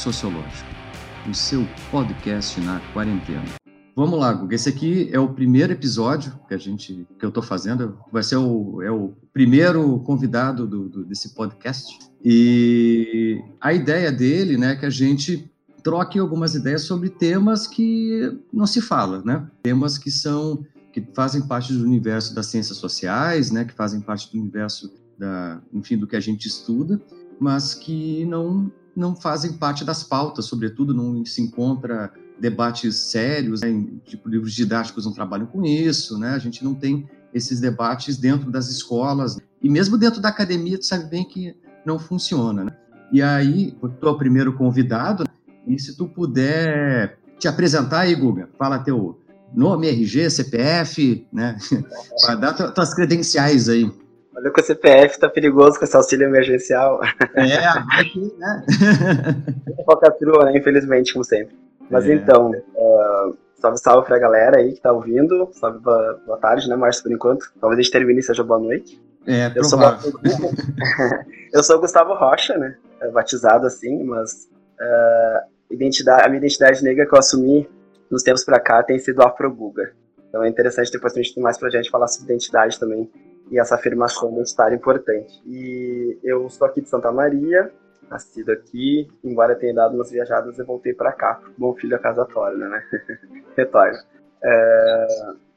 Sociológico, o seu podcast na quarentena. Vamos lá, Guga. Esse aqui é o primeiro episódio que a gente que eu estou fazendo. Vai ser o, é o primeiro convidado do, do, desse podcast. E a ideia dele, né, é que a gente troque algumas ideias sobre temas que não se fala, né? Temas que são que fazem parte do universo das ciências sociais, né? Que fazem parte do universo da, enfim, do que a gente estuda, mas que não não fazem parte das pautas, sobretudo não se encontra debates sérios, né, tipo livros didáticos não trabalham com isso, né? A gente não tem esses debates dentro das escolas e mesmo dentro da academia, tu sabe bem que não funciona, né? E aí, tu é o primeiro convidado, e se tu puder te apresentar aí, Guga, fala teu nome, RG, CPF, né? Para dar tuas credenciais aí. Olha que o CPF tá perigoso com esse auxílio emergencial. É, aqui, né? Falcatrua, né? Infelizmente, como sempre. Mas é. então, uh, salve, salve pra galera aí que tá ouvindo. Salve, boa, boa tarde, né, Márcio, por enquanto. Talvez a gente termine e seja boa noite. É, eu provável. sou, eu sou o Gustavo Rocha, né? É batizado assim, mas uh, identidade, a minha identidade negra que eu assumi nos tempos pra cá tem sido afro-guga. Então é interessante depois a gente ter mais pra gente falar sobre identidade também e essa afirmação identitária importante. E eu sou aqui de Santa Maria, nascido aqui, embora tenha dado umas viajadas, eu voltei para cá, bom filho a casa torna, né? Retorno. É,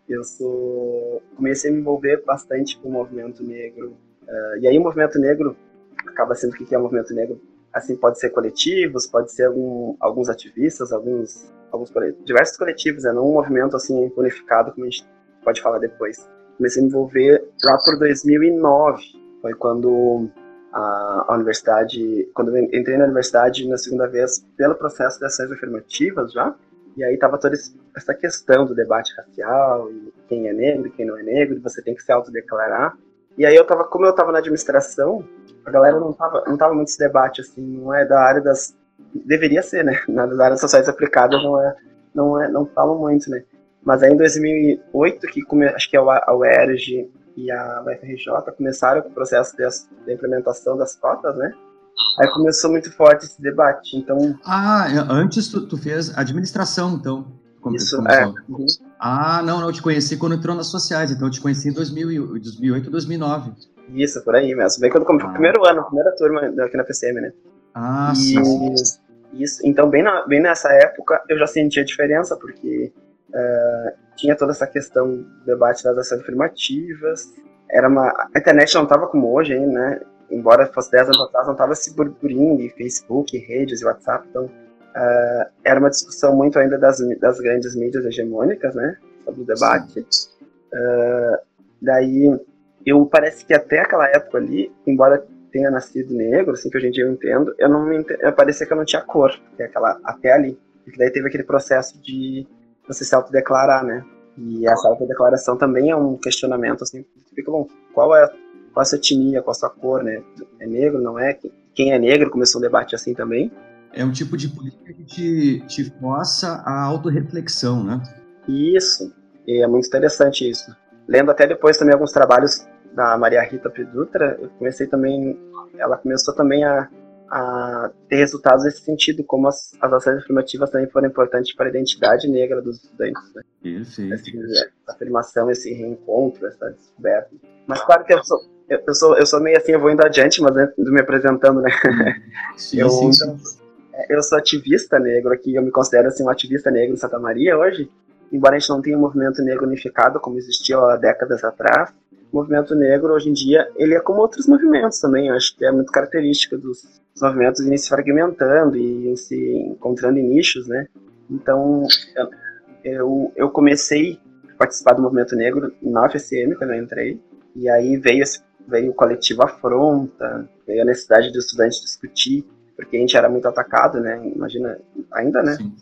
eu sou comecei a me envolver bastante com o movimento negro. É, e aí o movimento negro acaba sendo o que é o movimento negro? Assim, pode ser coletivos, pode ser algum, alguns ativistas, alguns, alguns diversos coletivos, é não um movimento assim unificado, como a gente pode falar depois comecei a me envolver lá por 2009. Foi quando a, a, universidade, quando eu entrei na universidade na segunda vez pelo processo de ações afirmativas já, e aí tava toda essa questão do debate racial, e quem é negro, quem não é negro, você tem que se autodeclarar. E aí eu tava, como eu tava na administração, a galera não tava, não tava muito esse debate, assim, não é da área das... Deveria ser, né? Na área das sociais aplicadas não é, não é, não falam muito, né? Mas aí em 2008, que come, acho que é a UERJ e a UFRJ começaram com o processo de, de, implementação das cotas, né? Aí começou muito forte esse debate, então... Ah, antes tu, tu fez administração, então. Isso, é. Uhum. Ah, não, não, eu te conheci quando entrou nas sociais, então eu te conheci em 2000, 2008, 2009. Isso, por aí mesmo. Bem quando comprei ah. o primeiro ano, primeira turma aqui na PCM, né? Ah, e, sim. Isso, então bem, na, bem nessa época eu já senti a diferença, porque Uh, tinha toda essa questão do debate das ações afirmativas. Era uma, a internet não estava como hoje, hein, né? Embora fosse 10 anos atrás, não estava esse burburinho de Facebook, redes e WhatsApp. Então, uh, era uma discussão muito ainda das, das grandes mídias hegemônicas, né? Sobre o debate. Uh, daí, eu parece que até aquela época ali, embora tenha nascido negro, assim que hoje em dia eu entendo, eu não me, parecia que eu não tinha cor, que aquela, até ali. Porque daí teve aquele processo de você se autodeclarar, né? E essa autodeclaração também é um questionamento, assim, fica bom, qual é, qual é a sua etnia, qual a sua cor, né? É negro, não é? Quem é negro? Começou um debate assim também. É um tipo de política que te, te força a autorreflexão, né? Isso, e é muito interessante isso. Lendo até depois também alguns trabalhos da Maria Rita Pedutra, eu comecei também, ela começou também a a ter resultados nesse sentido, como as, as ações afirmativas também foram importantes para a identidade negra dos estudantes. Né? Perfeito. Essa, afirmação, esse reencontro, essa descoberta. Mas claro que eu sou, eu, eu, sou, eu sou meio assim, eu vou indo adiante, mas antes de me apresentando, né? Sim, eu, sim, sim. eu ssou ativista negro aqui, eu me considero assim, um ativista negro em Santa Maria hoje, embora a gente não tenha um movimento negro unificado como existia há décadas atrás, movimento negro hoje em dia ele é como outros movimentos também, eu acho que é muito característica dos os movimentos irem se fragmentando e se encontrando em nichos, né? Então, eu, eu comecei a participar do movimento negro na UFSM, quando eu entrei, e aí veio, veio o coletivo Afronta, veio a necessidade dos estudantes discutir, porque a gente era muito atacado, né? Imagina, ainda, né? Sim.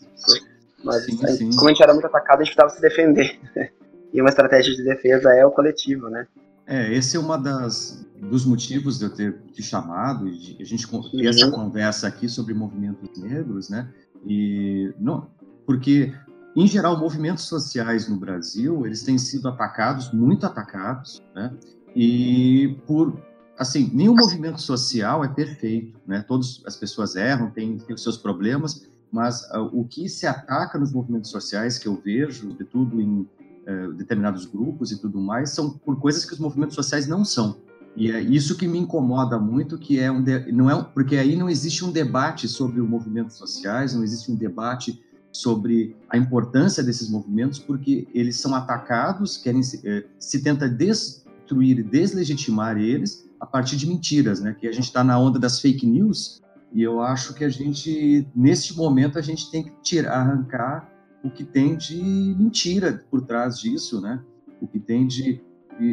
Mas sim, sim. como a gente era muito atacado, a gente precisava se defender. e uma estratégia de defesa é o coletivo, né? É, esse é uma das dos motivos de eu ter te chamado e de a gente ter essa uhum. conversa aqui sobre movimentos negros, né? E não, porque em geral movimentos sociais no Brasil eles têm sido atacados, muito atacados, né? E por assim, nenhum movimento social é perfeito, né? Todas as pessoas erram, têm, têm os seus problemas, mas uh, o que se ataca nos movimentos sociais, que eu vejo, de tudo em uh, determinados grupos e tudo mais, são por coisas que os movimentos sociais não são. E é isso que me incomoda muito, que é um de, não é porque aí não existe um debate sobre os movimentos sociais, não existe um debate sobre a importância desses movimentos, porque eles são atacados, querem se, eh, se tenta destruir, deslegitimar eles a partir de mentiras, né? Que a gente está na onda das fake news e eu acho que a gente, neste momento, a gente tem que tirar, arrancar o que tem de mentira por trás disso, né? O que tem de,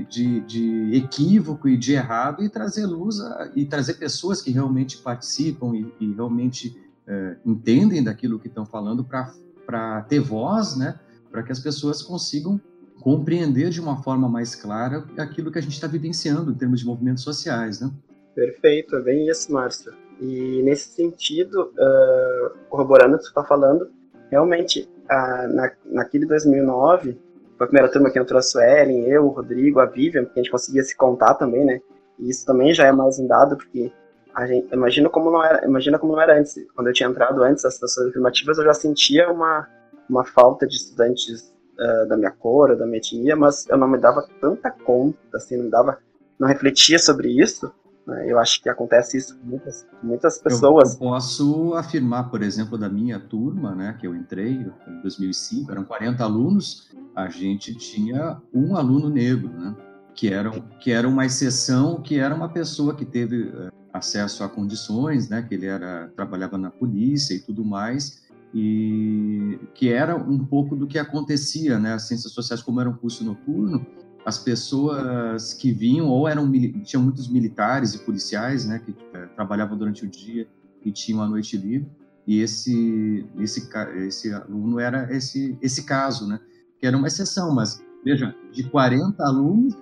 de, de equívoco e de errado e trazer luz a, e trazer pessoas que realmente participam e, e realmente é, entendem daquilo que estão falando para ter voz, né? Para que as pessoas consigam compreender de uma forma mais clara aquilo que a gente está vivenciando em termos de movimentos sociais, né? Perfeito, é bem isso, Márcio. E nesse sentido, uh, corroborando o que você está falando, realmente, uh, na, naquele 2009, foi a primeira turma que entrou a Suelen, eu, o Rodrigo, a Vivian, porque a gente conseguia se contar também, né? E isso também já é mais um dado, porque a gente, imagina como não era, imagina como não era antes. Quando eu tinha entrado antes das situações afirmativas, eu já sentia uma, uma falta de estudantes uh, da minha cor, da minha etnia, mas eu não me dava tanta conta, assim, não dava, não refletia sobre isso. Né? Eu acho que acontece isso com muitas, muitas pessoas. Eu, eu posso afirmar, por exemplo, da minha turma, né, que eu entrei em 2005, eram 40 alunos, a gente tinha um aluno negro, né? que era, que era uma exceção, que era uma pessoa que teve uh, acesso a condições, né, que ele era trabalhava na polícia e tudo mais, e que era um pouco do que acontecia, né, as ciências sociais como era um curso noturno, as pessoas que vinham ou eram tinham muitos militares e policiais, né, que uh, trabalhavam durante o dia e tinham a noite livre, e esse esse esse aluno era esse esse caso, né, que era uma exceção, mas veja, de 40 alunos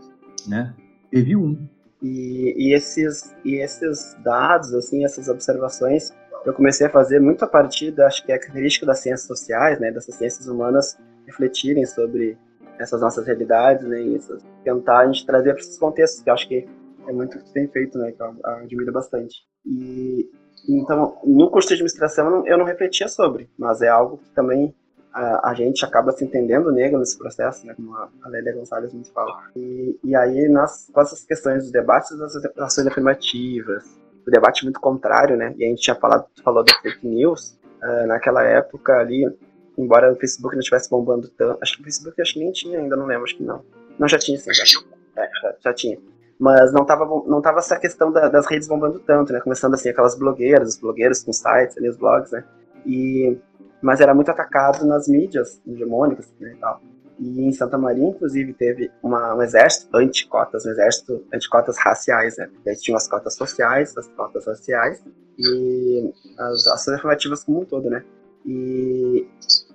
né? Teve um. E, e, esses, e esses dados, assim, essas observações, eu comecei a fazer muito a partir da, acho que é a característica das ciências sociais, né, dessas ciências humanas refletirem sobre essas nossas realidades, né, e tentar a gente trazer para esses contextos, que eu acho que é muito bem feito, né, que eu admiro bastante. E, então, no curso de administração eu não refletia sobre, mas é algo que também a, a, gente acaba se entendendo negro nesse processo, né, como a, Lélia Gonçalves nos fala. E, e aí, nas, com essas questões dos debates das ações afirmativas, o debate muito contrário, né, e a gente tinha falado, falou da fake news, uh, naquela época ali, embora o Facebook não estivesse bombando tanto, acho que o Facebook acho que nem tinha ainda, não lembro, acho que não. Não, já tinha sim. Já, é, já, já tinha mas não tava, não tava essa questão da, das redes bombando tanto, né? Começando assim, aquelas blogueiras, os blogueiros com sites, ali, os blogs, né? E mas era muito atacado nas mídias hegemônicas né, e tal. E em Santa Maria, inclusive, teve uma, um exército anti-cotas, um exército anti-cotas raciais, né? E aí tinham as cotas sociais, as cotas raciais e as ações afirmativas como um todo, né? E,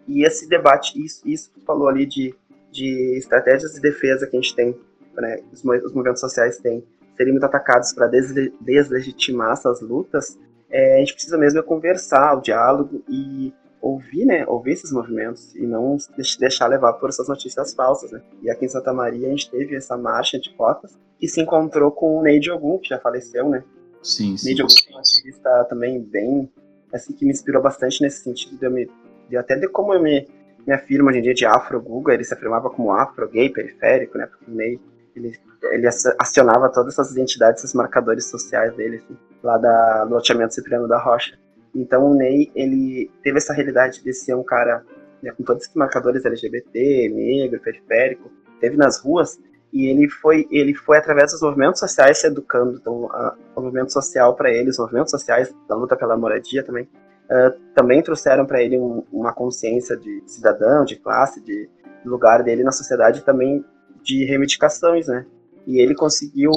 e esse debate, isso, isso que falou ali de, de estratégias de defesa que a gente tem, né, os, os movimentos sociais têm, serem muito atacados para deslegitimar essas lutas, é, a gente precisa mesmo conversar, o diálogo e ouvir, né, ouvir esses movimentos e não deixar levar por essas notícias falsas, né. E aqui em Santa Maria a gente teve essa marcha de cotas e se encontrou com o Neide Ogum, que já faleceu, né. Sim, sim. Neide Ogum é um ativista também bem, assim, que me inspirou bastante nesse sentido de, eu me, até de como eu me, me afirmo hoje em dia de afro-guga, ele se afirmava como afro-gay periférico, né, porque o Ney, ele, ele acionava todas essas identidades, esses marcadores sociais dele, assim, lá da, do loteamento Cipriano da Rocha. Então o Ney, ele teve essa realidade de ser um cara né, com todos esses marcadores LGBT, negro, periférico, teve nas ruas e ele foi ele foi através dos movimentos sociais se educando então a, o movimento social para ele os movimentos sociais da luta pela moradia também uh, também trouxeram para ele um, uma consciência de cidadão de classe de lugar dele na sociedade também de reivindicações né e ele conseguiu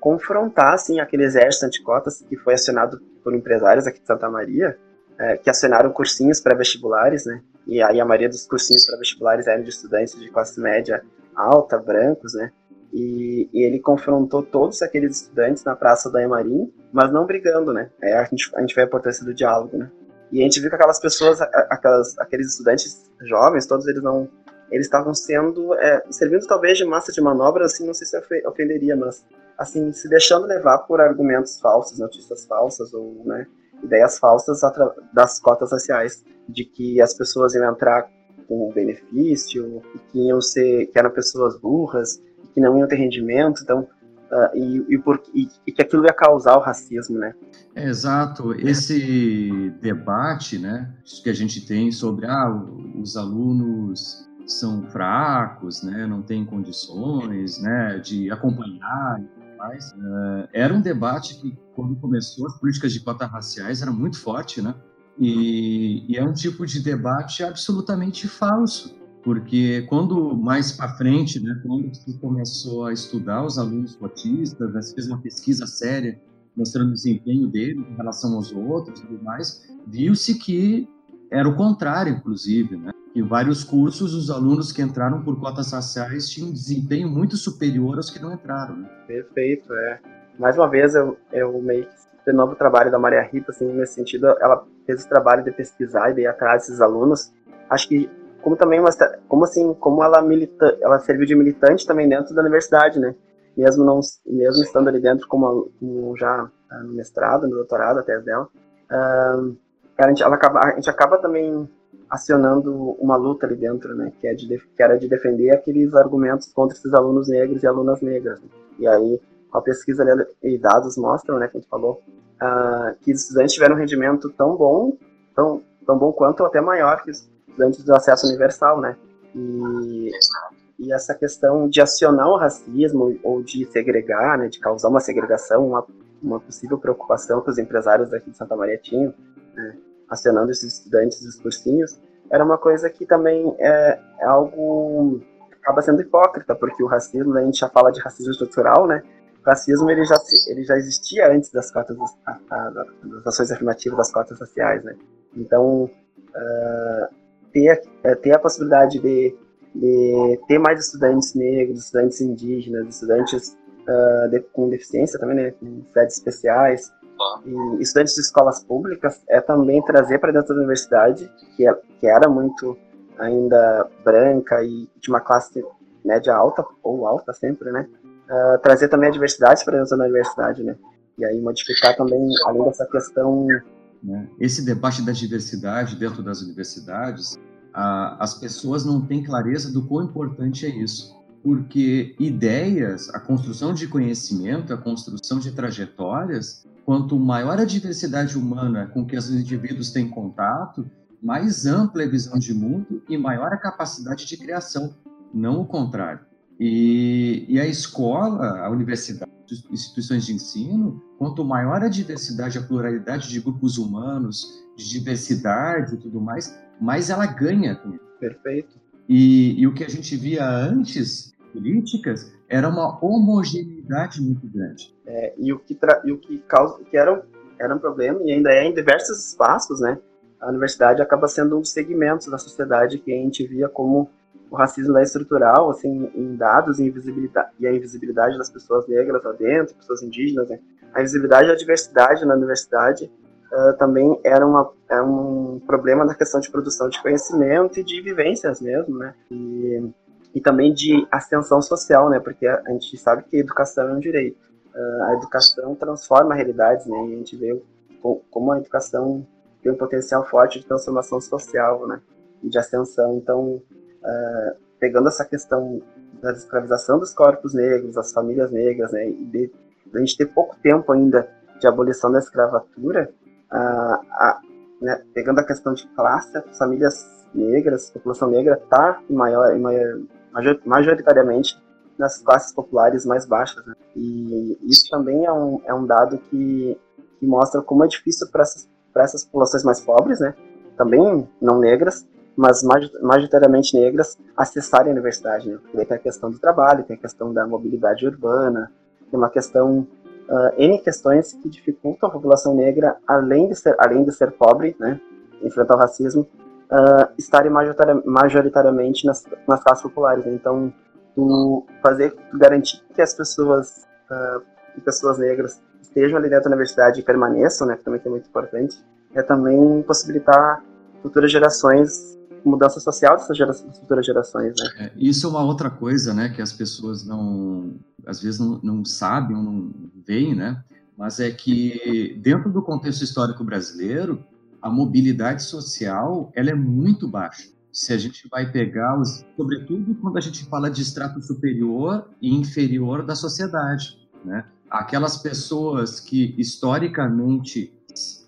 confrontar assim, aquele exército anticotas que foi acionado por empresários aqui de Santa Maria, é, que acionaram cursinhos pré-vestibulares, né? E aí a maioria dos cursinhos pré-vestibulares eram de estudantes de classe média alta, brancos, né? E, e, ele confrontou todos aqueles estudantes na Praça da Emarim, mas não brigando, né? É, a, gente, a gente vê a importância do diálogo, né? E a gente viu que aquelas pessoas, aquelas, aqueles estudantes jovens, todos eles não eles estavam sendo é, servindo talvez de massa de manobra, assim, não sei se ofenderia, mas assim, se deixando levar por argumentos falsos, notícias falsas ou, né, ideias falsas das cotas raciais, de que as pessoas iam entrar com benefício, que iam ser, que eram pessoas burras, que não iam ter rendimento, então Uh, e, e, por, e, e, que aquilo ia causar o racismo, né? É, exato. Esse debate, né, que a gente tem sobre ah, os alunos são fracos, né, não têm condições, né, de acompanhar mais, uh, era um debate que quando começou as políticas de cotas raciais era muito forte, né? E, e é um tipo de debate absolutamente falso porque quando mais para frente, né, quando se começou a estudar os alunos cotistas, né, fez uma pesquisa séria mostrando o desempenho deles em relação aos outros e tudo mais, viu-se que era o contrário, inclusive, né? Em vários cursos, os alunos que entraram por cotas raciais tinham um desempenho muito superior aos que não entraram. Né? Perfeito, é. Mais uma vez, eu, eu meio que de novo o trabalho da Maria Rita, assim, nesse sentido, ela fez o trabalho de pesquisar e de ir atrás desses alunos. Acho que como também uma, como assim, como ela milita, ela serviu de militante também dentro da universidade, né? Mesmo não, mesmo estando ali dentro como, como já ah, no mestrado, no doutorado, até dela, uh, a gente, ela acaba, a gente acaba também acionando uma luta ali dentro, né? Que, é de, que era de defender aqueles argumentos contra esses alunos negros e alunas negras. Né? E aí, a pesquisa ali, e dados mostram, né, que a gente falou, uh, que os estudantes tiveram um rendimento tão bom, tão, tão bom quanto ou até maior que os estudantes do acesso universal, né? E, e essa questão de acionar o racismo ou de segregar, né, de causar uma segregação, uma, uma possível preocupação que os empresários daqui de Santa Maria tinham, né, acionando esses estudantes dos cursinhos, era uma coisa que também é, é algo acaba sendo hipócrita, porque o racismo, a gente já fala de racismo estrutural, né? O racismo ele já, ele já existia antes das cotas, das ações afirmativas das cotas raciais, né? Então, uh, ter, é, ter a possibilidade de, de ter mais estudantes negros, estudantes indígenas, estudantes uh, de, com deficiência também, né, com sedes especiais, e estudantes de escolas públicas, é também trazer para dentro da universidade, que, é, que era muito ainda branca e de uma classe média alta, ou alta sempre, né, uh, trazer também a diversidade para dentro da universidade, né, e aí modificar também, além dessa questão né? Esse debate da diversidade dentro das universidades, as pessoas não têm clareza do quão importante é isso. Porque ideias, a construção de conhecimento, a construção de trajetórias, quanto maior a diversidade humana com que os indivíduos têm contato, mais ampla é a visão de mundo e maior a capacidade de criação, não o contrário. E, e a escola, a universidade, instituições de ensino, quanto maior a diversidade, a pluralidade de grupos humanos, de diversidade e tudo mais, mais ela ganha. Perfeito. E, e o que a gente via antes, políticas, era uma homogeneidade muito grande. É, e o que, e o que, causa, que era, era um problema, e ainda é em diversos espaços, né? A universidade acaba sendo um dos segmentos da sociedade que a gente via como o racismo é estrutural, assim, em dados e, invisibilidade, e a invisibilidade das pessoas negras lá dentro, pessoas indígenas, né? A invisibilidade e a diversidade na universidade uh, também era, uma, era um problema na questão de produção de conhecimento e de vivências mesmo, né? E, e também de ascensão social, né? Porque a, a gente sabe que a educação é um direito. Uh, a educação transforma realidades, né? E a gente vê como a educação tem um potencial forte de transformação social, né? E de ascensão. Então, uh, pegando essa questão da escravização dos corpos negros, das famílias negras, né, e de, de a gente ter pouco tempo ainda de abolição da escravatura, uh, né, pegando a questão de classe, as famílias negras, a população negra está maior, maior, majoritariamente nas classes populares mais baixas. Né? E isso também é um, é um dado que, que mostra como é difícil para essas, essas populações mais pobres, né? também não negras, mas majoritariamente negras, acessarem a universidade. Né? Porque tem a questão do trabalho, tem a questão da mobilidade urbana, tem uma questão, uh, N questões que dificultam a população negra, além de ser, além de ser pobre, né, enfrentar o racismo, uh, estarem majoritariamente nas, nas classes populares. Né? Então, tu fazer, tu garantir que as pessoas, uh, pessoas negras estejam ali dentro da universidade e permaneçam, né, que também é muito importante, é também possibilitar futuras gerações mudança social dessas, gerações, futuras gerações, né? É, isso é uma outra coisa, né, que as pessoas não, às vezes não, não sabem não veem, né? Mas é que dentro do contexto histórico brasileiro, a mobilidade social ela é muito baixa. Se a gente vai pegar, os, sobretudo quando a gente fala de extrato superior e inferior da sociedade, né? Aquelas pessoas que historicamente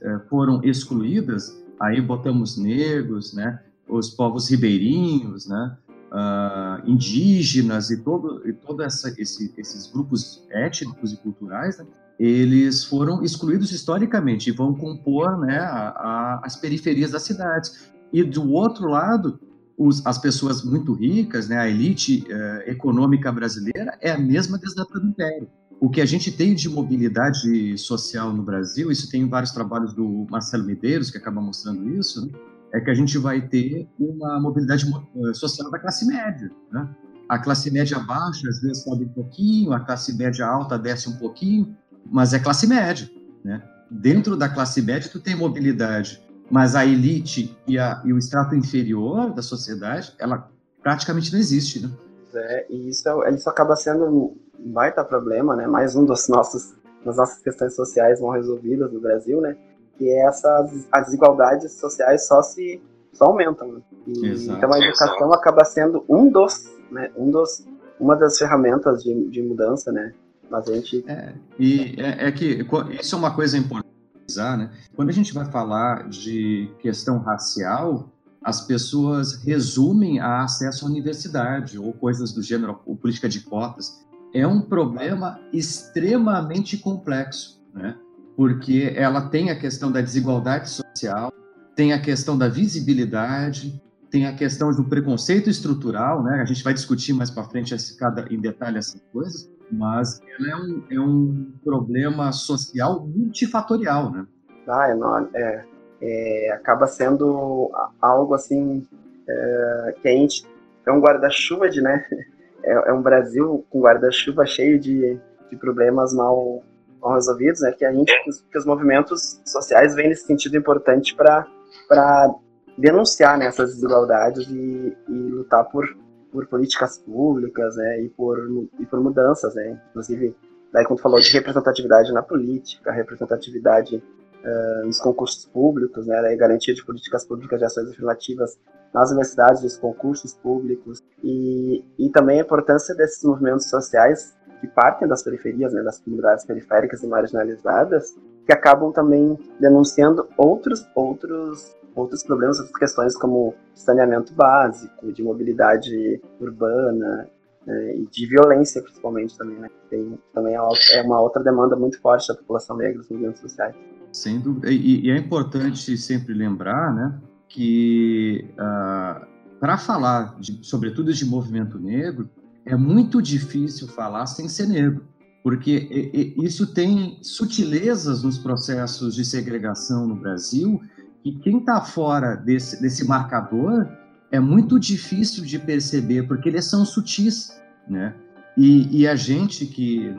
eh, foram excluídas, aí botamos negros, né? Os povos ribeirinhos, né? Uh, indígenas e todo e todo essa, esse, esses grupos étnicos e culturais, né? eles foram excluídos historicamente e vão compor né, a, a, as periferias das cidades. E do outro lado, os, as pessoas muito ricas, né, a elite eh, econômica brasileira, é a mesma desde a do Império. O que a gente tem de mobilidade social no Brasil, isso tem vários trabalhos do Marcelo Medeiros que acaba mostrando isso, né, é que a gente vai ter uma mobilidade eh, social da classe média. Né? A classe média baixa, às vezes, sobe um pouquinho, a classe média alta desce um pouquinho, mas é classe média, né? Dentro da classe média, tu tem mobilidade, mas a elite e, a, e o extrato inferior da sociedade, ela praticamente não existe, né? É, e isso, isso acaba sendo um baita problema, né? Mais um dos nossos, das nossas questões sociais mal resolvidas no Brasil, né? Que é essas as desigualdades sociais só se só aumentam. Né? E, então a educação acaba sendo um dos, né? Um dos, uma das ferramentas de, de mudança, né? Mas a gente. É, e é, é, que isso é uma coisa importante, né? Quando a gente vai falar de questão racial, as pessoas resumem a acesso à universidade ou coisas do gênero, ou política de cotas. É um problema extremamente complexo, né? Porque ela tem a questão da desigualdade social, tem a questão da visibilidade, tem a questão do preconceito estrutural, né? A gente vai discutir mais para frente esse, cada, em detalhe essas coisas mas ela é um, é um problema social multifatorial, né? Ah, é, não, é, é acaba sendo algo assim é, que a gente é um guarda-chuva de, né? É, é, um Brasil com guarda-chuva cheio de, de problemas mal, mal resolvidos, né? Que a gente, que os movimentos sociais vêm nesse sentido importante para para denunciar né, essas desigualdades e, e lutar por por políticas públicas, né, e por, e por mudanças, né, inclusive, daí quando falou de representatividade na política, representatividade uh, nos concursos públicos, né, daí garantia de políticas públicas de ações afirmativas nas universidades, nos concursos públicos, e, e também a importância desses movimentos sociais que partem das periferias, né, das comunidades periféricas e marginalizadas, que acabam também denunciando outros outros outros problemas, outras questões como saneamento básico, de mobilidade urbana né, e de violência principalmente também, né? Tem, também é, é uma outra demanda muito forte da população negra nos movimentos sociais. Sem dúvida. E, e é importante sempre lembrar, né, que uh, ah, para falar, de, sobretudo de movimento negro, é muito difícil falar sem ser negro, porque isso tem sutilezas nos processos de segregação no Brasil que quem está fora desse, desse marcador é muito difícil de perceber, porque eles são sutis, né? E, e a gente que,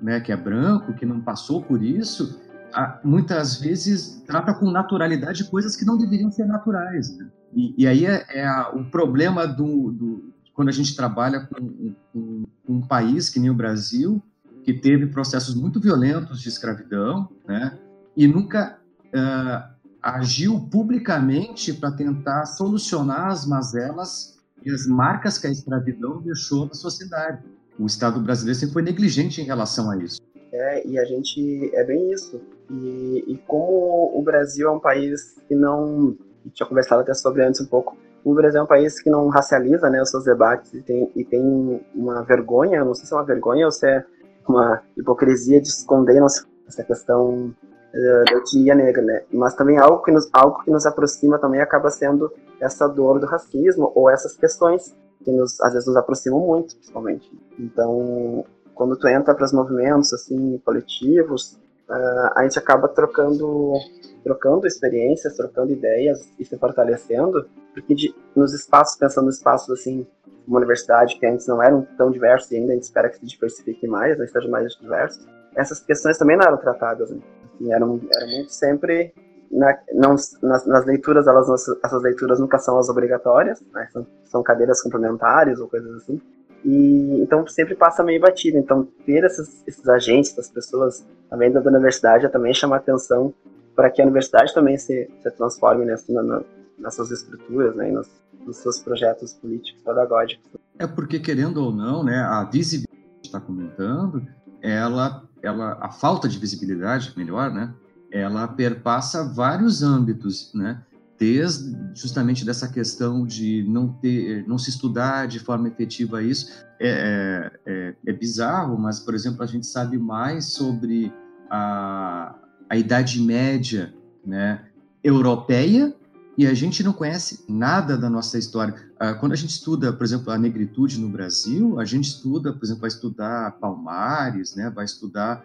né, que é branco, que não passou por isso, muitas vezes trata com naturalidade coisas que não deveriam ser naturais. Né? E, e, aí é, é a, o problema do, do, quando a gente trabalha com, com, com, um país que nem o Brasil, que teve processos muito violentos de escravidão, né? E nunca uh, agiu publicamente para tentar solucionar as mazelas e as marcas que a escravidão deixou na sociedade. O Estado brasileiro sempre foi negligente em relação a isso. É, e a gente é bem isso. E, e como o Brasil é um país que não, tinha conversado até sobre antes um pouco, o Brasil é um país que não racializa né, os seus debates e tem, e tem uma vergonha, não sei se é uma vergonha ou se é uma hipocrisia de esconder nossa, essa questão uh, da etnia negra, né? Mas também algo que nos algo que nos aproxima também acaba sendo essa dor do racismo ou essas questões que nos às vezes nos aproximam muito, principalmente. Então, quando tu entra para os movimentos assim coletivos, uh, a gente acaba trocando trocando experiências, trocando ideias e se fortalecendo, porque de, nos espaços, pensando nos espaços assim, uma universidade que antes não eram tão diversos e ainda a gente espera que se diversifique mais, né, esteja mais diversos, essas questões também não eram tratadas, né? Assim, eram, eram muito sempre na, não, nas, nas, leituras, elas, essas leituras nunca são as obrigatórias, né? são, são cadeiras complementares ou coisas assim. E então sempre passa meio batido. Então ter esses, esses agentes, essas pessoas também da universidade, é também chamar atenção para que a universidade também se, se transforme nessa, na, nas suas estruturas, né, nos, nos, seus projetos políticos pedagógicos. É porque querendo ou não, né, a visibilidade está comentando, ela, ela, a falta de visibilidade, melhor, né, ela perpassa vários âmbitos, né, desde justamente dessa questão de não ter, não se estudar de forma efetiva isso, é, é, é, é bizarro, mas, por exemplo, a gente sabe mais sobre a, a Idade Média né, europeia e a gente não conhece nada da nossa história. Ah, quando a gente estuda, por exemplo, a negritude no Brasil, a gente estuda, por exemplo, vai estudar Palmares, né, vai estudar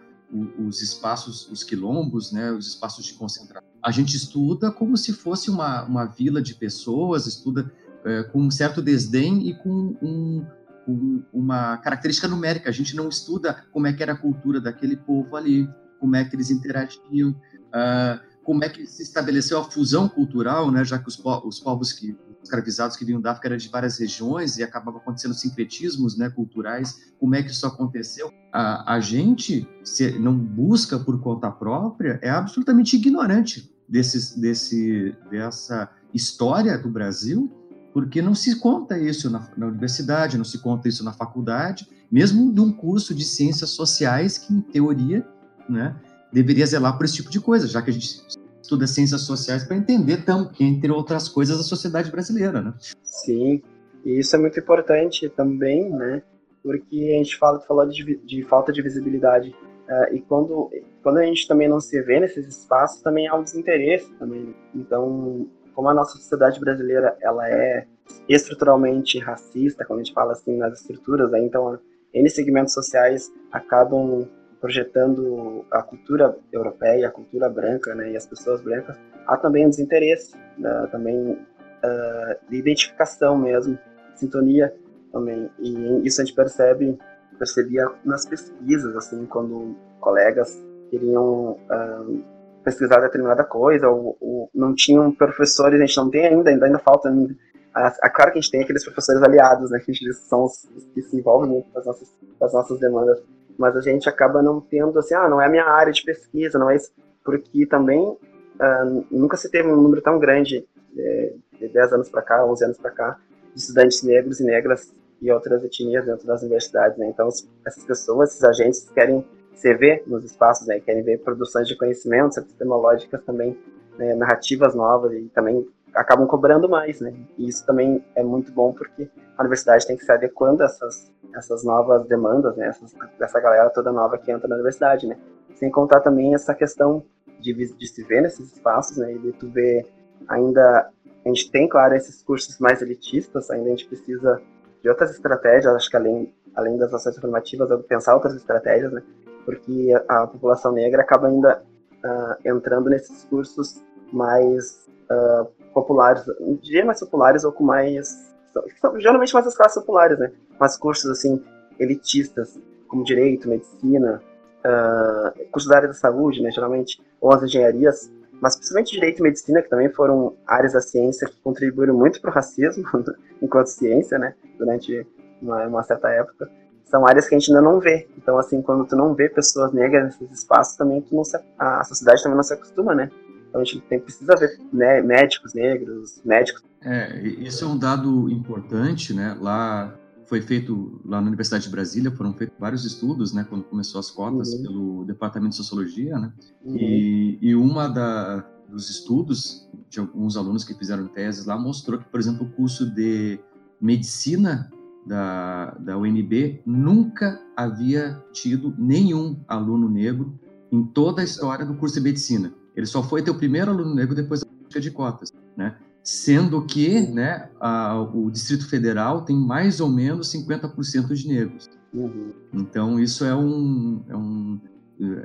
os espaços, os quilombos, né, os espaços de concentração a gente estuda como se fosse uma, uma vila de pessoas, estuda é, com um certo desdém e com um, um, uma característica numérica. A gente não estuda como é que era a cultura daquele povo ali, como é que eles interagiam, uh, como é que se estabeleceu a fusão cultural, né, já que os, po os povos que escravizados que vinham da África eram de várias regiões e acabava acontecendo sincretismos né, culturais, como é que isso aconteceu? A, a gente se não busca por conta própria é absolutamente ignorante desse, desse, dessa história do Brasil, porque não se conta isso na, na, universidade, não se conta isso na faculdade, mesmo de um curso de ciências sociais que, em teoria, né, deveria zelar por esse tipo de coisa, já que a gente estuda ciências sociais para entender, tão, entre outras coisas, a sociedade brasileira. Né? Sim, e isso é muito importante também, né, porque a gente fala, falou de, de falta de visibilidade Uh, e quando, quando a gente também não se vê nesses espaços, também há um desinteresse também. Então, como a nossa sociedade brasileira ela é estruturalmente racista, quando a gente fala assim nas estruturas, né? então N segmentos sociais acabam projetando a cultura europeia, a cultura branca, né, e as pessoas brancas, há também um desinteresse, né, também uh, de identificação mesmo, sintonia também, e isso a gente percebe percebia nas pesquisas, assim, quando colegas queriam um, pesquisar determinada coisa, ou, ou, não tinham professores, a gente não tem ainda, ainda, ainda falta ainda. A, claro que a gente tem aqueles professores aliados, né, que são os, os que se envolvem muito com as, nossas, com as nossas demandas, mas a gente acaba não tendo, assim, ah, não é a minha área de pesquisa, não é isso, porque também uh, nunca se teve um número tão grande, de, de 10 anos para cá, 11 anos para cá, de estudantes negros e negras e outras etnias dentro das universidades, né? Então, essas pessoas, esses agentes querem se ver nos espaços, né? Querem ver produções de conhecimentos epistemológicas também, né? narrativas novas e também acabam cobrando mais, né? E isso também é muito bom porque a universidade tem que se adequando a essas, essas novas demandas, né? Essas, dessa galera toda nova que entra na universidade, né? Sem contar também essa questão de, de se ver nesses espaços, né? E de tu ver ainda a gente tem, claro, esses cursos mais elitistas, ainda a gente precisa de outras estratégias, acho que além, além das ações afirmativas, pensar outras estratégias, né? Porque a, a população negra acaba ainda uh, entrando nesses cursos mais uh, populares, diria mais populares ou com mais. São, geralmente mais as classes populares, né? Mas cursos, assim, elitistas, como direito, medicina, uh, cursos da área da saúde, né? Geralmente, ou as engenharias, mas principalmente direito e medicina, que também foram áreas da ciência que contribuíram muito para o racismo, enquanto ciência, né, durante uma, uma, certa época, são áreas que a gente ainda não vê. Então, assim, quando tu não vê pessoas negras nesses espaços, também tu não se, a sociedade também não se acostuma, né? Então a gente tem, precisa ver né, médicos negros, médicos. É, isso é um dado importante, né? Lá foi feito lá na Universidade de Brasília, foram feitos vários estudos, né, quando começou as cotas uhum. pelo Departamento de Sociologia, né, uhum. e, e uma da, dos estudos de alguns alunos que fizeram teses lá mostrou que, por exemplo, o curso de medicina da, da UNB nunca havia tido nenhum aluno negro em toda a história do curso de medicina. Ele só foi ter o primeiro aluno negro depois da política de cotas, né? sendo que né, a, o Distrito Federal tem mais ou menos 50% de negros. Uhum. Então, isso é um, é um,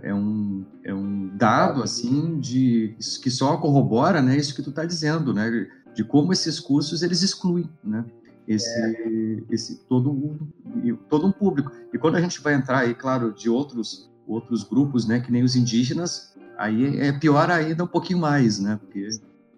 é um, é um dado assim de que só corrobora né, isso que tu está dizendo, né, de como esses cursos eles excluem né, esse, é. esse todo, um, todo um público. E quando a gente vai entrar aí, claro, de outros, outros grupos, né, que nem os indígenas, aí é pior ainda um pouquinho mais, né? Porque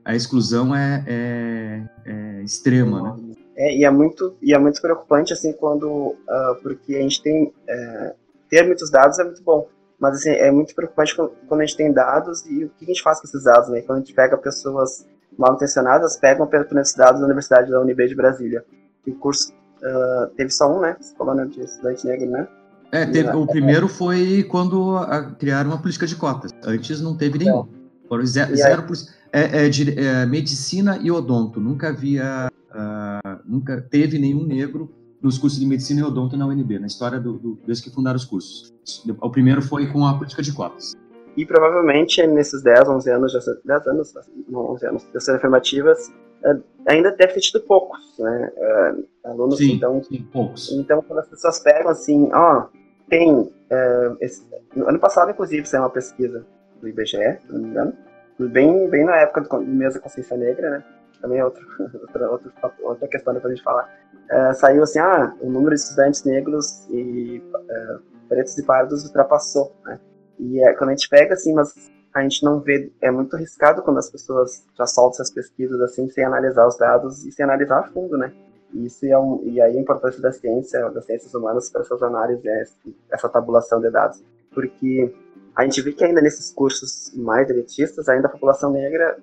a exclusão é, é, é extrema, né? É, e é muito e é muito preocupante assim quando uh, porque a gente tem é, ter muitos dados é muito bom, mas assim é muito preocupante quando a gente tem dados e o que a gente faz com esses dados, né? Quando a gente pega pessoas mal intencionadas pegam por esses dados da Universidade da UNB de Brasília. O curso uh, teve só um, né? Falou né, de estudante negro, né? É, teve, o primeiro foi quando a, criaram uma política de cotas. Antes não teve nenhum. Foram zero, zero por, é, é, de, é, medicina e odonto. Nunca havia, uh, nunca teve nenhum negro nos cursos de medicina e odonto na UNB, na história do, do, desde que fundaram os cursos. O primeiro foi com a política de cotas. E provavelmente nesses 10, 11 anos, 10 anos, não, 11 anos de ser afirmativas, é, ainda deve ter tido poucos, né? É, alunos, sim, então. Sim, poucos. Então, quando as pessoas pegam assim, ó, tem. É, esse, no ano passado, inclusive, saiu uma pesquisa do IBGE, se não me engano, bem, bem na época do da consciência negra, né? Também é outro, outra, outra, outra questão depois a gente falar. É, saiu assim, ah, o número de estudantes negros e é, pretos e pardos ultrapassou, né? E é, quando a gente pega assim, mas a gente não vê, é muito arriscado quando as pessoas já soltam essas pesquisas assim, sem analisar os dados e sem analisar a fundo, né? Isso é um, e aí a importância da ciência, das ciências humanas para essas análises, é essa tabulação de dados. Porque a gente vê que ainda nesses cursos mais elitistas, ainda a população negra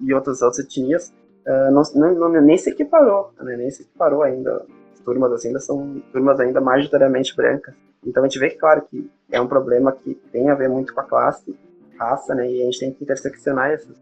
e outras, outras etnias uh, não, não, nem se equiparou, né? nem se equiparou ainda. As turmas assim, ainda são turmas ainda majoritariamente brancas. Então a gente vê que, claro, que é um problema que tem a ver muito com a classe, raça, né? E a gente tem que interseccionar esses,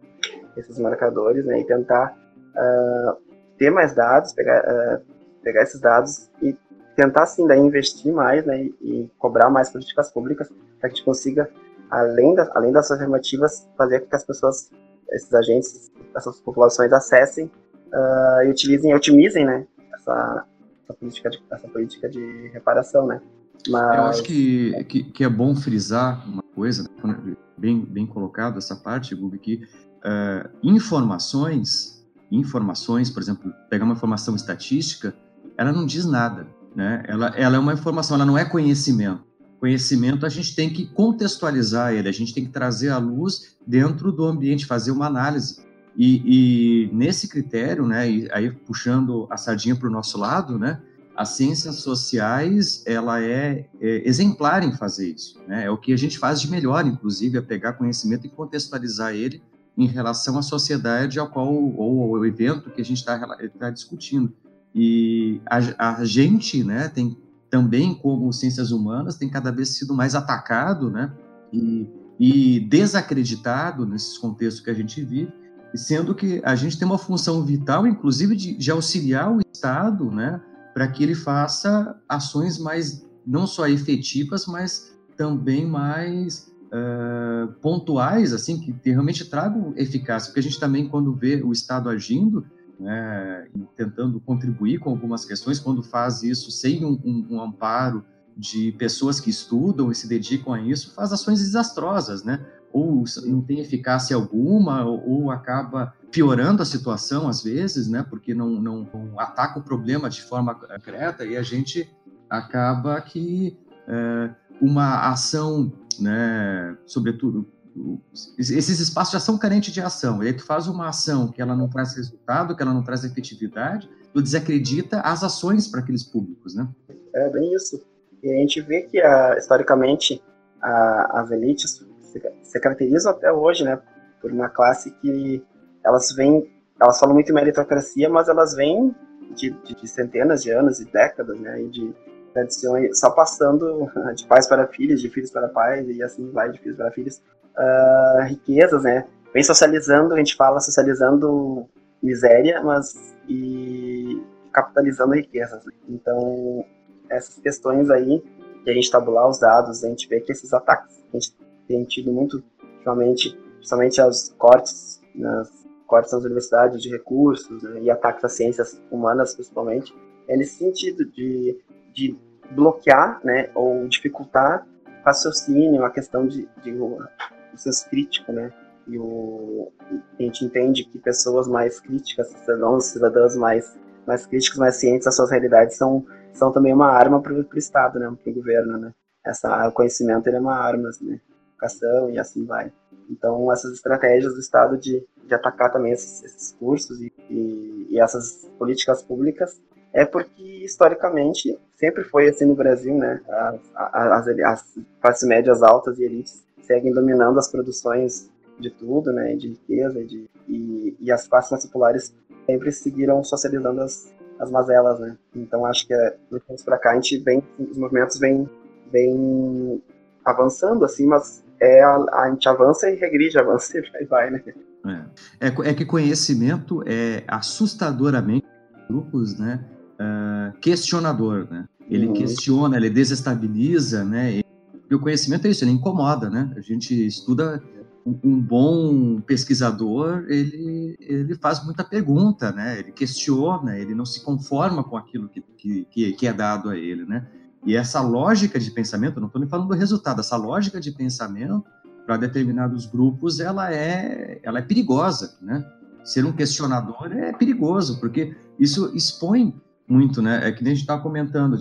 esses marcadores, né? E tentar uh, ter mais dados, pegar, uh, pegar esses dados e tentar, assim, daí investir mais, né? E, cobrar mais políticas públicas para que a gente consiga, além, da, além das afirmativas, fazer com que as pessoas, esses agentes, essas populações acessem uh, e utilizem, otimizem, né? Essa, essa política de, essa política de reparação, né? Mas... Eu acho que, que, que, é bom frisar uma coisa, né, bem, bem colocado essa parte, Gubi, que uh, informações, informações, por exemplo, pegar uma informação estatística, ela não diz nada, né? Ela, ela é uma informação, ela não é conhecimento. Conhecimento a gente tem que contextualizar ele, a gente tem que trazer à luz dentro do ambiente, fazer uma análise. E, e nesse critério, né, aí puxando a sardinha para o nosso lado, né, as ciências sociais ela é, é, exemplar em fazer isso. Né? É o que a gente faz de melhor, inclusive, é pegar conhecimento e contextualizar ele em relação à sociedade ao qual ou ao evento que a gente está tá discutindo. E a, a, gente, né, tem também como ciências humanas tem cada vez sido mais atacado, né, e, e desacreditado nesses contextos que a gente vive, sendo que a gente tem uma função vital, inclusive de, de auxiliar o Estado, né, para que ele faça ações mais, não só efetivas, mas também mais uh, pontuais, assim, que realmente tragam eficácia. Porque a gente também, quando vê o Estado agindo, né, tentando contribuir com algumas questões, quando faz isso sem um, um, um amparo de pessoas que estudam e se dedicam a isso, faz ações desastrosas, né? Ou não tem eficácia alguma, ou, ou acaba piorando a situação às vezes, né? Porque não, não, não, ataca o problema de forma concreta e a gente acaba que é, uma ação, né? Sobretudo esses espaços já são carentes de ação. E aí tu faz uma ação que ela não traz resultado, que ela não traz efetividade, tu desacredita as ações para aqueles públicos, né? É bem isso. E a gente vê que a, historicamente a, as elites se, se caracterizam até hoje, né, por uma classe que elas vêm, elas falam muito em meritocracia, mas elas vêm de, de, de centenas de anos e décadas, né, de tradições, só passando de pais para filhos, de filhos para pais, e assim vai, de filhos para filhos, uh, riquezas, né, vem socializando, a gente fala socializando miséria, mas e capitalizando riquezas. Né? Então, essas questões aí, que a gente tabular os dados, a gente vê que esses ataques que a gente tem tido muito ultimamente, principalmente aos cortes nas cortes nas universidades de recursos né, e ataques às ciências humanas, principalmente, é nesse sentido de, de bloquear né, ou dificultar raciocínio, a questão de, de o, o senso crítico, né? E o, a gente entende que pessoas mais críticas, cidadãos, cidadãs mais, mais críticos, mais cientes das suas realidades, são, são também uma arma para o Estado, né? Para o governo, né? Essa, o conhecimento ele é uma arma, né? Educação e assim vai. Então, essas estratégias do Estado de, de atacar também esses, esses cursos e, e, e, essas políticas públicas é porque, historicamente, sempre foi assim no Brasil, né? As, as, as classes médias altas e elites seguem dominando as produções de tudo, né? De riqueza de, e, e as classes mais populares sempre seguiram socializando as, as mazelas, né? Então, acho que é, do tempo para cá a gente vem, os movimentos vêm, vêm avançando, assim, mas é a, a gente avança e regride, avança e vai, vai né? É. é, é que conhecimento é assustadoramente grupos, né? Uh, questionador, né? Ele uhum. questiona, ele desestabiliza, né? E o conhecimento é isso, ele incomoda, né? A gente estuda um bom pesquisador, ele, ele faz muita pergunta, né? Ele questiona, ele não se conforma com aquilo que, que, que é dado a ele, né? E essa lógica de pensamento, não estou nem falando do resultado, essa lógica de pensamento para determinados grupos, ela é, ela é perigosa, né? Ser um questionador é perigoso, porque isso expõe muito, né? É que nem a gente estava comentando,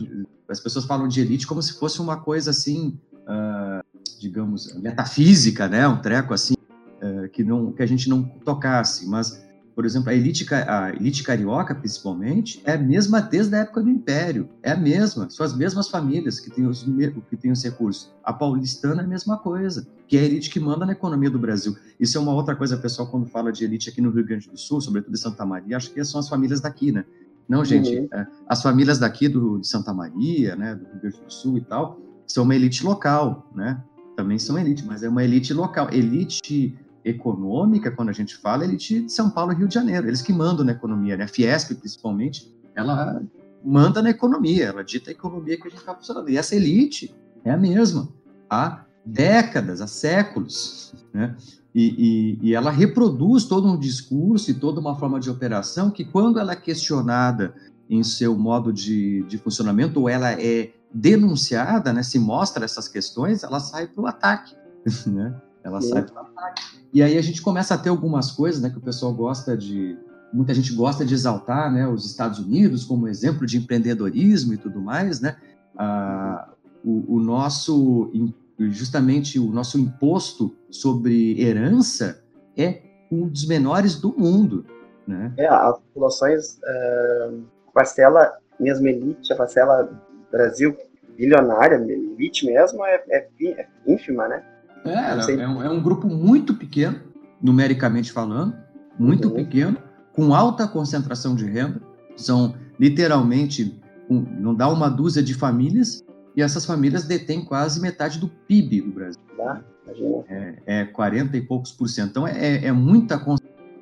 as pessoas falam de elite como se fosse uma coisa assim, uh, digamos, metafísica, né? Um treco assim, uh, que, não, que a gente não tocasse, mas por exemplo, a elite, a elite carioca, principalmente, é a mesma desde a época do Império. É a mesma, são as mesmas famílias que têm os, que têm os recursos. A paulistana é a mesma coisa, que é a elite que manda na economia do Brasil. Isso é uma outra coisa, pessoal, quando fala de elite aqui no Rio Grande do Sul, sobretudo de Santa Maria, acho que são as famílias daqui, né? Não, gente, uhum. é, as famílias daqui do, de Santa Maria, né, do Rio Grande do Sul e tal, são uma elite local, né? Também são elite, mas é uma elite local. Elite econômica, quando a gente fala, elite de São Paulo e Rio de Janeiro, eles que mandam na economia, né? A Fiesp, principalmente, ela manda na economia, ela dita a economia que a gente está funcionando. E essa elite é a mesma, há décadas, há séculos, né? E, e, e, ela reproduz todo um discurso e toda uma forma de operação que, quando ela é questionada em seu modo de, de funcionamento, ou ela é denunciada, né, se mostra essas questões, ela sai para o ataque, né? Ela Sim. sai para ataque. E aí a gente começa a ter algumas coisas, né, que o pessoal gosta de, muita gente gosta de exaltar, né, os Estados Unidos como exemplo de empreendedorismo e tudo mais, né? Ah, o, o, nosso, justamente o nosso imposto sobre herança é um dos menores do mundo, né? É, as populações, uh, parcela mesmo elite, a parcela Brasil bilionária, elite mesmo, é, é, é ínfima, né? É, é, um, é um grupo muito pequeno, numericamente falando, muito uhum. pequeno, com alta concentração de renda. São literalmente, um, não dá uma dúzia de famílias, e essas famílias detêm quase metade do PIB do Brasil. Dá, é, é 40 e poucos por cento. Então é, é muita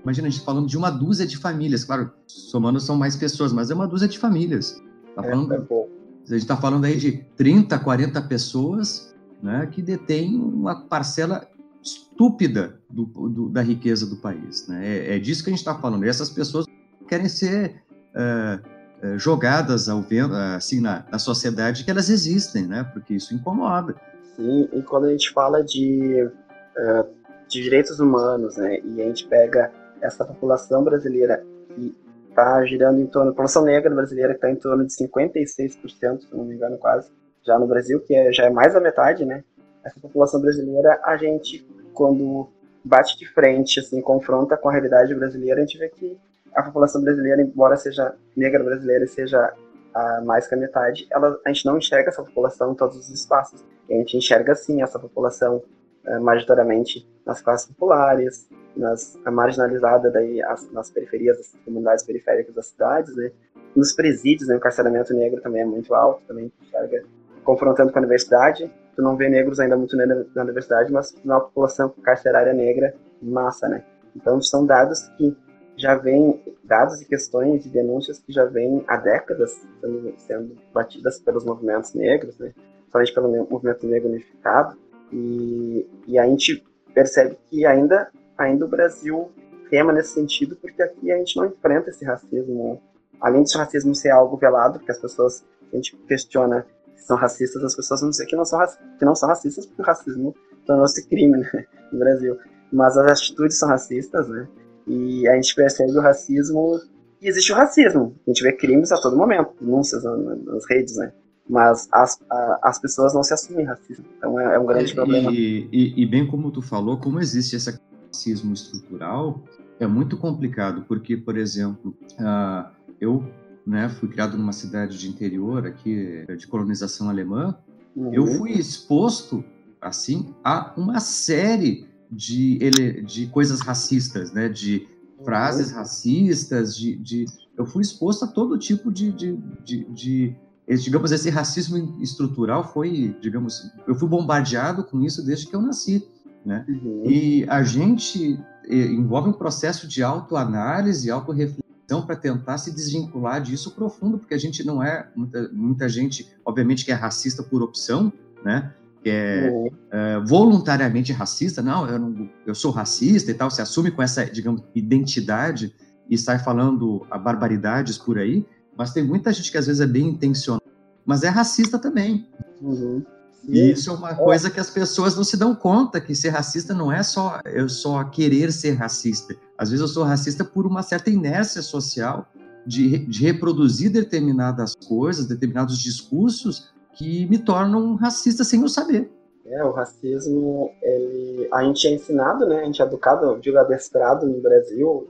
Imagina a gente falando de uma dúzia de famílias, claro, somando são mais pessoas, mas é uma dúzia de famílias. Tá é, falando, é, a gente está falando aí de 30, 40 pessoas né, que detém uma parcela estúpida do, do, da riqueza do país. Né? É, é, disso que a gente está falando. E essas pessoas querem ser é, é, jogadas ao vento, assim, na, na sociedade que elas existem, né? porque isso incomoda. Sim, e quando a gente fala de, uh, de direitos humanos, né, e a gente pega essa população brasileira que está girando em torno, a população negra brasileira que está em torno de 56%, se não me engano, quase, já no Brasil, que é, já é mais da metade, né? Essa população brasileira, a gente, quando bate de frente, assim, confronta com a realidade brasileira, a gente vê que a população brasileira, embora seja negra brasileira e seja a mais que a metade, ela, a gente não enxerga essa população em todos os espaços. A gente enxerga, sim, essa população uh, majoritariamente nas classes populares, nas, marginalizada daí, as, nas periferias, das comunidades periféricas das cidades, né? Nos presídios, né? o encarceramento negro também é muito alto, também enxerga confrontando com a universidade. Tu não vê negros ainda muito na universidade, mas na população carcerária negra, massa, né? Então são dados que já vêm, dados e questões e denúncias que já vêm há décadas sendo, sendo batidas pelos movimentos negros, né? Somente pelo movimento negro unificado. E, e a gente percebe que ainda, ainda o Brasil tema nesse sentido, porque aqui a gente não enfrenta esse racismo. Além desse racismo ser algo velado, porque as pessoas, a gente questiona são racistas, as pessoas vão dizer que não são, que não são racistas porque o racismo tornou-se crime né, no Brasil. Mas as atitudes são racistas, né? E a gente percebe o racismo. E existe o racismo. A gente vê crimes a todo momento, denúncias nas redes, né? mas as, as pessoas não se assumem racistas. Então é, é um grande e, problema. E, e, bem como tu falou, como existe esse racismo estrutural, é muito complicado, porque, por exemplo, uh, eu né, fui criado numa cidade de interior aqui, de colonização alemã, uhum. eu fui exposto, assim, a uma série de, de coisas racistas, né, de frases uhum. racistas, de, de, eu fui exposto a todo tipo de, de, de, de digamos, esse racismo estrutural foi, digamos, eu fui bombardeado com isso desde que eu nasci, né? Uhum. E a gente envolve um processo de autoanálise, autorreflexão para tentar se desvincular disso profundo, porque a gente não é, muita, muita gente, obviamente, que é racista por opção, né? Que é, uhum. é voluntariamente racista, não eu, não, eu sou racista e tal, se assume com essa, digamos, identidade e sai falando a barbaridades por aí, mas tem muita gente que às vezes é bem intencional, mas é racista também. Uhum. E isso é uma coisa que as pessoas não se dão conta, que ser racista não é só eu só querer ser racista. Às vezes eu sou racista por uma certa inércia social de, de reproduzir determinadas coisas, determinados discursos que me tornam racista sem eu saber. É, o racismo, ele, a gente é ensinado, né, a gente é educado, digo adestrado no Brasil,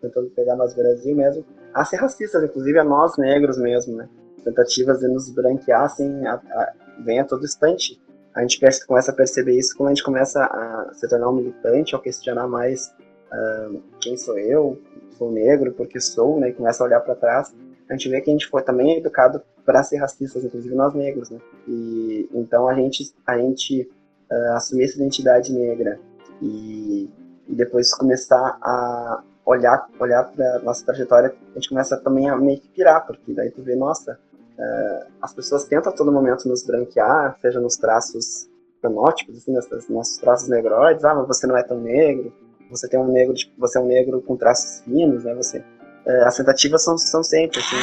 tentando pegar mais Brasil mesmo, a ser racistas, inclusive a nós negros mesmo, né? Tentativas de nos branquear, assim, a, a, vem a todo instante. A gente começa a perceber isso quando a gente começa a se tornar um militante, ou questionar mais uh, quem sou eu, sou negro, porque sou, né? E começa a olhar para trás. A gente vê que a gente foi também educado para ser racistas, inclusive nós negros, né? E então a gente, a gente uh, assumir essa identidade negra e, e depois começar a olhar olhar para nossa trajetória, a gente começa também a meio que pirar, porque daí tu vê, nossa, uh, as pessoas tentam a todo momento nos branquear, seja nos traços fenótipos, assim, nos nossos traços negroides, ah, mas você não é tão negro, você tem um negro, você é um negro com traços finos, né, você... Uh, as tentativas são, são sempre, assim,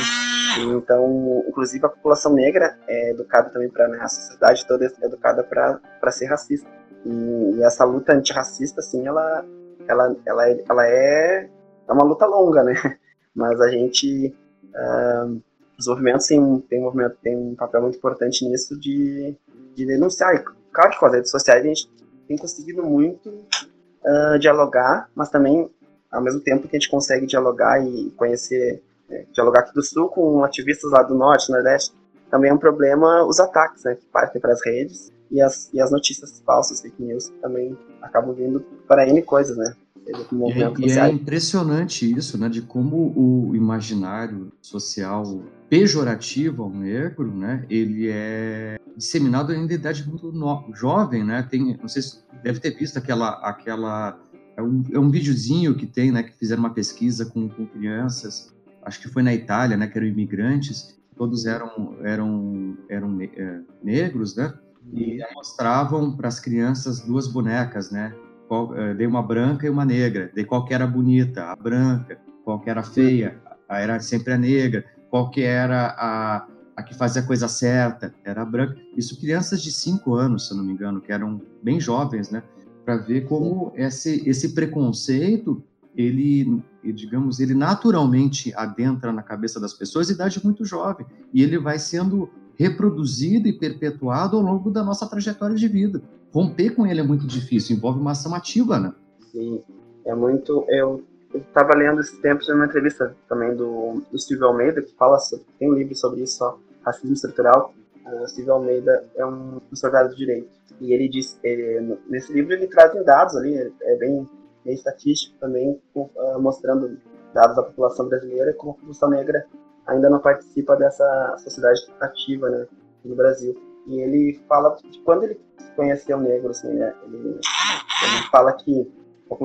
então, inclusive a população negra é educada também para, né, a sociedade toda é educada para ser racista. E, e, essa luta antirracista, assim, ela, ela, ela, é, ela é, é uma luta longa, né? Mas a gente, uh, os movimentos têm, tem, um movimento, tem um papel muito importante nisso de, de denunciar. E, claro que com as redes sociais a gente tem conseguido muito uh, dialogar, mas também, ao mesmo tempo que a gente consegue dialogar e conhecer, é, dialogar aqui do Sul com ativistas lá do Norte, Nordeste, também é um problema os ataques, né, que partem para as redes e as, e as notícias falsas, fake news, também acabam vindo para N coisas, né? E, e é impressionante isso, né, de como o imaginário social pejorativo ao negro, né, ele é disseminado ainda em idade muito no, jovem, né, tem, não sei se deve ter visto aquela, aquela, é um, é um videozinho que tem, né, que fizeram uma pesquisa com, com crianças, acho que foi na Itália, né, que eram imigrantes, todos eram, eram, eram é, negros, né, e mostravam para as crianças duas bonecas, né? Qual, eh, dei uma branca e uma negra. De qual que era bonita? A branca. Qual que era feia? A, era sempre a negra. Qual que era a, a que fazia a coisa certa? Era a branca. Isso crianças de 5 anos, se eu não me engano, que eram bem jovens, né? Para ver como esse, esse preconceito, ele, digamos, ele naturalmente adentra na cabeça das pessoas idade muito jovem. E ele vai sendo reproduzido e perpetuado ao longo da nossa trajetória de vida. Romper com ele é muito difícil, envolve uma ação ativa, né? Sim, é muito. Eu estava lendo esses tempos uma entrevista também do, do Silvio Almeida, que fala sobre, tem um livro sobre isso, ó, racismo estrutural. Uh, Silvio Almeida é um soldado de direito. E ele diz, ele, nesse livro ele traz dados ali, é bem, bem estatístico também, uh, mostrando dados da população brasileira como a população negra ainda não participa dessa sociedade ativa, né, no Brasil. E ele fala de quando ele conheceu o negro, assim, né, ele, ele fala que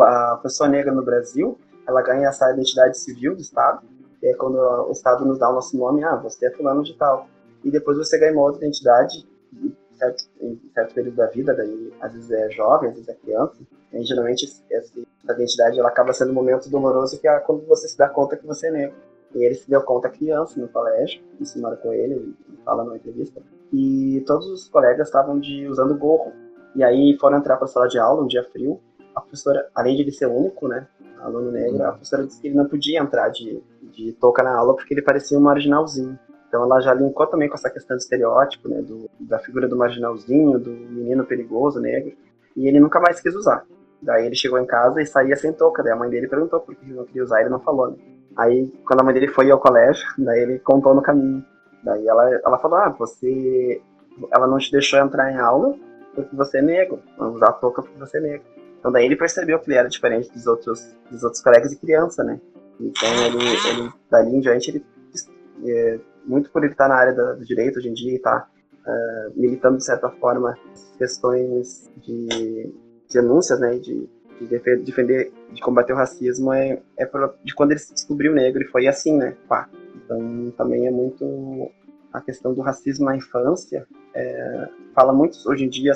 a pessoa negra no Brasil, ela ganha essa identidade civil do Estado, que é quando o Estado nos dá o nosso nome, ah, você é fulano de tal. E depois você ganha uma outra identidade certo, em certo período da vida, daí às vezes é jovem, às vezes é criança. E geralmente essa identidade ela acaba sendo um momento doloroso que é quando você se dá conta que você é negro. E ele se deu conta criança no colégio, isso marcou ele, ele fala numa entrevista. E todos os colegas estavam de usando gorro. E aí foram entrar para a sala de aula, um dia frio. A professora, além de ele ser único, né, aluno negro, a professora disse que ele não podia entrar de, de touca na aula porque ele parecia um marginalzinho. Então ela já linkou também com essa questão do estereótipo, né, do, da figura do marginalzinho, do menino perigoso, negro, e ele nunca mais quis usar. Daí ele chegou em casa e saía sem touca, daí a mãe dele perguntou por que ele não queria usar, ele não falou, né? Aí, quando a mãe dele foi ao colégio, daí ele contou no caminho. Daí ela, ela falou, ah, você... Ela não te deixou entrar em aula porque você é negro, não usar touca porque você é negro. Então daí ele percebeu que ele era diferente dos outros, dos outros colegas de criança, né? Então ele, ele dali em diante, ele, é, muito por ele estar na área do direito hoje em dia e estar tá, uh, militando de certa forma questões de denúncias, né, de, de defender, de combater o racismo é, é de quando ele se descobriu negro e foi assim, né, pá. Então também é muito a questão do racismo na infância, é, fala muito hoje em dia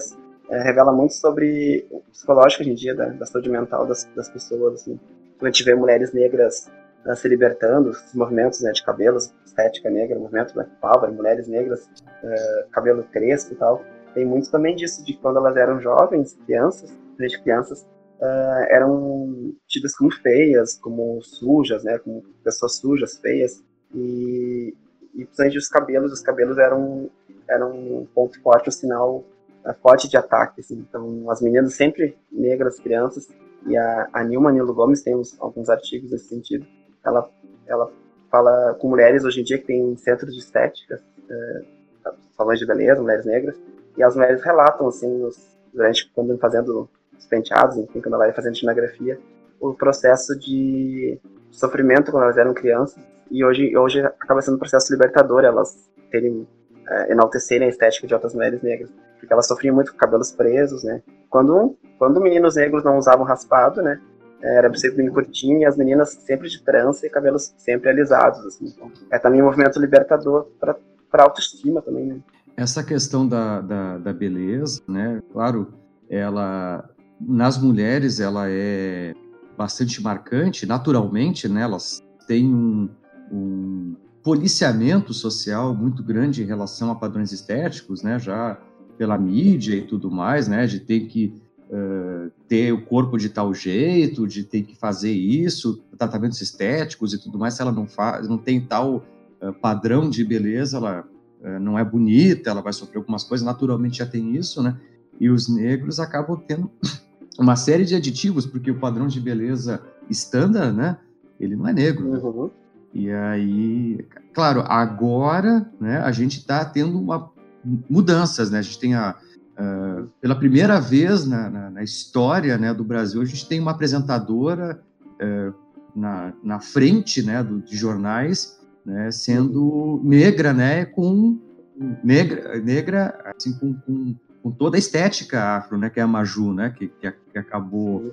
é, revela muito sobre o psicológico hoje em dia da, da saúde mental das, das pessoas. Assim. Quando a gente vê mulheres negras uh, se libertando, os movimentos né, de cabelos, estética negra, movimento Black Power, mulheres negras, uh, cabelo crespo e tal, tem muito também disso, de quando elas eram jovens, crianças, desde crianças, uh, eram tidas como feias, como sujas, né, como pessoas sujas, feias, e, e principalmente os cabelos, os cabelos eram, eram um ponto forte, um sinal uh, forte de ataque, assim. então as meninas sempre negras, crianças, e a, a Nilma Nilo Gomes tem uns, alguns artigos nesse sentido, ela, ela fala com mulheres hoje em dia que tem centros de estética, uh, salões de beleza, mulheres negras, e as mulheres relatam, assim, durante quando fazendo os penteados, enfim, quando ela vai fazendo etnografia, o processo de sofrimento quando elas eram crianças. E hoje, hoje acaba sendo um processo libertador elas terem, é, enaltecerem a estética de outras mulheres negras. Porque elas sofriam muito com cabelos presos, né? Quando, quando meninos negros não usavam raspado, né? Era sempre bem curtinho e as meninas sempre de trança e cabelos sempre alisados, assim. Então, é também um movimento libertador para autoestima também, né? Essa questão da, da, da beleza, né? Claro, ela nas mulheres ela é bastante marcante, naturalmente, né? Elas têm um, um policiamento social muito grande em relação a padrões estéticos, né? Já pela mídia e tudo mais, né? De ter que uh, ter o corpo de tal jeito, de ter que fazer isso, tratamentos estéticos e tudo mais. Se ela não faz, não tem tal uh, padrão de beleza, ela uh, não é bonita, ela vai sofrer algumas coisas. Naturalmente já tem isso, né? E os negros acabam tendo uma série de aditivos, porque o padrão de beleza standard, né? Ele não é negro. Uhum. E aí, claro, agora, né? A gente está tendo uma mudanças, né? A gente tem a uh, pela primeira vez na, na, na, história, né, do Brasil, a gente tem uma apresentadora uh, na, na frente, né, do, de jornais, né, sendo negra, né, com negra, negra, assim, com, com com toda a estética afro, né, que é a Maju, né, que, que, que acabou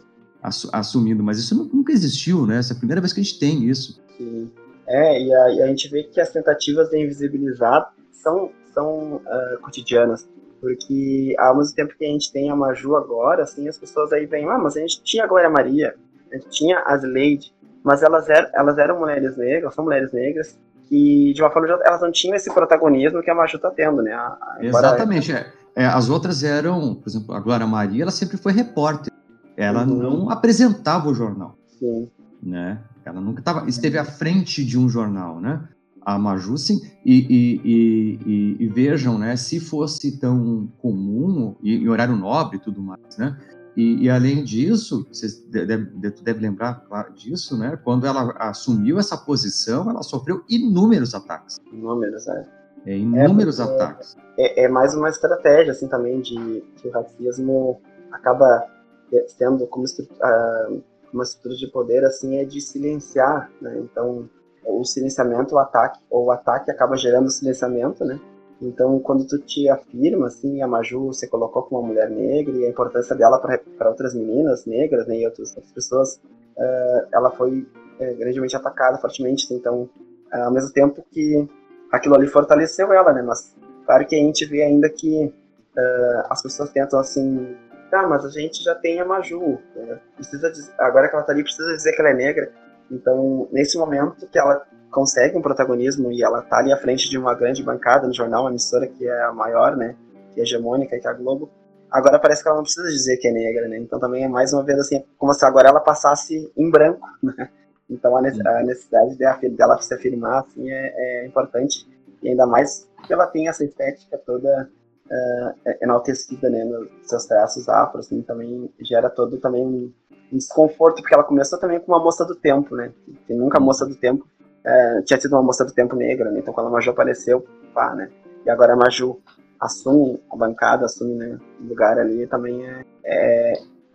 assumindo, mas isso nunca existiu, né, essa é a primeira vez que a gente tem isso. Sim. É, e a, e a gente vê que as tentativas de invisibilizar são, são uh, cotidianas, porque ao mesmo tempo que a gente tem a Maju agora, assim, as pessoas aí vêm, ah, mas a gente tinha a Glória Maria, a gente tinha as Lady, mas elas eram, elas eram mulheres negras, são mulheres negras, que de uma forma ou elas não tinham esse protagonismo que a Maju está tendo, né? A, a, Exatamente, é. É, as outras eram, por exemplo, a Glória Maria, ela sempre foi repórter. Ela uhum. não apresentava o jornal. Sim. Né? Ela nunca tava, esteve à frente de um jornal, né? A Maju, sim. E, e, e, e, vejam, né? Se fosse tão comum, e, em horário nobre e tudo mais, né? E, além disso, você deve, deve lembrar claro, disso, né? Quando ela assumiu essa posição, ela sofreu inúmeros ataques. Inúmeros, é. É, inúmeros é, ataques. É, é, mais uma estratégia, assim, também, de que o racismo acaba tendo como estrutura, uma estrutura de poder, assim, é de silenciar, né? Então, o silenciamento, o ataque, ou o ataque acaba gerando silenciamento, né? Então, quando tu te afirma, assim, a Maju você colocou como uma mulher negra e a importância dela para outras meninas negras, né, e outras, outras pessoas, uh, ela foi uh, grandemente atacada fortemente. Então, uh, ao mesmo tempo que aquilo ali fortaleceu ela, né? Mas claro que a gente vê ainda que as pessoas tentam assim, tá, mas a gente já tem a Maju, né? precisa dizer, agora que ela tá ali precisa dizer que ela é negra. Então, nesse momento que ela consegue um protagonismo e ela tá ali à frente de uma grande bancada no jornal, uma emissora que é a maior, né, que é hegemônica, que é a Globo, agora parece que ela não precisa dizer que é negra, né? Então também é mais uma vez assim, como se agora ela passasse em branco, né? Então a necessidade dela se afirmar assim, é, é importante. E ainda mais que ela tem essa estética toda uh, enaltecida, né, nos seus traços afros, assim, também gera todo também desconforto, porque ela começou também com uma moça do tempo, né, e nunca moça do tempo uh, tinha sido uma moça do tempo negra, né, então quando a Maju apareceu, pá, né, e agora a Maju assume a bancada, assume né, o lugar ali, também é, é,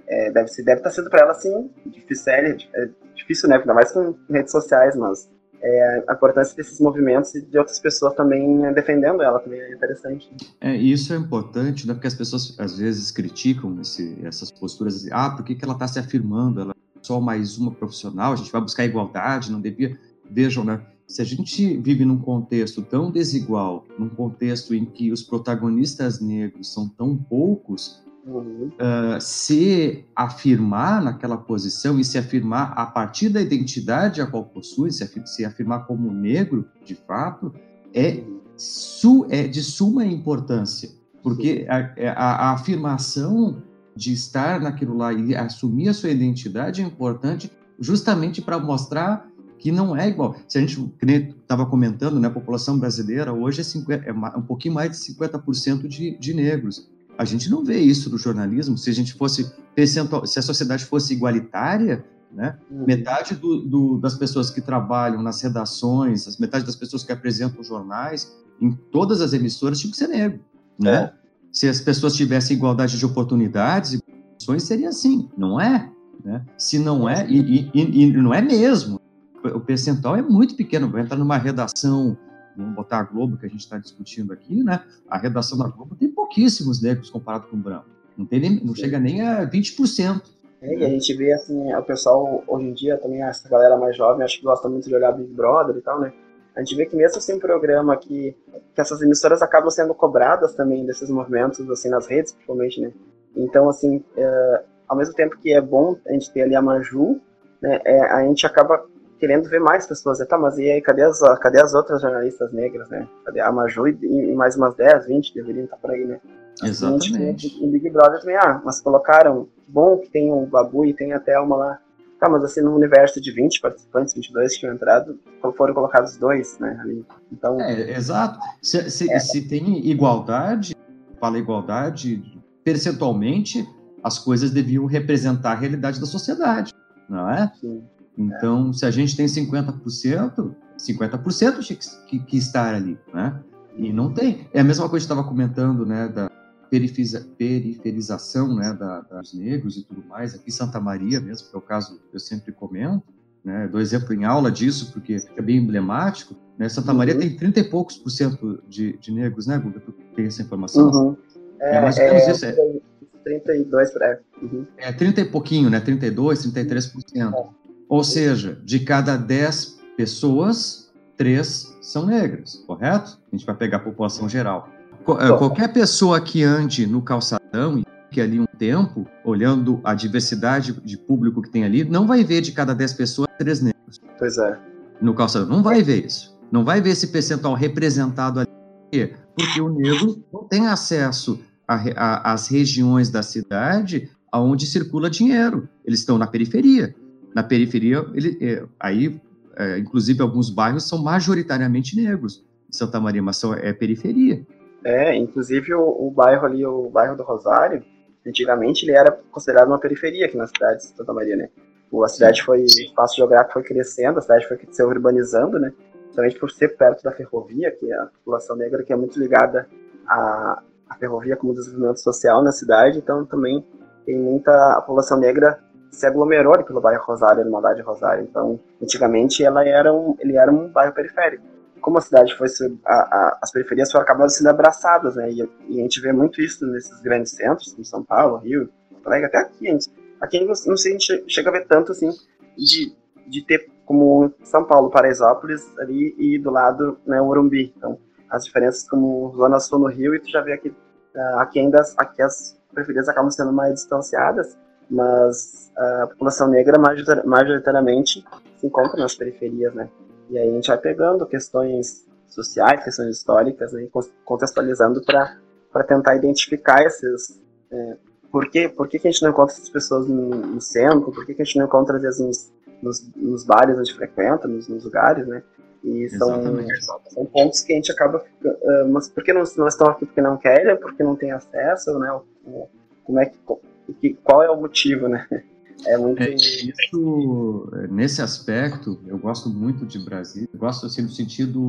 é deve ser deve estar tá sendo para ela assim difícil, é, difícil, né, ainda mais com redes sociais, mas é, a importância desses movimentos e de outras pessoas também defendendo ela também é interessante. É, isso é importante, né, porque as pessoas às vezes criticam esse, essas posturas, ah, por que, que ela está se afirmando, ela é só mais uma profissional, a gente vai buscar igualdade, não devia... Vejam, né, se a gente vive num contexto tão desigual, num contexto em que os protagonistas negros são tão poucos, uhum. uh, se afirmar naquela posição e se afirmar a partir da identidade a qual possui, se, afirmar, se afirmar como negro, de fato, é, su, é de suma importância, porque a, é, a, a afirmação de estar naquilo lá e assumir a sua identidade é importante justamente para mostrar que não é igual. Se a gente estava comentando, né, a população brasileira hoje é, 50, é um pouquinho mais de 50% de, de negros. A gente não vê isso no jornalismo. Se a gente fosse se a sociedade fosse igualitária, né, uhum. metade do, do, das pessoas que trabalham nas redações, as metade das pessoas que apresentam jornais, em todas as emissoras, tinha que ser negro, né? É. Se as pessoas tivessem igualdade de oportunidades, seria assim. Não é, né? Se não é, e, e, e não é mesmo o percentual é muito pequeno. Vai entrar numa redação, vamos botar a Globo que a gente está discutindo aqui, né? A redação da Globo tem pouquíssimos negros comparado com o branco. Não, tem nem, não chega nem a 20%. É, e a gente vê assim, o pessoal hoje em dia também, essa galera mais jovem, acho que gosta muito de olhar Big Brother e tal, né? A gente vê que mesmo assim um programa que, que essas emissoras acabam sendo cobradas também desses movimentos, assim, nas redes, principalmente, né? Então, assim, é, ao mesmo tempo que é bom a gente ter ali a Maju, né, é, a gente acaba querendo ver mais pessoas. Tá, mas e aí, cadê as, cadê as outras jornalistas negras, né? Cadê a Maju e, e mais umas 10, 20 deveriam estar por aí, né? Exatamente. Em Big Brother também, ah, mas colocaram, bom que tem o Babu e tem até uma lá. Tá, mas assim, no universo de 20 participantes, 22 que tinham entrado, foram colocados dois, né, ali. Então... É, exato. Se, se, é. se tem igualdade, fala igualdade, percentualmente, as coisas deviam representar a realidade da sociedade, não é? Sim. Então, se a gente tem 50%, 50% tinha que, que, estar ali, né? E não tem. É a mesma coisa que estava comentando, né, da periferização, né, da, dos negros e tudo mais. Aqui em Santa Maria mesmo, que é o caso que eu sempre comento, né, dou exemplo em aula disso, porque é bem emblemático. Né, Santa uhum. Maria tem 30 e poucos por cento de, de negros, né, Guga? Tu tem essa informação? Uhum. É, é mais ou menos é, isso. É, 32 para. Uhum. É 30 e pouquinho, né? 32, 33%. É. Ou seja, de cada 10 pessoas, 3 são negras, correto? A gente vai pegar a população geral. Eh, qualquer pessoa que ande no calçadão e fique ali um tempo, olhando a diversidade de público que tem ali, não vai ver de cada 10 pessoas, 3 negros. Pois é. No calçadão. Não vai ver isso. Não vai ver esse percentual representado ali. Porque o negro não tem acesso às regiões da cidade onde circula dinheiro. Eles estão na periferia na periferia, ele, é, aí, é, inclusive, alguns bairros são majoritariamente negros. Em Santa Maria, mas são, é periferia. É, inclusive o, o, bairro ali, o bairro do Rosário, antigamente ele era considerado uma periferia aqui na cidade de Santa Maria, né? A cidade foi, o espaço geográfico foi crescendo, a cidade foi se urbanizando, né? Principalmente por ser perto da ferrovia, que é a população negra que é muito ligada à, à ferrovia como desenvolvimento social na cidade, então também tem muita a população negra se aglomerou pelo bairro Rosário, Irmandade Rosário. Então, antigamente, ela era um, ele era um bairro periférico. Como a cidade foi, a, a, as periferias foram acabando sendo abraçadas, né? E, e, a gente vê muito isso nesses grandes centros, como São Paulo, Rio, até aqui. Gente, aqui não, não sei, a gente chega a ver tanto, assim, de, de ter como São Paulo, Paraisópolis ali e do lado, né, Urumbi. Então, as diferenças como Zona Sul no Rio e tu já vê aqui, uh, aqui ainda, aqui as periferias acabam sendo mais distanciadas, mas a população negra majoritariamente se encontra nas periferias, né? E aí a gente vai pegando questões sociais, questões históricas, né, contextualizando para tentar identificar esses... É, por, que, por que, que a gente não encontra essas pessoas no, no centro? Por que, que a gente não encontra, às vezes, nos, nos, nos bares onde frequenta, nos, nos lugares, né? E são, são pontos que a gente acaba. Uh, mas por que não, não estão aqui porque não querem, porque não tem acesso, né? Como é que, qual é o motivo, né? É muito. É, isso, nesse aspecto, eu gosto muito de Brasil. Eu gosto assim no sentido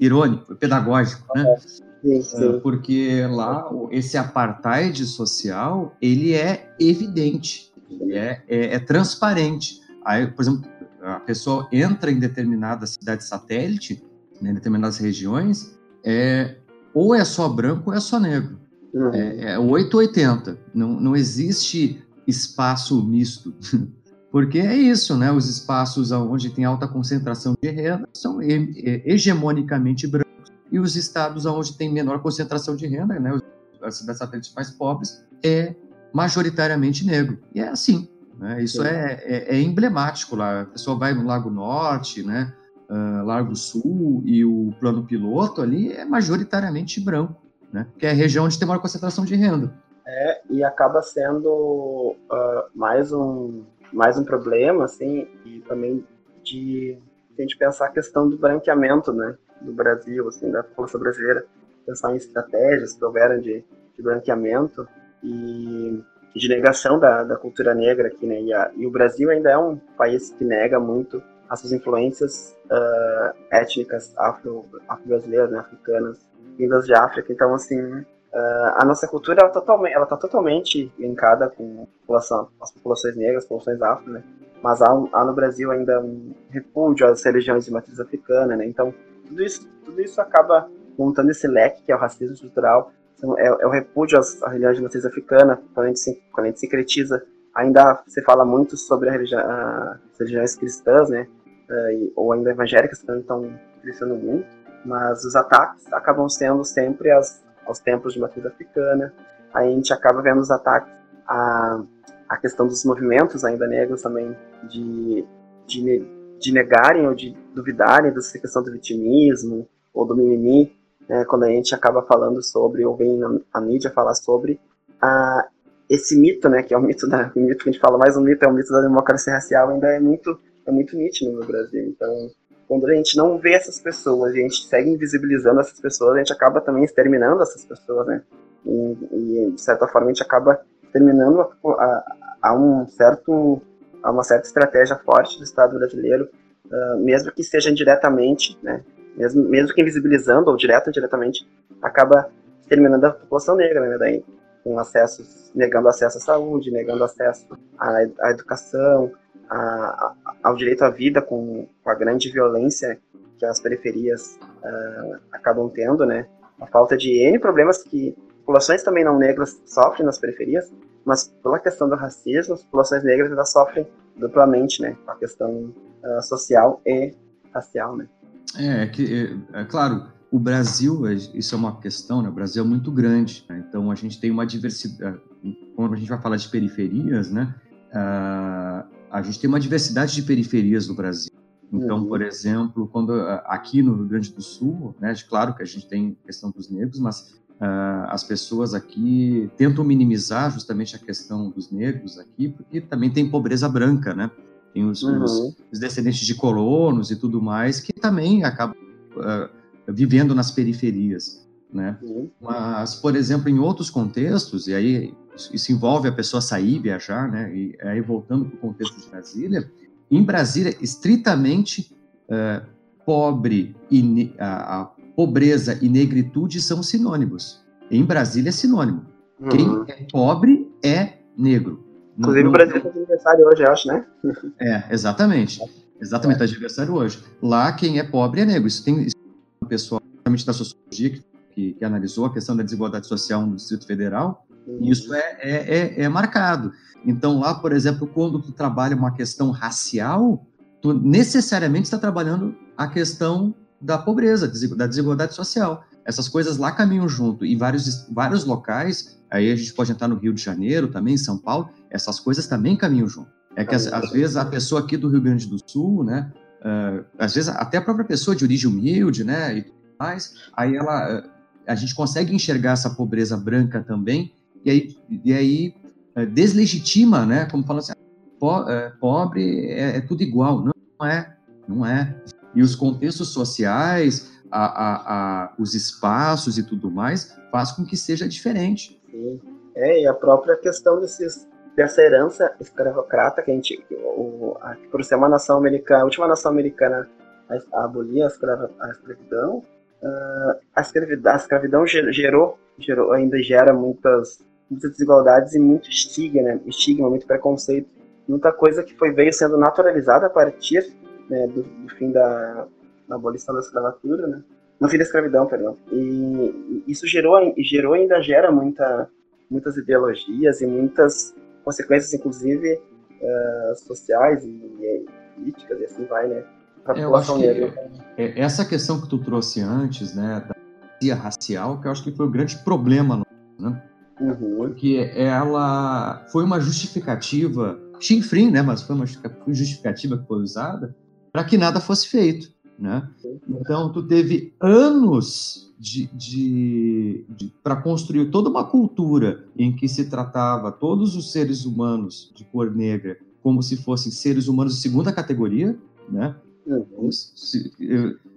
irônico, pedagógico, né? Sim, sim. Porque lá esse apartheid social ele é evidente, ele é, é, é transparente. Aí, por exemplo, a pessoa entra em determinada cidade satélite, né, em determinadas regiões, é, ou é só branco ou é só negro. Uhum. É, é 880. Não, não existe espaço misto. Porque é isso, né? Os espaços onde tem alta concentração de renda são hegemonicamente brancos e os estados onde tem menor concentração de renda, né? As cidades satélites mais pobres é majoritariamente negro. E é assim. Né? Isso é, é, é, emblemático lá. A pessoa vai no Lago Norte, né? Uh, Largo Sul e o plano piloto ali é majoritariamente branco, né? Que é a região onde tem maior concentração de renda. É, e acaba sendo uh, mais, um, mais um problema, assim, e também de a gente pensar a questão do branqueamento, né, do Brasil, assim, da população brasileira, pensar em estratégias que houveram de, de branqueamento e de negação da, da cultura negra aqui, né, e, a, e, o Brasil ainda é um país que nega muito as suas influências uh, étnicas afro-brasileiras, afro né, africanas, vindas de África, então, assim, Uh, a nossa cultura ela totalmente, ela está totalmente linkada com população, as populações negras, as populações afro, né? Mas há, há, no Brasil ainda um repúdio às religiões de matriz africana, né? Então tudo isso, tudo isso acaba montando esse leque que é o racismo estrutural, então, é, é o repúdio às, religiões de matriz africana. Quando a gente se, quando a gente sincretiza, ainda se fala muito sobre religião, as religiões cristãs, né? Uh, ou ainda evangélicas, que estão crescendo muito. Mas os ataques acabam sendo sempre as aos templos de matriz africana. A gente acaba vendo os ataques à, à questão dos movimentos ainda negros também, de, de, de negarem ou de duvidarem dessa questão do vitimismo ou do mimimi, né, quando a gente acaba falando sobre, ou vem a mídia falar sobre, a, esse mito, né, que é o mito da, o mito que a gente fala mais um mito, é o mito da democracia racial, ainda é muito, é muito nítido no Brasil. Então, quando a gente não vê essas pessoas, a gente segue invisibilizando essas pessoas, a gente acaba também exterminando essas pessoas, né? E, e de certa forma a gente acaba terminando a, a, a, um certo, a uma certa estratégia forte do Estado brasileiro, uh, mesmo que seja indiretamente, né? Mesmo, mesmo que invisibilizando ou direto ou indiretamente, acaba exterminando a população negra, né? Daí, com acessos, negando acesso à saúde, negando acesso à, à educação, a, ao direito à vida com, com, a grande violência que as periferias uh, acabam tendo, né? A falta de N problemas que populações também não negras sofrem nas periferias, mas pela questão do racismo, as populações negras ainda sofrem duplamente, né? A questão uh, social e racial, né? É, é que, é, é, claro, o Brasil, é, isso é uma questão, né? O Brasil é muito grande, né? então a gente tem uma diversidade. Quando a gente vai falar de periferias, né? A gente tem uma diversidade de periferias no Brasil. Então, uhum. por exemplo, quando aqui no Rio Grande do Sul, né, claro que a gente tem questão dos negros, mas uh, as pessoas aqui tentam minimizar justamente a questão dos negros aqui, porque também tem pobreza branca, né? Tem os, uhum. os, os descendentes de colonos e tudo mais que também acabam uh, vivendo nas periferias, né? Uhum. Mas, por exemplo, em outros contextos, e aí isso envolve a pessoa sair, viajar, né? E aí voltando para o contexto de Brasília, em Brasília, estritamente uh, pobre e a, a, pobreza e negritude são sinônimos. Em Brasília é sinônimo. Uhum. Quem é pobre é negro. Inclusive não, o Brasil está de aniversário hoje, eu acho, né? É, exatamente. Exatamente, está é. de aniversário hoje. Lá, quem é pobre é negro. Isso tem isso, um pessoal da sociologia que, que, que analisou a questão da desigualdade social no Distrito Federal, isso é, é, é, é, marcado. Então, lá, por exemplo, quando tu trabalha uma questão racial, tu necessariamente está trabalhando a questão da pobreza, da desigualdade social. Essas coisas lá caminham junto. Em vários, vários locais, aí a gente pode entrar no Rio de Janeiro também, em São Paulo, essas coisas também caminham junto. É que, às, às vezes, a pessoa aqui do Rio Grande do Sul, né, uh, às vezes até a própria pessoa de origem humilde, né, e tudo mais, aí ela, uh, a gente consegue enxergar essa pobreza branca também e aí, e aí é, deslegitima, né? Como falando assim, po, é, pobre é, é, tudo igual. Não, não é, não é. E os contextos sociais, a, a, a, os espaços e tudo mais, faz com que seja diferente. Sim. É, e a própria questão desses, dessa herança escravocrata que a gente, o, a, por ser uma nação americana, a última nação americana a, abolir a, a escravidão, uh, a, escravidão, a escravidão gerou, gerou, ainda gera muitas, muitas desigualdades e muito estigma, né? estigma, muito preconceito, muita coisa que foi veio sendo naturalizada a partir né, do, do, fim da, da abolição da escravatura, né? no fim da escravidão, perdão. E isso gerou, gerou ainda gera muita, muitas ideologias e muitas consequências, inclusive uh, sociais e, e, políticas, e assim vai, né? Para eu acho que é, essa questão que tu trouxe antes, né, da racial, que eu acho que foi o grande problema, né? Uhum. Porque ela foi uma justificativa, chinfrim, né, mas foi uma justificativa que foi usada para que nada fosse feito, né? Então, tu teve anos de, de, de para construir toda uma cultura em que se tratava todos os seres humanos de cor negra como se fossem seres humanos de segunda categoria, né? Uhum. Se,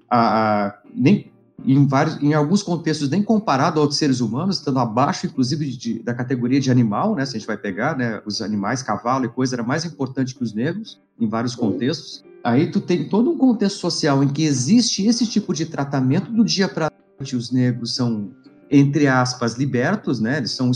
a, a, nem em, vários, em alguns contextos nem comparado a outros seres humanos, estando abaixo, inclusive, de, da categoria de animal, né? Se a gente vai pegar, né? Os animais, cavalo e coisa, era mais importante que os negros, em vários contextos. Aí tu tem todo um contexto social em que existe esse tipo de tratamento do dia para noite. Os negros são, entre aspas, libertos, né? Eles são,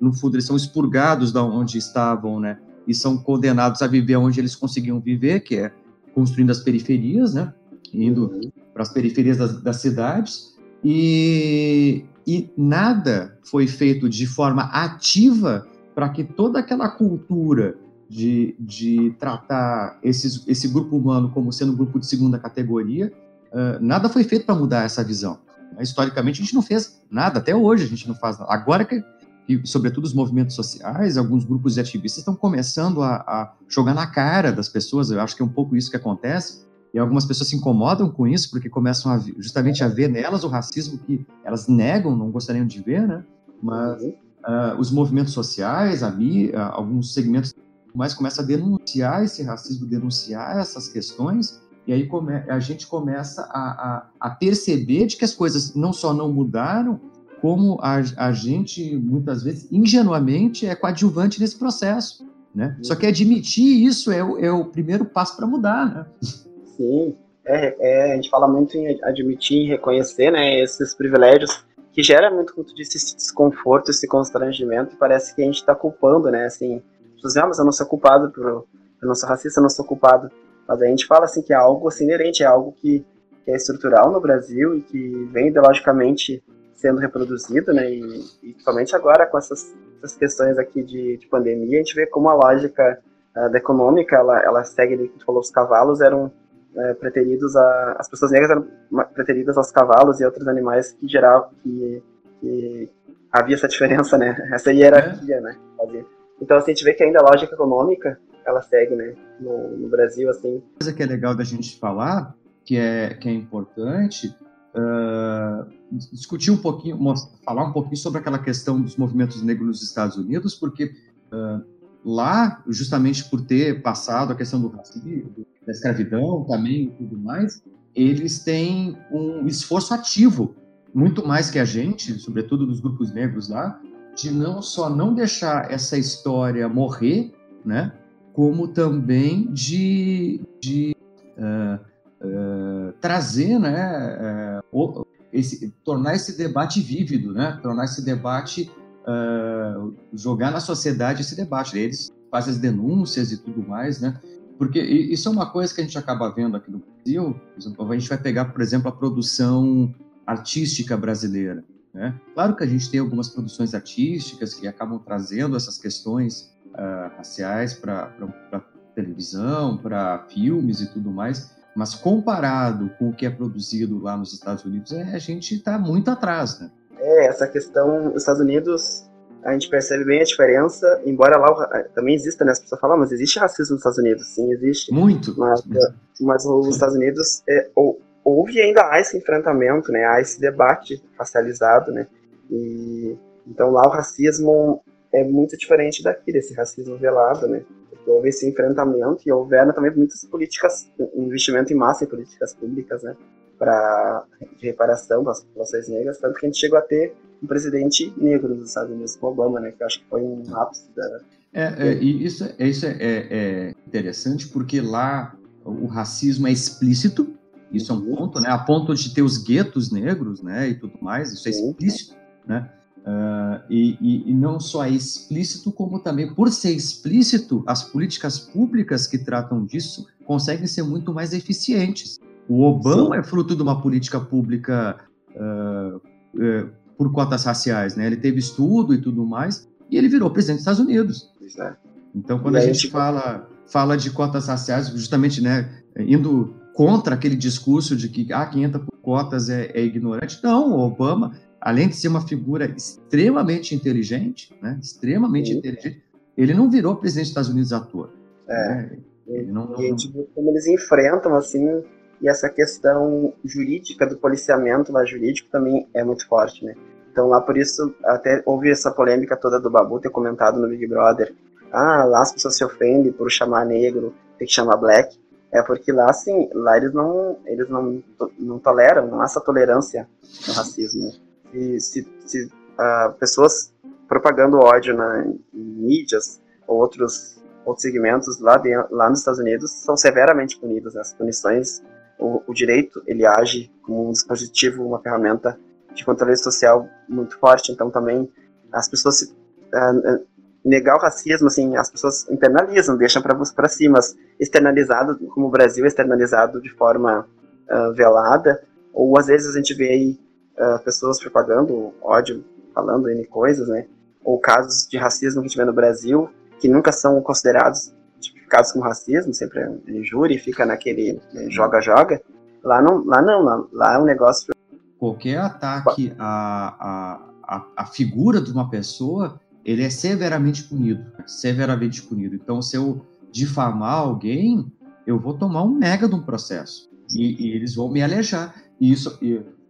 no fundo, eles são expurgados da onde estavam, né? E são condenados a viver onde eles conseguiam viver, que é construindo as periferias, né? Indo para as periferias das, das cidades. E, e nada foi feito de forma ativa para que toda aquela cultura de, de tratar esses, esse grupo humano como sendo um grupo de segunda categoria, uh, nada foi feito para mudar essa visão. Historicamente, a gente não fez nada, até hoje a gente não faz nada. Agora que, que sobretudo, os movimentos sociais, alguns grupos de ativistas estão começando a, a jogar na cara das pessoas, eu acho que é um pouco isso que acontece, e algumas pessoas se incomodam com isso porque começam a, justamente a ver nelas o racismo que elas negam, não gostariam de ver, né? Mas uh, os movimentos sociais, a, uh, alguns segmentos mais começa a denunciar esse racismo, denunciar essas questões, e aí a gente começa a, a, a, perceber de que as coisas não só não mudaram, como a, a gente, muitas vezes, ingenuamente, é coadjuvante nesse processo. Né? Só que admitir isso é o, é o primeiro passo para mudar. Né? Sim, é, é, a gente fala muito em admitir e reconhecer né, esses privilégios que gera muito muito desse desconforto, esse constrangimento, e parece que a gente está culpando, né, assim, pessoas ah, mas eu não sou culpado por eu não sou racista, eu não sou culpado. Mas a gente fala assim que é algo assim, inerente, é algo que, que é estrutural no Brasil e que vem ideologicamente sendo reproduzido, né? E, e principalmente agora com essas, essas questões aqui de, de, pandemia, a gente vê como a lógica uh, da econômica, ela, ela segue, como falou, os cavalos eram uh, preteridos a, as pessoas negras eram preteridas aos cavalos e outros animais que geravam que, que havia essa diferença, né? Essa hierarquia, é. né? Então, assim, a gente vê que ainda a lógica econômica, ela segue, né, no, no Brasil, assim. Coisa que é legal da gente falar, que é, que é importante, uh, discutir um pouquinho, falar um pouquinho sobre aquela questão dos movimentos negros nos Estados Unidos, porque uh, lá, justamente por ter passado a questão do racismo, da escravidão também e tudo mais, eles têm um esforço ativo, muito mais que a gente, sobretudo dos grupos negros lá, de não só não deixar essa história morrer, né, como também de, de uh, uh, trazer, né, uh, esse, tornar esse debate vívido, né, tornar esse debate, jogar na sociedade esse debate. Eles fazem as denúncias e tudo mais, né, porque isso é uma coisa que a gente acaba vendo aqui no Brasil. a gente vai pegar, por exemplo, a produção artística brasileira. Né? Claro que a gente tem algumas produções artísticas que acabam trazendo essas questões uh, raciais para televisão, para filmes e tudo mais, mas comparado com o que é produzido lá nos Estados Unidos, é, a gente está muito atrás. Né? É, essa questão, os Estados Unidos, a gente percebe bem a diferença, embora lá também exista, né? As pessoas falam, mas existe racismo nos Estados Unidos? Sim, existe. Muito. Mas, mas os Estados Unidos, é, ou, houve ainda há esse enfrentamento, né, há esse debate racializado, né, e então lá o racismo é muito diferente daqui, desse racismo velado, né, houve esse enfrentamento e houveram também muitas políticas, investimento em massa em políticas públicas, né, para de reparação para as populações negras, tanto que a gente chegou a ter um presidente negro nos Estados Unidos, com Obama, né, que eu acho que foi um ápice da... É, é, e isso, é, isso é, é, é interessante porque lá o racismo é explícito, isso é um uhum. ponto, né, a ponto de ter os guetos negros, né, e tudo mais, isso é explícito, né, Uh, e, e, e, não só é explícito, como também, por ser explícito, as políticas públicas que tratam disso conseguem ser muito mais eficientes. O Obama Sim. é fruto de uma política pública uh, uh, por cotas raciais, né? Ele teve estudo e tudo mais, e ele virou presidente dos Estados Unidos. É. Então, quando a gente fala, fala de cotas raciais, justamente, né, indo contra aquele discurso de que ah, quem entra por cotas é, é ignorante, não, o Obama além de ser uma figura extremamente inteligente, né, extremamente Sim. inteligente, ele não virou presidente dos Estados Unidos à toa. É. Né? Ele não, e, tipo, como eles enfrentam, assim, e essa questão jurídica do policiamento lá jurídico também é muito forte, né? Então lá por isso até houve essa polêmica toda do Babu ter comentado no Big Brother, ah, lá as pessoas se ofendem por chamar negro, tem que chamar black. É porque lá, assim, lá eles não, eles não, não toleram, não há essa tolerância no racismo. Né? se, se, uh, pessoas propagando ódio na, em mídias ou outros, outros segmentos lá, de, lá nos Estados Unidos são severamente punidas. Né? As punições, o, o direito, ele age como um dispositivo, uma ferramenta de controle social muito forte. Então também as pessoas se, uh, negar o racismo, assim, as pessoas internalizam, deixam para si, mas externalizado, como o Brasil é externalizado de forma uh, velada, ou às vezes a gente vê aí uh, pessoas propagando ódio, falando N coisas, né? Ou casos de racismo que a gente vê no Brasil, que nunca são considerados tipificados como racismo, sempre é injúria e fica naquele né, joga-joga. Lá não, lá não, lá, lá é um negócio. Qualquer ataque à, à, à figura de uma pessoa, ele é severamente punido. Severamente punido. Então, se eu difamar alguém, eu vou tomar um mega de um processo. E, e eles vão me alejar. E isso,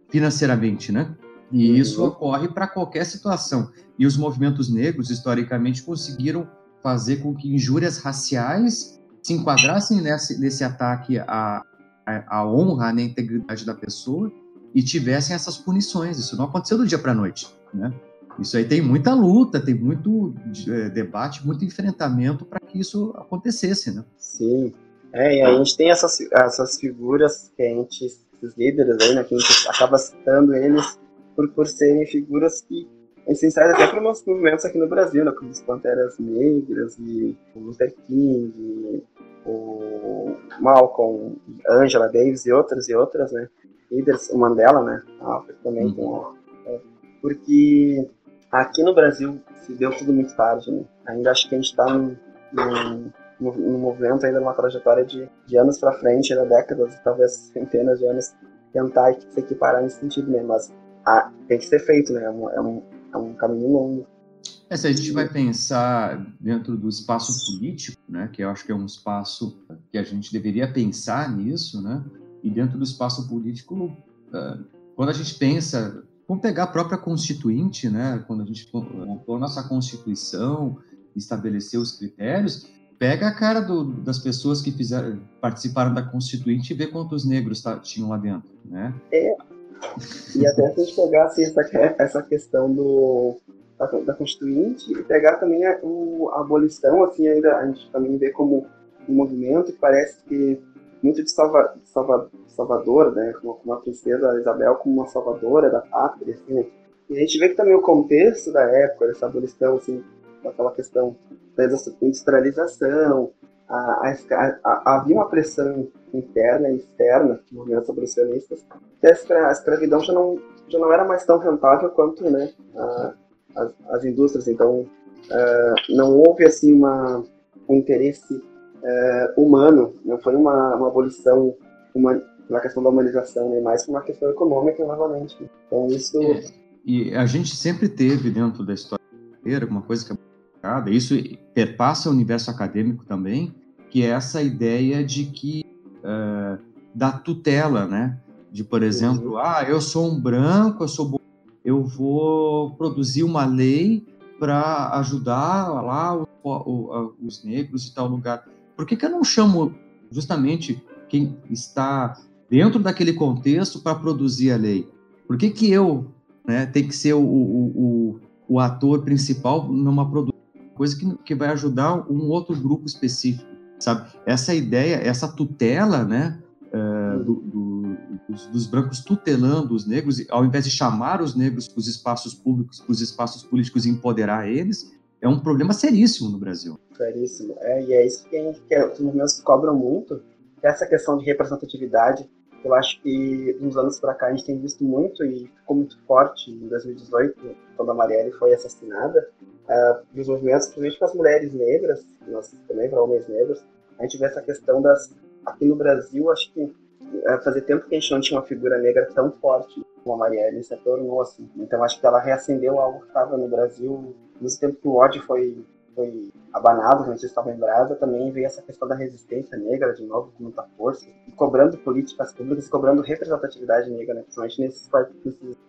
financeiramente, né? E uhum. isso ocorre para qualquer situação. E os movimentos negros, historicamente, conseguiram fazer com que injúrias raciais se enquadrassem nesse, nesse ataque à, à, honra, à integridade da pessoa e tivessem essas punições. Isso não aconteceu do dia para a noite, né? Isso aí tem muita luta, tem muito é, debate, muito enfrentamento para que isso acontecesse, né? Sim. É, e a gente tem essas, essas figuras que a gente esses líderes aí, né, que a gente acaba citando eles por, por serem figuras que essenciais até para os movimentos aqui no Brasil, né, como os Panteras Negras e o Luther King, o Malcolm, Angela Davis e outras e outras, né, líderes, o Mandela, né, a África também uhum. tem, é, porque aqui no Brasil se deu tudo muito tarde, né, ainda acho que a gente está num, num no, movimento ainda numa trajetória de, de anos para frente, ainda décadas, talvez centenas de anos, tentar se equiparar nesse sentido mesmo. Mas ah, tem que ser feito, né? É um, é um, é um caminho longo. É, se a gente vai pensar dentro do espaço político, né, que eu acho que é um espaço que a gente deveria pensar nisso, né, e dentro do espaço político, uh, quando a gente pensa, vamos pegar a própria Constituinte, né, quando a gente montou a nossa Constituição, estabeleceu os critérios, pega a cara do, das pessoas que fizeram, participaram da Constituinte e vê quantos negros tá, tinham lá dentro, né? É. E até se a gente pegar assim, essa, essa questão do, da, da Constituinte e pegar também a, o, a abolição, assim, ainda a gente também vê como um movimento que parece que muito de, salva, salva, salvador, né, como, como a princesa Isabel como uma salvadora da pátria, assim, né? E a gente vê que também o contexto da época, dessa abolição, assim, aquela questão da industrialização, a, a, a, havia uma pressão interna e externa movimentos abolicionistas, que a, escra, a, escravidão já não, já não era mais tão rentável quanto né, as, as, indústrias. Então, uh, não houve assim uma, um interesse uh, humano, não foi uma, uma abolição uma, na questão da humanização, né, mais uma questão econômica novamente. Então, isso. É, e a gente sempre teve dentro da história uma coisa que é isso perpassa o universo acadêmico também, que é essa ideia de que uh, da tutela, né? De, por exemplo, uhum. ah, eu sou um branco, eu sou eu vou produzir uma lei para ajudar lá o, o, os negros e tal lugar. Por que, que eu não chamo justamente quem está dentro daquele contexto para produzir a lei? Por que, que eu né, tem que ser o, o, o ator principal numa produção? Coisa que, que vai ajudar um outro grupo específico, sabe? Essa ideia, essa tutela, né, uh, do, do, dos, dos, brancos tutelando os negros, ao invés de chamar os negros para os espaços públicos, para os espaços políticos e empoderar eles, é um problema seríssimo no Brasil. Seríssimo. É, e é isso que, que os movimentos cobram muito, essa questão de representatividade. Eu acho que nos anos para cá a gente tem visto muito e ficou muito forte em 2018, quando a Marielle foi assassinada, uh, dos movimentos, principalmente para as mulheres negras, nós também para homens negros, a gente vê essa questão das aqui no Brasil, acho que é, fazia tempo que a gente não tinha uma figura negra tão forte como a Marielle se tornou assim. Então acho que ela reacendeu algo que estava no Brasil, no tempo que o ódio foi foi abanado, não sei se estava em brasa, também veio essa questão da resistência negra de novo com muita força, e cobrando políticas públicas, cobrando representatividade negra, né, principalmente nesse,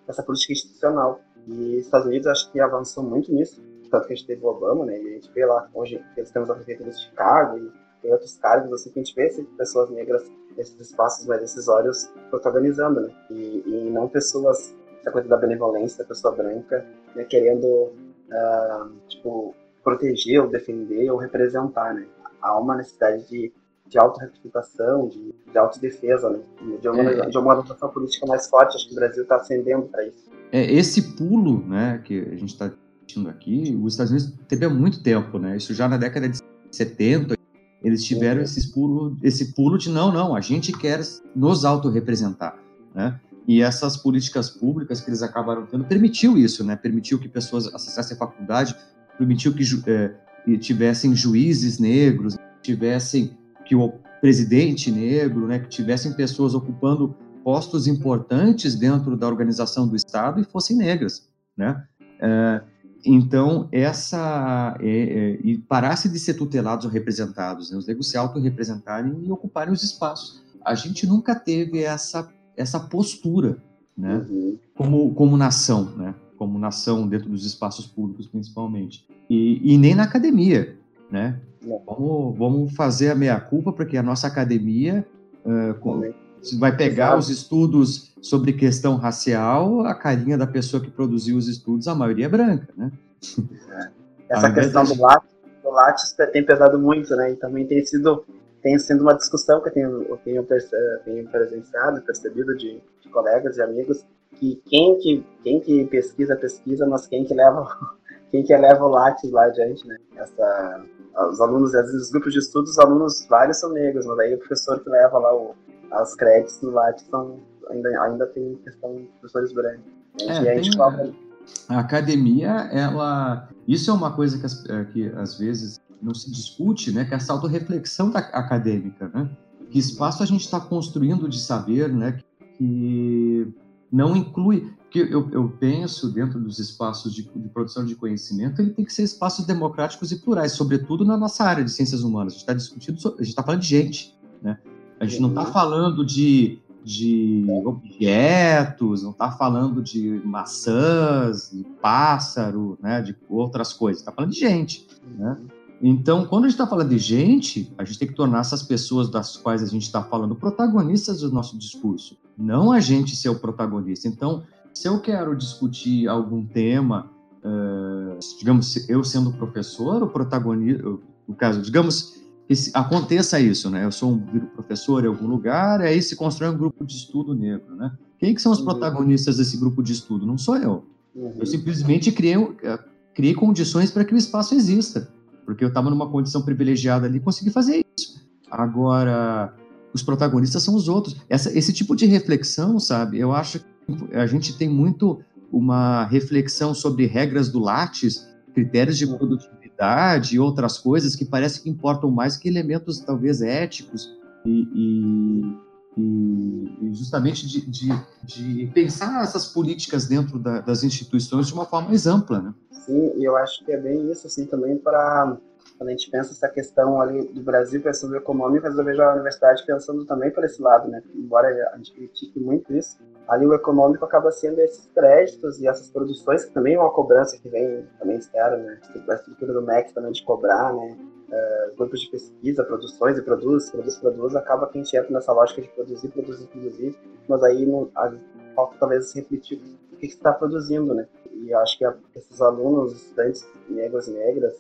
nessa política institucional. E os Estados Unidos acho que avançou muito nisso, tanto que a gente teve o Obama, né, e a gente vê lá, hoje eles temos a prefeitura de Chicago, e tem outros cargos assim que a gente vê assim, pessoas negras nesses espaços mais decisórios protagonizando, né? E, e não pessoas, essa coisa da benevolência da pessoa branca, né, querendo, uh, tipo, proteger ou defender ou representar, né? Há uma necessidade de, de autorrepresentação, de, de autodefesa, né? De uma, é. de uma política mais forte, acho que o Brasil está ascendendo para isso. É, esse pulo, né, que a gente está discutindo aqui, os Estados Unidos teve há muito tempo, né? Isso já na década de 70, eles tiveram uhum. esse pulo, esse pulo de não, não, a gente quer nos autorrepresentar, né? E essas políticas públicas que eles acabaram tendo permitiu isso, né? Permitiu que pessoas acessassem a faculdade, permitiu que é, tivessem juízes negros, tivessem que o presidente negro, né? Que tivessem pessoas ocupando postos importantes dentro da organização do Estado e fossem negras, né? É, então, essa. É, é, e parasse de ser tutelados ou representados, né? os negros se autorrepresentarem e ocuparem os espaços. A gente nunca teve essa, essa postura, né? Uhum. Como, como nação, né? Como nação dentro dos espaços públicos, principalmente. E, e nem na academia, né? Vamos, vamos fazer a meia-culpa, porque a nossa academia. Uh, vai pegar os estudos sobre questão racial, a carinha da pessoa que produziu os estudos, a maioria é branca, né? Essa questão do Lattes, do Lattes tem pesado muito, né? E também tem sido tem sido uma discussão que eu tenho, eu tenho, tenho presenciado, percebido de, de, colegas e amigos, que quem que, quem que pesquisa, pesquisa, mas quem que leva, quem que leva o Lattes lá adiante, né? Essa, os alunos, às vezes, os grupos de estudos, os alunos vários são negros, mas aí o professor que leva lá o, as créditos no Lattes são, ainda, ainda tem questão de professores brancos. É, a, gente tem, a academia, ela. Isso é uma coisa que, as, é, que às vezes não se discute, né? Que é essa autorreflexão da acadêmica, né? Que espaço a gente está construindo de saber, né? Que não inclui. Que eu, eu penso dentro dos espaços de, de, produção de conhecimento, ele tem que ser espaços democráticos e plurais, sobretudo na nossa área de ciências humanas. A gente está discutindo, a gente está falando de gente, né? A gente não está falando de, de objetos, não está falando de maçãs, de pássaro, né, de outras coisas. Está falando de gente, né? Então, quando a gente está falando de gente, a gente tem que tornar essas pessoas das quais a gente está falando protagonistas do nosso discurso, não a gente ser o protagonista. Então, se eu quero discutir algum tema, uh, digamos, eu sendo professor, o protagonista, no caso, digamos, aconteça isso, né? Eu sou um professor em algum lugar, aí se constrói um grupo de estudo negro, né? Quem que são os uhum. protagonistas desse grupo de estudo? Não sou eu. Uhum. Eu simplesmente criei, eh, criei condições para que o espaço exista, porque eu estava numa condição privilegiada ali consegui fazer isso. Agora, os protagonistas são os outros. Essa, esse tipo de reflexão, sabe? Eu acho que a gente tem muito uma reflexão sobre regras do Lattes, critérios de produtividade e outras coisas que parece que importam mais que elementos talvez éticos e, e, e justamente de, de, de, pensar essas políticas dentro da, das instituições de uma forma mais ampla, né? Sim, e eu acho que é bem isso, assim, também para quando a gente pensa essa questão ali do Brasil pensando econômico, eu vejo a universidade pensando também por esse lado, né? Embora a gente critique muito isso, ali o econômico acaba sendo esses créditos e essas produções, que também é uma cobrança que vem também externa, né? A estrutura do MEC também de cobrar, né? Uh, grupos de pesquisa, produções e produz, produz, produz, acaba que a gente entra nessa lógica de produzir, produzir, produzir, mas aí não, a, falta talvez refletir o que está produzindo, né? E acho que a, esses alunos, estudantes negros e negras,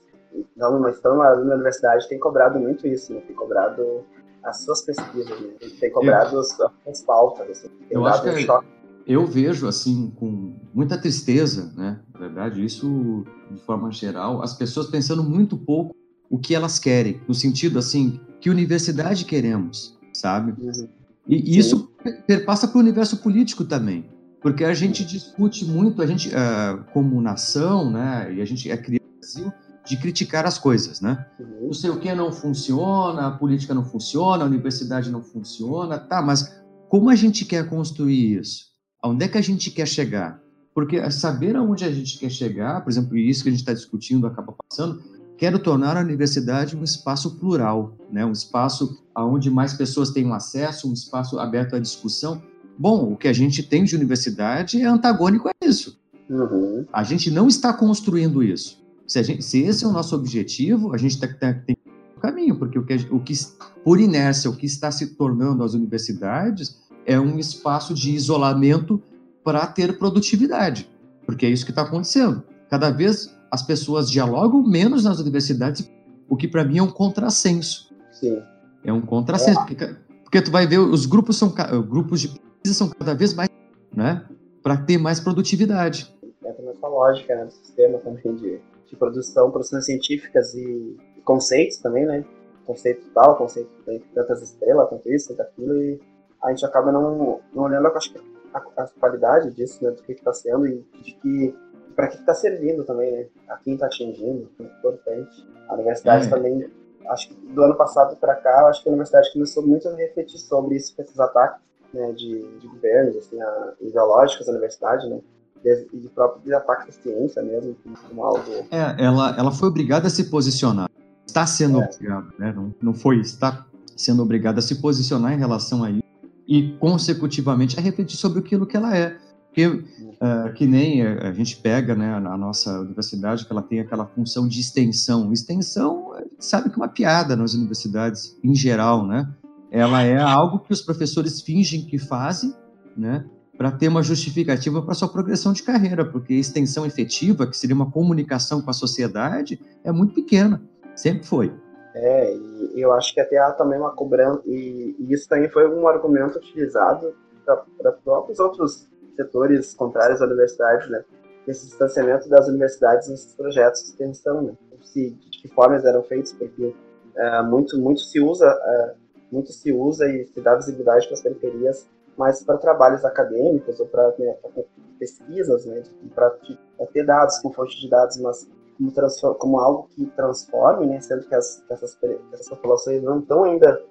não, mas estão na, na universidade, têm cobrado muito isso, né? Tem cobrado as suas pesquisas, né? Tem cobrado eu, as, as pautas, assim. Eu acho que choque. eu vejo, assim, com muita tristeza, né? Na verdade, isso, de forma geral, as pessoas pensando muito pouco o que elas querem, no sentido, assim, que universidade queremos, sabe? Uhum. E, e isso perpassa para o universo político também, porque a gente discute muito, a gente, uh, como nação, né? E a gente é criado Brasil, de criticar as coisas, né? Uhum. Não sei o que não funciona, a política não funciona, a universidade não funciona, tá, mas como a gente quer construir isso? Aonde é que a gente quer chegar? Porque saber aonde a gente quer chegar, por exemplo, isso que a gente está discutindo acaba passando, quero tornar a universidade um espaço plural, né? um espaço onde mais pessoas tenham acesso, um espaço aberto à discussão. Bom, o que a gente tem de universidade é antagônico a isso. Uhum. A gente não está construindo isso. Se, gente, se esse é o nosso objetivo, a gente tá, tá, tem um caminho, porque o que, o que, por inércia, o que está se tornando as universidades é um espaço de isolamento para ter produtividade, porque é isso que está acontecendo. Cada vez as pessoas dialogam menos nas universidades, o que para mim é um contrassenso. Sim. É um contrassenso, é. Porque, porque, tu vai ver os grupos são grupos de pesquisa são cada vez mais, né, para ter mais produtividade. Entra nessa lógica né, do sistema também de de produção, produções científicas e conceitos também, né? Conceito tal, conceito de tantas estrelas, tanto isso, tanto aquilo, e a gente acaba não, não olhando acho, a, a, qualidade disso, né? Do que está sendo e de que para que está servindo também, né? A quem está atingindo, é importante. A universidade é. também, acho que do ano passado para cá, acho que a universidade começou muito a refletir sobre isso, com esses ataques né, de, de governos, assim, a, ideológicos da universidade, né? e de próprio de ataque à ciência mesmo, como algo. É, ela, ela foi obrigada a se posicionar. Está sendo é. obrigada, né? Não, não foi, está sendo obrigada a se posicionar em relação a isso e, consecutivamente, a refletir sobre aquilo que ela é. Porque, uh, que nem a gente pega né, na nossa universidade, que ela tem aquela função de extensão. Extensão, sabe que é uma piada nas universidades em geral, né? Ela é algo que os professores fingem que fazem, né? para ter uma justificativa para sua progressão de carreira, porque a extensão efetiva, que seria uma comunicação com a sociedade, é muito pequena, sempre foi. É, e eu acho que até há também uma cobrança, e, e isso também foi um argumento utilizado para próprios outros setores contrários à universidade, né? Esse distanciamento das universidades nesses projetos de extensão, né? Se, de que formas eram feitos, porque é, muito, muito se usa, é, muito se usa e se dá visibilidade para as periferias mas para trabalhos acadêmicos ou para né, pesquisas, né, para ter dados com fonte de dados, mas como, como algo que transforme, né, sendo que, as, que essas, essas populações não estão ainda,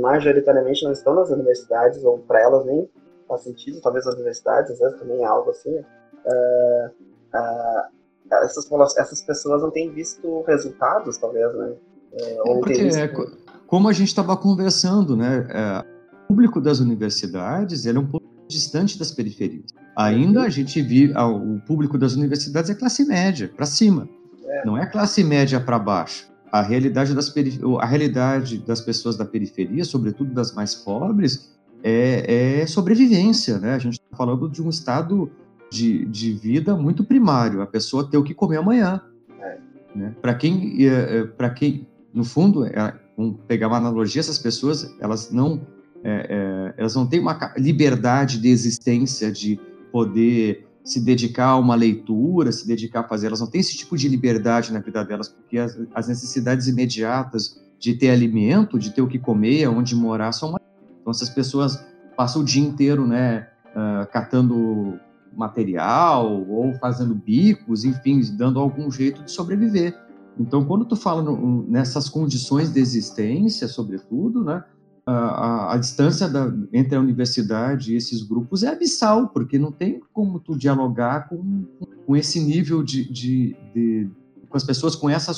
majoritariamente não estão nas universidades, ou para elas nem faz sentido, talvez as universidades, às vezes também é algo assim, uh, uh, essas, essas pessoas não têm visto resultados, talvez, né? É, é porque, visto... como a gente estava conversando, né, é o público das universidades ele é um pouco distante das periferias. Ainda a gente vive, o público das universidades é classe média, para cima. É. Não é classe média para baixo. A realidade, das a realidade das pessoas da periferia, sobretudo das mais pobres, é, é sobrevivência. Né? A gente está falando de um estado de, de vida muito primário, a pessoa ter o que comer amanhã. É. Né? Para quem, é, é quem, no fundo, é, vamos pegar uma analogia, essas pessoas elas não é, é, elas não têm uma liberdade de existência de poder se dedicar a uma leitura, se dedicar a fazer. Elas não têm esse tipo de liberdade na vida delas, porque as, as necessidades imediatas de ter alimento, de ter o que comer, onde morar, são mais. Então, essas pessoas passam o dia inteiro, né, uh, catando material ou fazendo bicos, enfim, dando algum jeito de sobreviver. Então, quando tu fala no, nessas condições de existência, sobretudo, né, a, a, distância da, entre a universidade e esses grupos é abissal, porque não tem como tu dialogar com, com esse nível de, de, de, com as pessoas com essa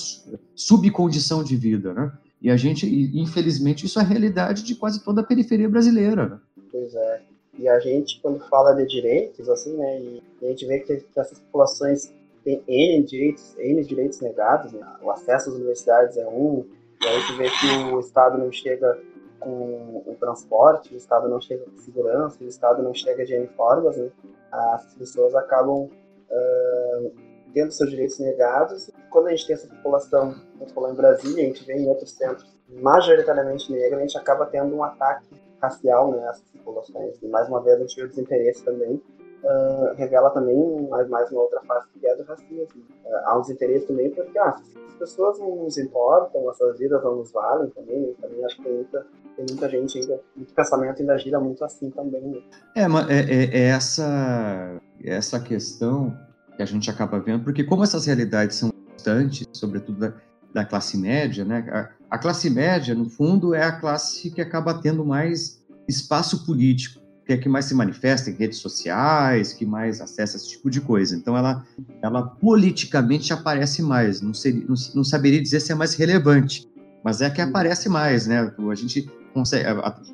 subcondição de vida, né? E a gente, infelizmente, isso é a realidade de quase toda a periferia brasileira. Né? Pois é. E a gente, quando fala de direitos, assim, né, e a gente vê que essas populações têm N direitos, N direitos negados, né? o acesso às universidades é um, e aí tu vê que o Estado não chega com o transporte, o Estado não chega com segurança, o Estado não chega de N formas, né? As pessoas acabam uh, tendo seus direitos negados. E quando a gente tem essa população, como falou em Brasília, a gente vê em outros centros majoritariamente negra, a gente acaba tendo um ataque racial né, essas populações. E mais uma vez a gente vê o desinteresse também uh, revela também mais, mais uma outra face que é do racismo. Uh, há um desinteresse também porque ah, as pessoas não nos importam, as suas vidas não nos valem também. Também acho que tem muita, tem muita gente ainda, muito pensamento ainda gira muito assim também. Né? É, mas é, é, é essa, essa questão que a gente acaba vendo, porque como essas realidades são constantes, sobretudo da, da classe média, né? A, a classe média, no fundo, é a classe que acaba tendo mais espaço político que é que mais se manifesta em redes sociais, que mais acessa esse tipo de coisa. Então, ela, ela politicamente aparece mais. Não, seria, não, não saberia dizer se é mais relevante, mas é que aparece mais, né? A gente consegue,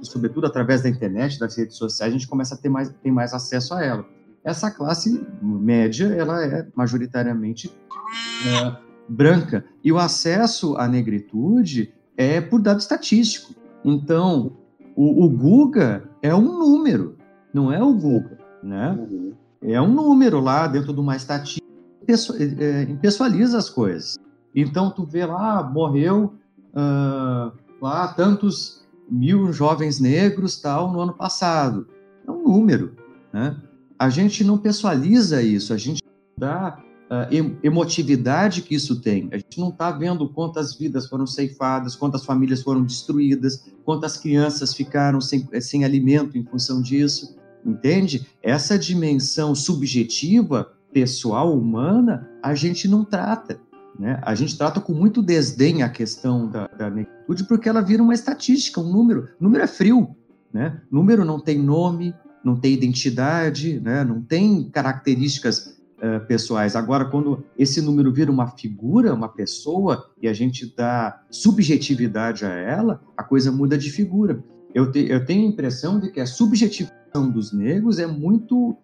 sobretudo através da internet, das redes sociais, a gente começa a ter mais, ter mais acesso a ela. Essa classe média, ela é majoritariamente é, branca. E o acesso à negritude é por dado estatístico. Então, o, o Guga é um número, não é o Guga, né? Uhum. É um número lá dentro de uma estatística é, pessoaliza as coisas. Então tu vê lá, morreu uh, lá tantos mil jovens negros tal no ano passado. É um número, né? A gente não pessoaliza isso, a gente dá uh, emotividade que isso tem. A gente não está vendo quantas vidas foram ceifadas, quantas famílias foram destruídas, quantas crianças ficaram sem, sem alimento em função disso, entende? Essa dimensão subjetiva, pessoal, humana, a gente não trata. Né? A gente trata com muito desdém a questão da, da negritude porque ela vira uma estatística, um número. Número é frio. Né? Número não tem nome, não tem identidade, né? não tem características uh, pessoais. Agora, quando esse número vira uma figura, uma pessoa, e a gente dá subjetividade a ela, a coisa muda de figura. Eu, te, eu tenho a impressão de que a subjetivação dos negros é muito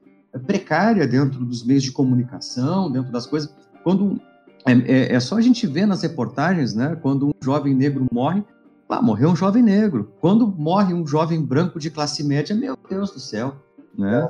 precária dentro dos meios de comunicação, dentro das coisas. Quando é, é, é, só a gente ver nas reportagens, né? Quando um jovem negro morre, ah, morreu um jovem negro. Quando morre um jovem branco de classe média, meu Deus do céu, né?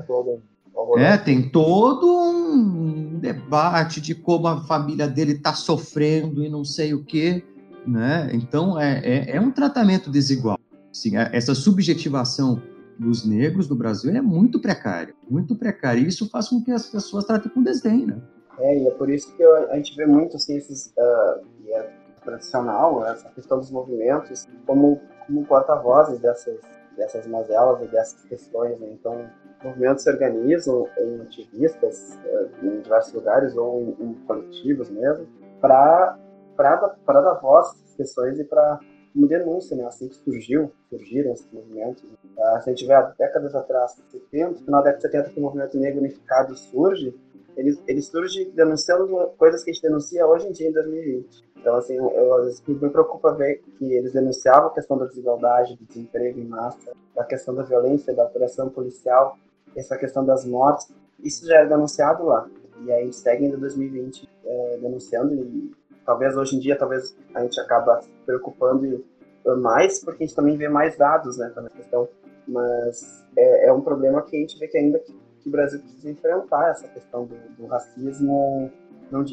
É, é, tem todo um debate de como a família dele está sofrendo e não sei o quê, né? Então, é, é, é um tratamento desigual. Sim, é, essa subjetivação dos negros do Brasil é muito precária, muito precária. E isso faz com que as pessoas tratem com desdém, né? É, e é por isso que eu, a gente vê muito, assim, esses... Uh, e é tradicional, essa questão dos movimentos, como, como porta-vozes dessas, dessas mazelas e dessas questões, né? Então, movimentos se organizam em ativistas eh, em diversos lugares ou em, em coletivos mesmo para dar voz às questões e para uma denúncia, né? Assim que surgiu, surgiram esses movimentos. Uh, se a gente há décadas atrás, 70, final da década de 70, que o movimento negro unificado surge, ele, ele surge denunciando coisas que a gente denuncia hoje em dia, em 2020. Então, assim, eu, às vezes me preocupa ver que eles denunciavam a questão da desigualdade, do desemprego em massa, a questão da violência, da operação policial, essa questão das mortes, isso já era denunciado lá. E aí segue ainda 2020 é, denunciando e talvez hoje em dia talvez a gente acaba se preocupando mais porque a gente também vê mais dados, né, na questão. Mas é, é, um problema que a gente vê que ainda que, que o Brasil precisa enfrentar essa questão do, do racismo. Não,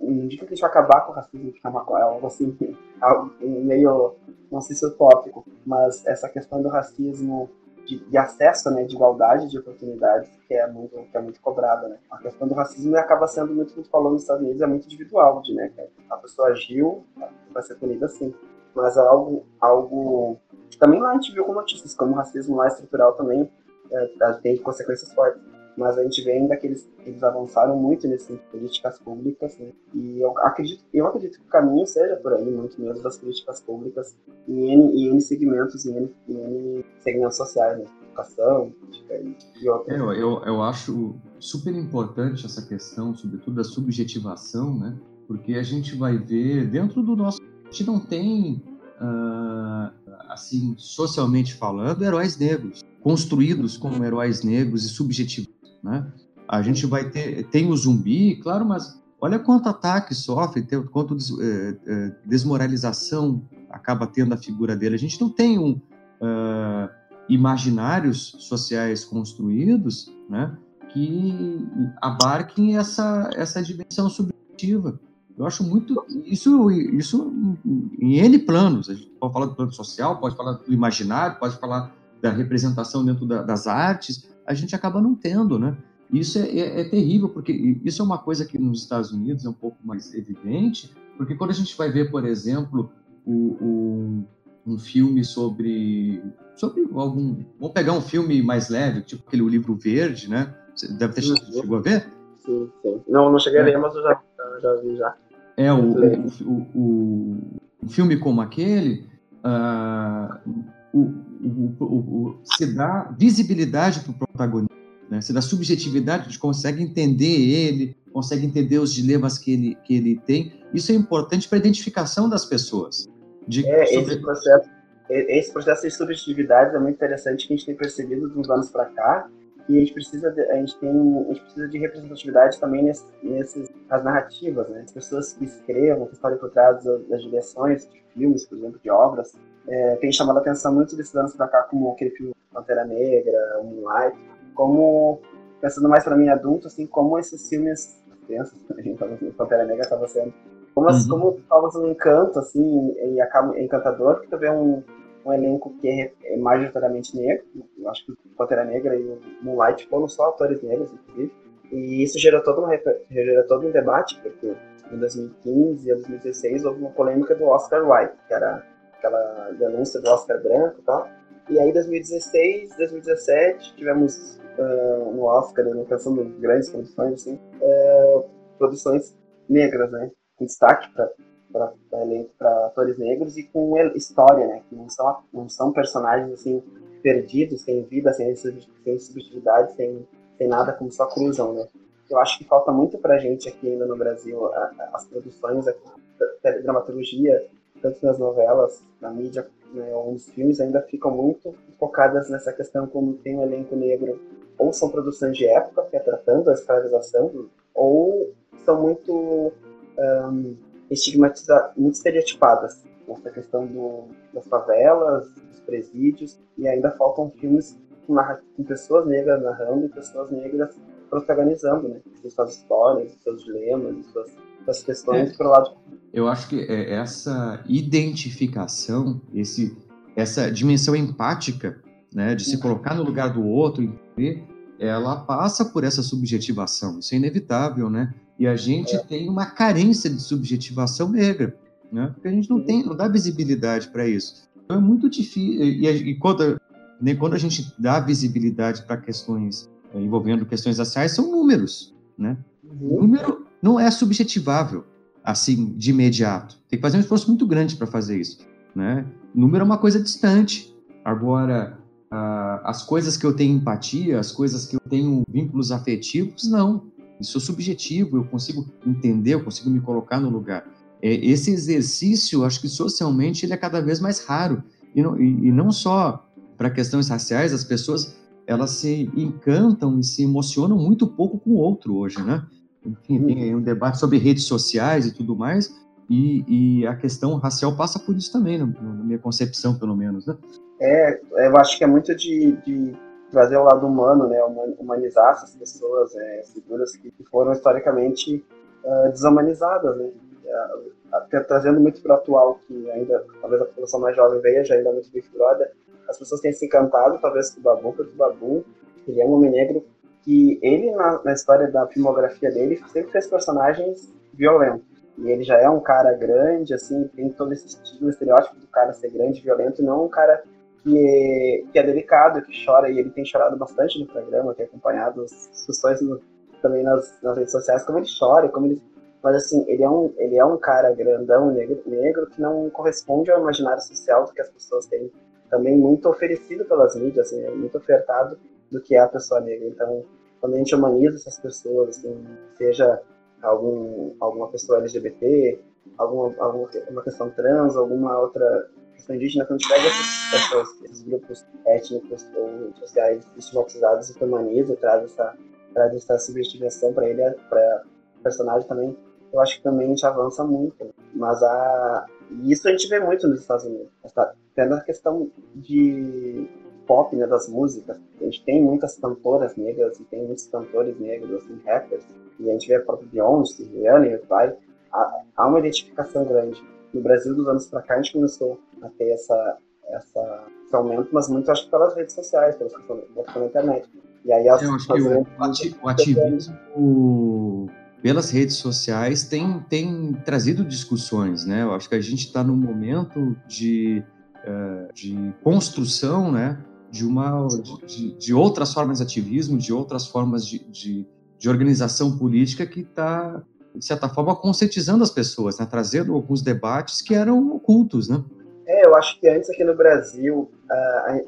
não digo que vai acabar com o racismo, que é uma, algo assim, meio, não sei se utópico, mas essa questão do racismo de, de, acesso, né, de igualdade de oportunidades, que é muito, que é muito cobrada, né. A questão do racismo acaba sendo muito, muito falando nos Estados Unidos, é muito individual, de, né, a pessoa agiu, vai ser punida assim. Mas é algo, algo também lá a gente viu com notícias, como o racismo lá estrutural também é, tem consequências fortes mas a gente vê ainda que eles, eles avançaram muito nessas políticas públicas, né? E eu acredito, eu acredito que o caminho seja por aí, muito mesmo das políticas públicas em N, em N segmentos, em N, em N segmentos sociais, né? Educação, política e, e outras. É, eu, eu, acho super importante essa questão, sobretudo da subjetivação, né? Porque a gente vai ver dentro do nosso. A gente não tem, uh, assim, socialmente falando, heróis negros construídos como heróis negros e subjetivos, né? A gente vai ter tem o zumbi, claro, mas olha quanto ataque sofre, quanto des, é, é, desmoralização acaba tendo a figura dele. A gente não tem um uh, imaginários sociais construídos, né? Que abarquem essa essa dimensão subjetiva. Eu acho muito isso isso em N planos. A gente pode falar do plano social, pode falar do imaginário, pode falar da representação dentro da, das artes. A gente acaba não tendo, né? Isso é, é, é, terrível, porque isso é uma coisa que nos Estados Unidos é um pouco mais evidente, porque quando a gente vai ver, por exemplo, o, o, um filme sobre, sobre algum. Vamos pegar um filme mais leve, tipo aquele livro verde, né? Você deve ter uhum. chegou a ver? Sim, sim. Não, não cheguei é. a ler, mas eu já, já vi já. É, o, o, o, um filme como aquele, uh, o, o, se dá visibilidade para o protagonista, né? se dá subjetividade, a gente consegue entender ele, consegue entender os dilemas que ele, que ele tem. Isso é importante para a identificação das pessoas. De, é, sobre... esse, processo, esse processo de subjetividade é muito interessante que a gente tem percebido de uns anos para cá, e a gente precisa de, a gente tem a gente precisa de representatividade também nesse, nesses as narrativas né as pessoas que escrevam que falem por trás das, das, direções de filmes por exemplo de obras é, tem chamado a atenção muito desses anos para cá como aquele filme Pantera Negra Moonlight como pensando mais para mim adulto assim como esses filmes crianças Pantera Negra estava sendo como, uhum. como um encanto assim e acaba encantador porque tu vê um um elenco que é, é majoritariamente negro. Eu acho que o Pantera Negra e o Moonlight foram só atores negros, inclusive. E isso gerou todo, um, gerou todo um debate, porque em 2015 e 2016 houve uma polêmica do Oscar White, que era aquela denúncia do Oscar branco e tal. E aí, 2016, 2017, tivemos uh, no Oscar, né, pensando em grandes produções, assim, uh, produções negras, né? Com destaque para atores negros e com história, né? Que não são, não são personagens assim perdidos, sem vida, sem, sem subjetividade, sem, sem nada, como só cruzam, né? Eu acho que falta muito para a gente aqui ainda no Brasil a, a, as produções, a, a, dramaturgia, tanto nas novelas, na mídia, né, ou nos filmes, ainda ficam muito focadas nessa questão como tem um elenco negro, ou são produções de época, que é tratando a escravização, ou são muito um, estigmatizadas, muito estereotipadas. Essa questão do, das favelas, dos presídios, e ainda faltam filmes com, com pessoas negras narrando e pessoas negras protagonizando, né? Suas histórias, seus dilemas, suas, suas questões é, pro lado. Eu acho que é essa identificação, esse, essa dimensão empática, né, de se colocar no lugar do outro, entender, ela passa por essa subjetivação. Isso é inevitável, né? E a gente é. tem uma carência de subjetivação negra, né? Porque a gente não tem, não dá visibilidade para isso. Então é muito difícil. E, e quando, né, quando a gente dá visibilidade para questões é, envolvendo questões raciais, são números, né? Uhum. Número não é subjetivável assim de imediato. Tem que fazer um esforço muito grande para fazer isso, né? Número é uma coisa distante. Agora, as coisas que eu tenho empatia, as coisas que eu tenho vínculos afetivos, não. Isso é subjetivo, eu consigo entender, eu consigo me colocar no lugar. É, esse exercício, acho que socialmente, ele é cada vez mais raro. E não, e, e não só para questões raciais, as pessoas elas se encantam e se emocionam muito pouco com o outro hoje, né? Enfim, tem um debate sobre redes sociais e tudo mais, e, e a questão racial passa por isso também, na, na minha concepção, pelo menos, né? É, eu acho que é muito de, de trazer o lado humano, né, humanizar essas pessoas, é, figuras que foram historicamente uh, desumanizadas, né, até trazendo muito para o atual, que ainda, talvez a população mais jovem veja ainda muito Big Brother, as pessoas têm se encantado, talvez, com o Babu, porque o Babu, ele é um homem negro que ele, na, na história da filmografia dele, sempre fez personagens violentos. E ele já é um cara grande, assim, tem todo esse estilo estereótipo do cara ser grande, violento, não um cara que é, que é delicado, que chora, e ele tem chorado bastante no programa, tem acompanhado as discussões no, também nas, nas, redes sociais, como ele chora, como ele... Mas assim, ele é um, ele é um cara grandão, negro, negro, que não corresponde ao imaginário social que as pessoas têm também muito oferecido pelas mídias, assim, é muito ofertado do que é a pessoa negra. Então, quando a gente humaniza essas pessoas, assim, seja algum, alguma pessoa LGBT, alguma, alguma uma questão trans, alguma outra questão indígena, quando pega essas pessoas, esses grupos étnicos ou sociais estigmatizados e humaniza, traz essa, traz essa subjetivação para ele, para personagem também, eu acho que também a gente avança muito. Mas a, isso a gente vê muito nos Estados Unidos. Tendo a questão de pop, né, das músicas. A gente tem muitas cantoras negras e tem muitos cantores negros, assim, rappers. E a gente vê a própria Beyoncé, Rihanna e vai. Há, uma identificação grande. No Brasil, dos anos para cá, a gente começou a ter essa, essa, esse aumento, mas muito acho que pelas redes sociais, pelas pela internet. E aí as, Eu acho que o, o ativismo pelas redes sociais tem, tem trazido discussões, né? Eu acho que a gente está num momento de, uh, de construção, né? De, uma, de, de, outras formas de ativismo, de outras formas de, de, de organização política que está, de certa forma, conscientizando as pessoas, né? trazendo alguns debates que eram ocultos, né? É, eu acho que antes aqui no Brasil,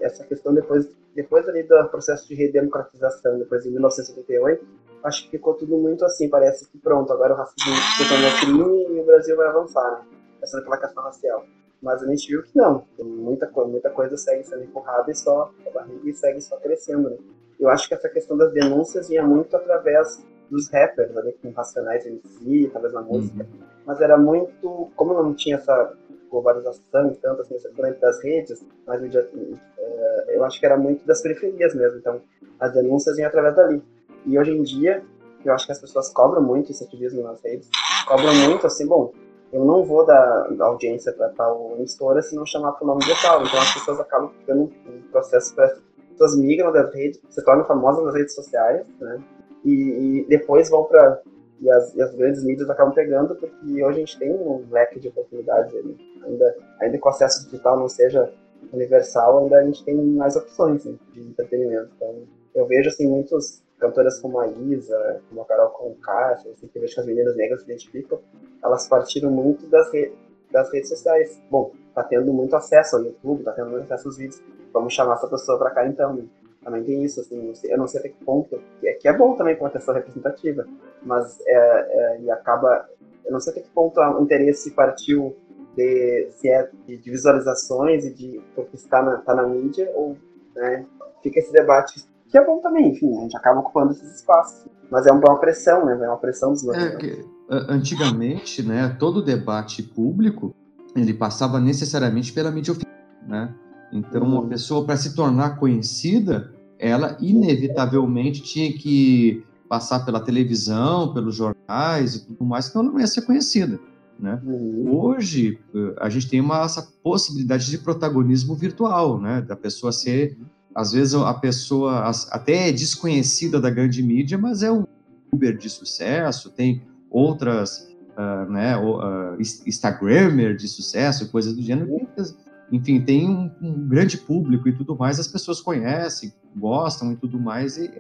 essa questão depois, depois ali do processo de redemocratização, depois de 1978, acho que ficou tudo muito assim, parece que pronto, agora o racismo se tornou crime e o Brasil vai avançar, né? Essa pela questão racial. Mas a gente viu que não, muita, muita coisa segue sendo empurrada e só a barriga segue só crescendo, né? Eu acho que essa questão das denúncias vinha muito através dos rappers, ali, com Racionais MC, talvez na música, uhum. mas era muito, como não tinha essa globalização e tanto assim, essa das redes, mas uh, eu acho que era muito das periferias mesmo, então as denúncias vinham através dali. E hoje em dia, eu acho que as pessoas cobram muito esse ativismo nas redes. Cobram muito, assim, bom, eu não vou dar audiência para tal emissora se não chamar pelo nome de tal. Então as pessoas acabam ficando um processo para as pessoas migram das redes, se tornam famosas nas redes sociais, né? E, e depois vão para e e as, grandes mídias acabam pegando porque hoje a gente tem um leque de oportunidades né? ainda ainda que o acesso digital não seja universal ainda a gente tem mais opções né, de entretenimento então eu vejo assim muitos cantoras como a Isa, como a Carol Conká, assim, que vejo que as meninas negras se identificam, elas partiram muito das, re das redes sociais. Bom, tá tendo muito acesso ao YouTube, tá tendo muito acesso aos vídeos. Vamos chamar essa pessoa para cá então. Né? Também tem isso, assim, eu não sei até que ponto, que é, que é bom também com uma questão representativa, mas é, é, e acaba, eu não sei até que ponto o interesse partiu de, se é de, de visualizações e de porque está na, tá na mídia ou né, fica esse debate que é bom também, enfim, a gente acaba ocupando esses espaços. Mas é uma pressão, né? É uma pressão dos é que, Antigamente, né, todo debate público ele passava necessariamente pela mídia oficial, né? Então, uhum. uma pessoa para se tornar conhecida, ela inevitavelmente tinha que passar pela televisão, pelos jornais e tudo mais, senão ela não ia ser conhecida. Né? Uhum. Hoje, a gente tem uma, essa possibilidade de protagonismo virtual, né? da pessoa ser uhum às vezes a pessoa até é desconhecida da grande mídia, mas é um Uber de sucesso, tem outras, uh, né, uh, Instagrammer de sucesso, coisas do gênero. Enfim, tem um, um, grande público e tudo mais, as pessoas conhecem, gostam e tudo mais, e,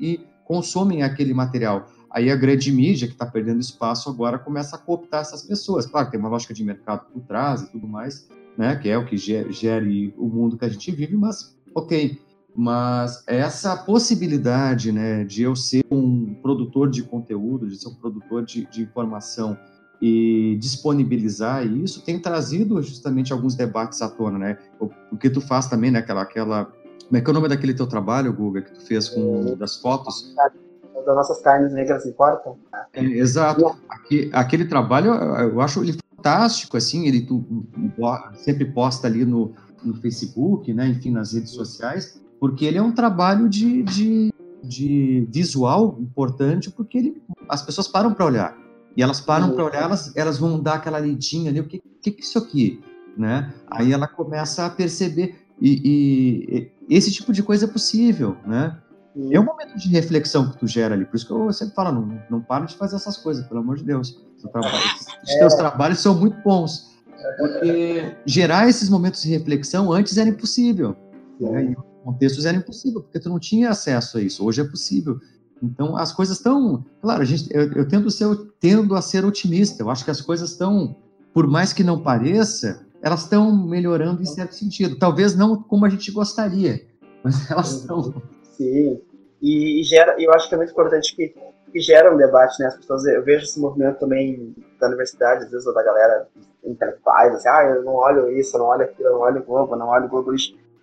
e, e consomem aquele material. Aí a grande mídia, que está perdendo espaço agora, começa a cooptar essas pessoas. Claro, tem uma lógica de mercado por trás e tudo mais, né, que é o que gere o mundo que a gente vive, mas ok, mas essa possibilidade né, de eu ser um produtor de conteúdo, de ser um produtor de, de informação e disponibilizar isso tem trazido justamente alguns debates à tona, né? O, o que tu faz também, né? Aquela, aquela, como é que é o nome daquele teu trabalho, Guga, que tu fez com das fotos? Das nossas carnes negras importam. É, exato. Aqui, aquele trabalho eu acho ele fantástico, assim, ele tu, sempre posta ali no, no Facebook, né? Enfim, nas redes sociais porque ele é um trabalho de, de, de visual importante, porque ele, as pessoas param para olhar. E elas param para olhar, elas, elas vão dar aquela lidinha ali, o que, que, que é isso aqui? Né? Aí ela começa a perceber, e, e, esse tipo de coisa é possível, né? É um momento de reflexão que tu gera ali, por isso que eu sempre falo, não, não para de fazer essas coisas, pelo amor de Deus. Os é. teus trabalhos são muito bons, porque gerar esses momentos de reflexão antes era impossível. Né? contextos era impossível, porque tu não tinha acesso a isso. Hoje é possível. Então, as coisas estão. Claro, a gente, eu, eu tendo, ser, eu tendo a ser otimista. Eu acho que as coisas estão, por mais que não pareça, elas estão melhorando em certo sentido. Talvez não como a gente gostaria, mas elas estão. Sim. E, e gera, eu acho que é muito importante que que gera um debate, né? As pessoas, eu vejo esse movimento também da universidade, às vezes, ou da galera intelectuais, assim, ah, eu não olho isso, eu não olho aquilo, eu não olho Globo, não olho Globo.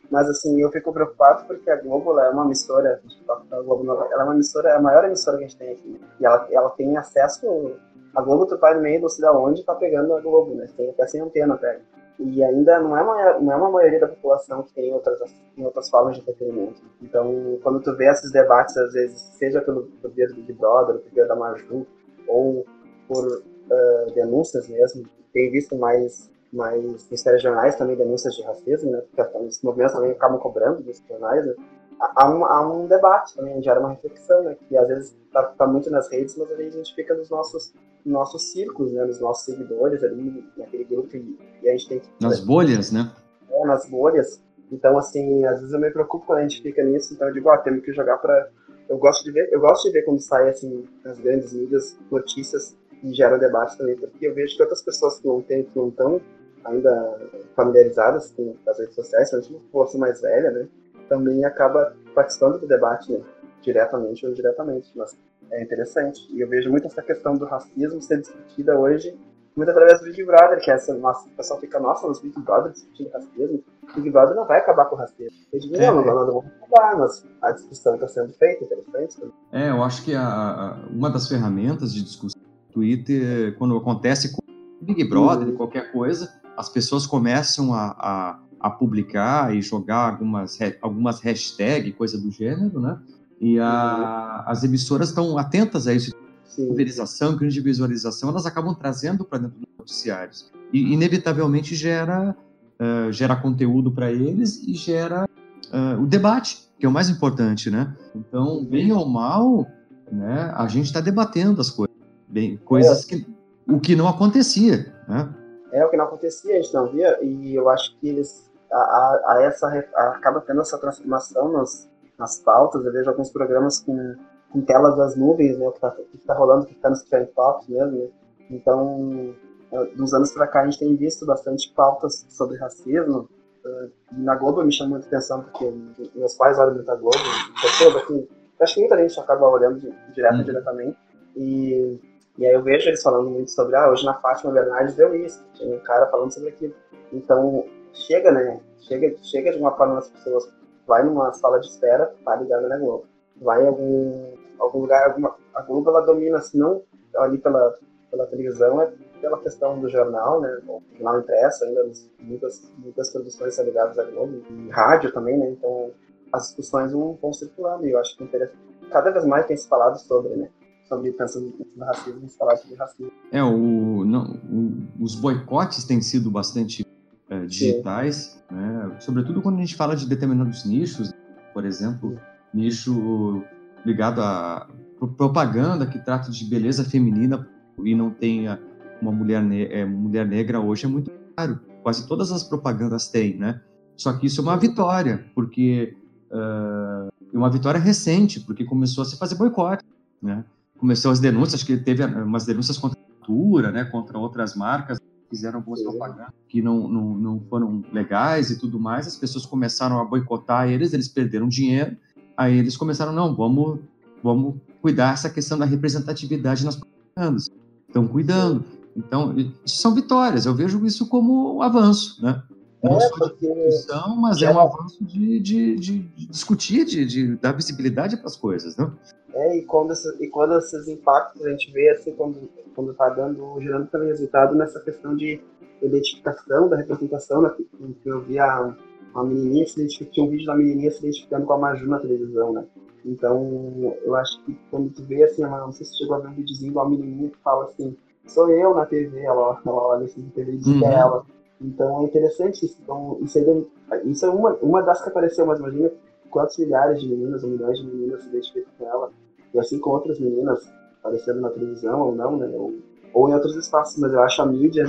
Mas, assim, eu fico preocupado porque a Globo é uma emissora, a Globo ela é uma emissora, é a maior emissora que a gente tem aqui. Né? E ela, ela tem acesso, a Globo, tu vai no meio, não da onde, tá pegando a Globo, né? Tem até sem antena, pega. E ainda não é, uma, não é uma maioria da população que tem outras, tem outras formas de entretenimento. Então, quando tu vê esses debates, às vezes, seja pelo poder do Big Brother, pelo poder da Maju, ou por uh, denúncias mesmo, tem visto mais, mais nos telejornais também denúncias de racismo, né? Porque os movimentos também acabam cobrando dos jornais, né? há um, há um debate também, gera uma reflexão, né? Que às vezes está tá muito nas redes, mas a gente fica nos nossos, nossos círculos, né? Nos nossos seguidores ali, naquele grupo, e, e a gente tem que... Nas bolhas, né? É, nas bolhas. Então, assim, às vezes eu me preocupo quando a gente fica nisso, então eu digo, ó, oh, temos que jogar para Eu gosto de ver, eu gosto de ver quando sai, assim, nas grandes mídias, notícias que geram debate também, porque eu vejo que outras pessoas que não têm, que não estão ainda familiarizadas com as redes sociais, principalmente uma força mais velha, né? também acaba participando do debate, né? diretamente ou indiretamente. Mas é interessante. E eu vejo muito essa questão do racismo ser discutida hoje, muito através do Big Brother, que é essa, nossa, o pessoal fica, nossa, os Big Brother discutindo racismo. O Big Brother não vai acabar com o racismo. Eu digo, não, não, não, não vamos acabar, mas a discussão está sendo feita, interessante. É, eu acho que a, a, uma das ferramentas de discussão Twitter, quando acontece com Big Brother, uhum. qualquer coisa, as pessoas começam a, a a publicar e jogar algumas, algumas hashtags, coisa do gênero, né? E a, as emissoras estão atentas a isso. Pulverização, grande visualização, elas acabam trazendo para dentro dos noticiários. E, inevitavelmente, gera, uh, gera conteúdo para eles e gera uh, o debate, que é o mais importante, né? Então, bem ou mal, né, a gente está debatendo as coisas. Bem, coisas é. que... O que não acontecia, né? É, o que não acontecia, a gente não via, e eu acho que eles a, a essa a, acaba tendo essa transformação nas, nas pautas. Eu vejo alguns programas com, com telas das nuvens, né, o que está tá rolando, o que está nos trend tops mesmo. Né? Então, é, dos anos para cá, a gente tem visto bastante pautas sobre racismo. Uh, na Globo me chama muita atenção, porque meus pais olham muito a Globo, percebo que acho que muita gente acaba olhando direto uhum. diretamente. E, e aí eu vejo eles falando muito sobre, ah, hoje na Fátima Bernardes deu isso, tinha um cara falando sobre aquilo. Então, chega, né? Chega, chega de uma forma as pessoas. Vai numa sala de espera, tá ligado na Globo. Vai em algum, algum lugar, alguma, a Globo ela domina, se não ali pela, pela televisão, é pela questão do jornal, né? O jornal impresso, ainda muitas, muitas produções são ligadas à Globo, e rádio também, né? Então as discussões vão, vão circulando e eu acho que é. Cada vez mais tem se falado sobre, né? Sobre pensando no racismo, falar sobre racismo. É, o, não, o, os boicotes têm sido bastante é, digitais, né? sobretudo quando a gente fala de determinados nichos, por exemplo, nicho ligado a propaganda que trata de beleza feminina e não tenha uma mulher, ne é, mulher negra hoje é muito caro. Quase todas as propagandas têm, né? Só que isso é uma vitória, porque uh, uma vitória recente, porque começou a se fazer boicote, né? Começou as denúncias, que teve umas denúncias contra a cultura, né? Contra outras marcas fizeram algumas propagandas que não, não, não foram legais e tudo mais, as pessoas começaram a boicotar eles, eles perderam dinheiro, aí eles começaram, não, vamos, vamos cuidar essa questão da representatividade nas propagandas. Estão cuidando. Então, isso são vitórias, eu vejo isso como um avanço, né? Não é, só de discussão, mas é um avanço de, de, de, discutir, de, de, dar visibilidade para as coisas, né? É, e quando, esse, e quando esses impactos a gente vê assim, quando quando está dando, gerando também resultado nessa questão de identificação, da representação, né? que eu vi a, a menininha se identificando, tinha um vídeo da menininha se identificando com a Maju na televisão, né? Então, eu acho que quando tu vê assim, não sei se chegou a ver um videozinho de uma menininha que fala assim, sou eu na TV, ela, ela olha assim na TV e diz uhum. ela. Então é interessante isso. Então, isso, ainda, isso é uma, uma das que apareceu, mas imagina quantos milhares de meninas ou milhões de meninas se identificam com ela. E assim com outras meninas aparecendo na televisão ou não, né? Ou, ou em outros espaços, mas eu acho a mídia,